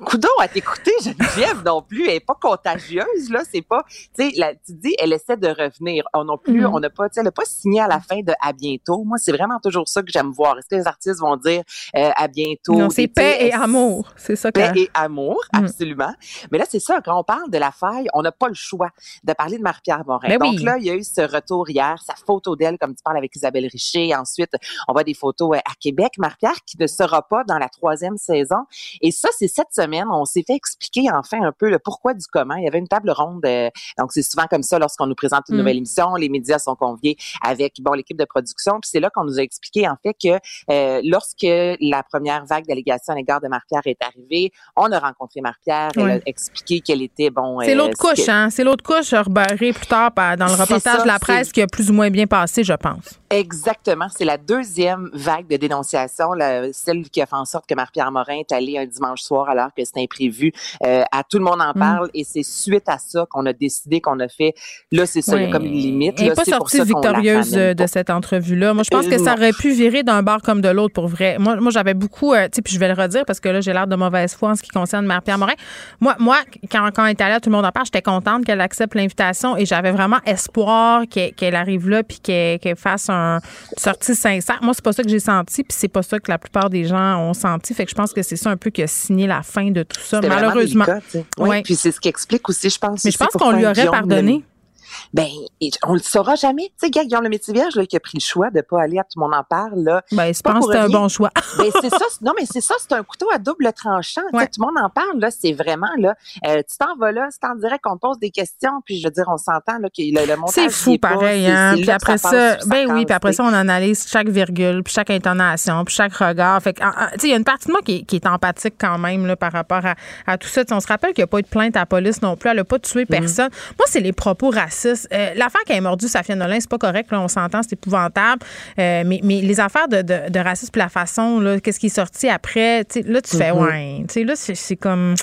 Coudon à t'écouter, Geneviève non plus, elle est pas contagieuse là, c'est pas, tu sais, tu dis, elle essaie de revenir. On non plus, Mhm. on n'a pas, tu sais, elle n'a pas signé à la fin de à bientôt. Moi, c'est vraiment toujours ça que j'aime voir. Est-ce que les artistes vont dire euh, à bientôt Non, c'est paix et amour. C'est ça Paix et amour, Mm. absolument. Mais là, c'est ça, quand on parle de la faille, on n'a pas le choix de parler de Marie-Pierre Morin. Ben Donc oui. là, il y a eu ce retour hier, sa photo d'elle, comme tu parles avec Isabelle Richer. Ensuite, on voit des photos euh, à Québec. Marie-Pierre qui ne sera pas dans la troisième saison. Et ça, c'est cette semaine, on s'est fait expliquer enfin un peu le pourquoi du comment. Il y avait une table ronde. euh, donc, c'est souvent comme ça lorsqu'on nous présente une Mm. nouvelle émission. Les médias sont conviés avec bon l'équipe de production. Puis c'est là qu'on nous a expliqué en fait que euh, lorsque la première vague d'allégations à l'égard de Marie-Pierre est arrivée, on a rencontré Marie-Pierre. Elle a expliqué qu'elle était bon. C'est euh, l'autre couche, hein? C'est l'autre couche rebarrée plus tard par- dans le reportage ça, de la presse qui a plus ou moins bien passé, je pense. Exactement. C'est la deuxième vague de dénonciation, celle qui a fait en sorte que Marie-Pierre Morin est allée un dimanche soir alors que c'était imprévu. Euh, à tout le monde en Mm. parle et c'est suite à ça qu'on a décidé qu'on a fait. Là, c'est ça, il y a comme une limite. Elle n'est là, pas c'est sortie victorieuse euh, de cette entrevue-là. Moi, je pense que ça aurait pu virer d'un bord comme de l'autre pour vrai. Moi, moi j'avais beaucoup, euh, tu sais, puis je vais le redire parce que là, j'ai l'air de mauvaise foi en ce qui concerne Marie-Pierre Morin. Moi, moi quand, quand elle est allée, à tout le monde en parle, j'étais contente qu'elle accepte l'invitation et j'avais vraiment espoir qu'elle arrive là puis qu'elle qu'elle fasse un, une sortie sincère. Moi, c'est pas ça que j'ai senti puis c'est pas ça que la plupart des gens ont senti. Fait que je pense que c'est ça un peu qui a signé la fin de tout ça, malheureusement. délicat, tu sais. Ouais, Ouais. Puis c'est ce qui explique aussi, je pense. Mais je pense qu'on lui aurait pardonné. Ben, on le saura jamais. Tu sais, Guillaume le métier vierge, là, qui a pris le choix de pas aller à tout le monde en parle, là. Ben, je pas pense que c'est un bon choix. ben, c'est ça. Non, mais c'est ça, c'est un couteau à double tranchant. Tout le monde en parle, là. C'est vraiment, là. euh, tu t'en vas là, c'est en direct qu'on te pose des questions, puis je veux dire, on s'entend, là, que le, le montage. C'est fou pas, pareil, c'est- hein. Puis là après ça, ben oui, puis après ça, on analyse chaque virgule, puis chaque intonation, puis chaque regard. Fait que, tu sais, il y a une partie de moi qui est, qui est empathique quand même là, par rapport à, à tout ça. On se rappelle qu'il n'y a pas eu de plainte à la police non plus. Elle n'a pas tué personne. Moi, c'est les propos racistes. Euh, L'affaire qui a mordu Safia Nolin, c'est pas correct. Là, on s'entend, c'est épouvantable. Euh, mais, mais les affaires de, de, de racisme, puis la façon, qu'est-ce qui est sorti après, tu là, tu fais, Mhm. ouais. Là, c'est c'est comme.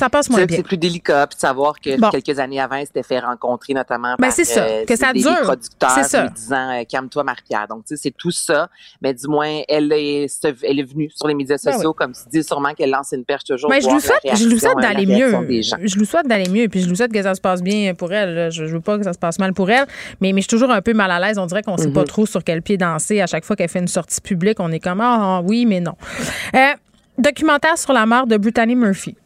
Ça passe moins bien. c'est plus délicat, puis de savoir que Bon. quelques années avant, il s'était fait rencontrer notamment Ben, par c'est ça, euh, que ça des, dure. des producteurs C'est ça. lui disant euh, calme-toi Marie-Pierre. Donc tu sais c'est tout ça, mais du moins elle est elle est venue sur les médias Ben sociaux comme tu dis sûrement qu'elle lance une perche toujours Mais je voir lui souhaite, la je lui souhaite la d'aller mieux. Je lui souhaite d'aller mieux. Puis je lui souhaite que ça se passe bien pour elle. Je, je veux pas que ça se passe mal pour elle. Mais, mais je suis toujours un peu mal à l'aise. On dirait qu'on sait pas Mhm. trop sur quel pied danser. À chaque fois qu'elle fait une sortie publique, on est comme Ah, ah, oui, mais non. Euh, documentaire sur la mort de Brittany Murphy.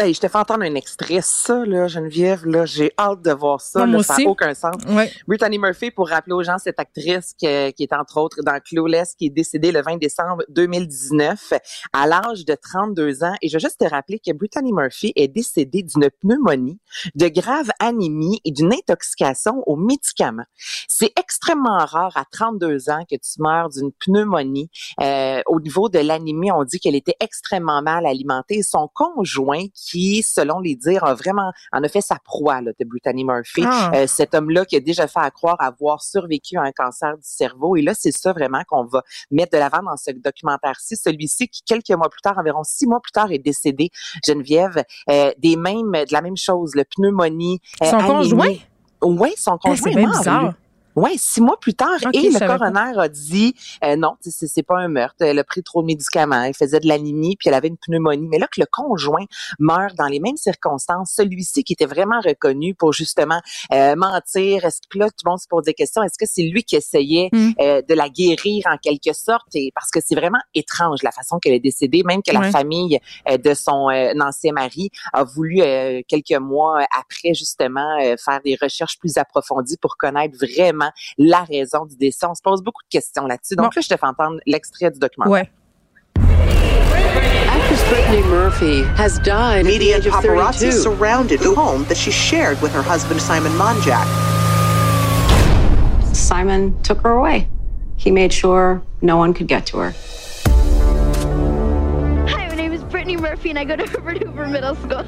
Hey, je te fais entendre un extrait. Ça, là, Geneviève, là, j'ai hâte de voir ça. Là, ça n'a aucun sens. Ouais. Brittany Murphy, pour rappeler aux gens, cette actrice qui, qui est entre autres dans Clueless, qui est décédée le 20 décembre 2019 à l'âge de 32 ans. Et je veux juste te rappeler que Brittany Murphy est décédée d'une pneumonie, de grave anémie et d'une intoxication aux médicaments. C'est extrêmement rare à 32 ans que tu meurs d'une pneumonie. Euh, au niveau de l'anémie, on dit qu'elle était extrêmement mal alimentée. Son conjoint, qui, selon les dires, a vraiment en a fait sa proie là, de Brittany Murphy. Ah. Euh, cet homme-là qui a déjà fait à croire avoir survécu à un cancer du cerveau. Et là, c'est ça vraiment qu'on va mettre de l'avant dans ce documentaire-ci. Celui-ci qui, quelques mois plus tard, environ six mois plus tard, est décédé, Geneviève, euh, des mêmes, de la même chose, le pneumonie. euh, Son anémie. conjoint? Oui, son Ah, conjoint c'est bien bizarre. lui. Ouais, six mois plus tard, et le pas. coroner a dit euh, non, c'est pas un meurtre. Elle a pris trop de médicaments, elle faisait de l'anémie, puis elle avait une pneumonie. Mais là que le conjoint meurt dans les mêmes circonstances, celui-ci qui était vraiment reconnu pour justement euh, mentir, est-ce que là tout le monde se pose des questions, est-ce que c'est lui qui essayait Mm. euh, de la guérir en quelque sorte? Et parce que c'est vraiment étrange la façon qu'elle est décédée, même que la famille euh, de son euh, ancien mari a voulu euh, quelques mois après justement euh, faire des recherches plus approfondies pour connaître vraiment la raison du décès. On se pose beaucoup de questions là-dessus. Donc Bon. là, je te fais entendre l'extrait du documentaire. Ouais. Actress Brittany Murphy has died Media at and the age of paparazzi 32. surrounded the home that she shared with her husband Simon Monjack. Simon took her away. He made sure no one could get to her. Hi, my name is Brittany Murphy, and I go to Herbert Hoover Middle School.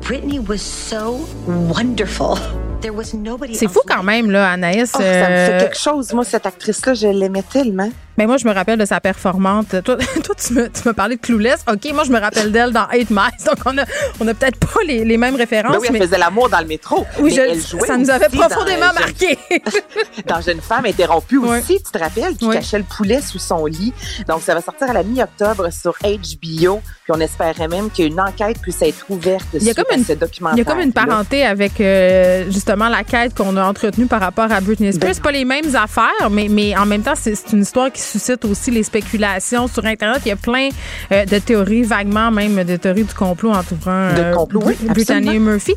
Brittany was so wonderful. There was nobody C'est fou quand même, là, Anaïs. Oh, ça me fait euh, quelque chose. Moi, cette actrice-là, je l'aimais tellement. Mais moi, je me rappelle de sa performante. Toi, toi tu me, tu me parlais de Clueless. OK, moi, je me rappelle d'elle dans Eight Miles. Donc, on a, on a peut-être pas les, les mêmes références. Ben oui, elle mais... faisait l'amour dans le métro. Oui, je- elle jouait ça nous avait aussi dans, profondément euh, Jeune- marqué. dans Jeune femme interrompue aussi, tu te rappelles, qui Oui. cachait le poulet sous son lit. Donc, ça va sortir à la mi-octobre sur HBO. Puis on espérait même qu'une enquête puisse être ouverte Il y a comme une- ce documentaire. Il y a comme une parenté avec euh, justement la quête qu'on a entretenue par rapport à Britney Spears. Ben C'est pas les mêmes affaires, mais, mais en même temps, c'est une histoire qui suscite aussi les spéculations sur Internet. Il y a plein euh, de théories, vaguement même de théories du complot entourant euh, complot, oui, Br- Brittany. Murphy.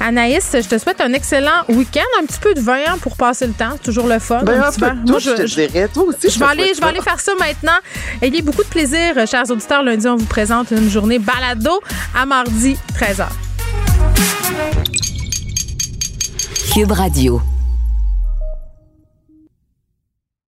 Anaïs, je te souhaite un excellent week-end. Un petit peu de vin hein, pour passer le temps. C'est toujours le fun. Ben, un un petit peu verre. de tout, Moi, je te dirais. Toi aussi, je vais aller, je vais aller faire ça maintenant. Ayez beaucoup de plaisir, euh, chers auditeurs. Lundi, on vous présente une journée balado à mardi 13h. Cube Radio.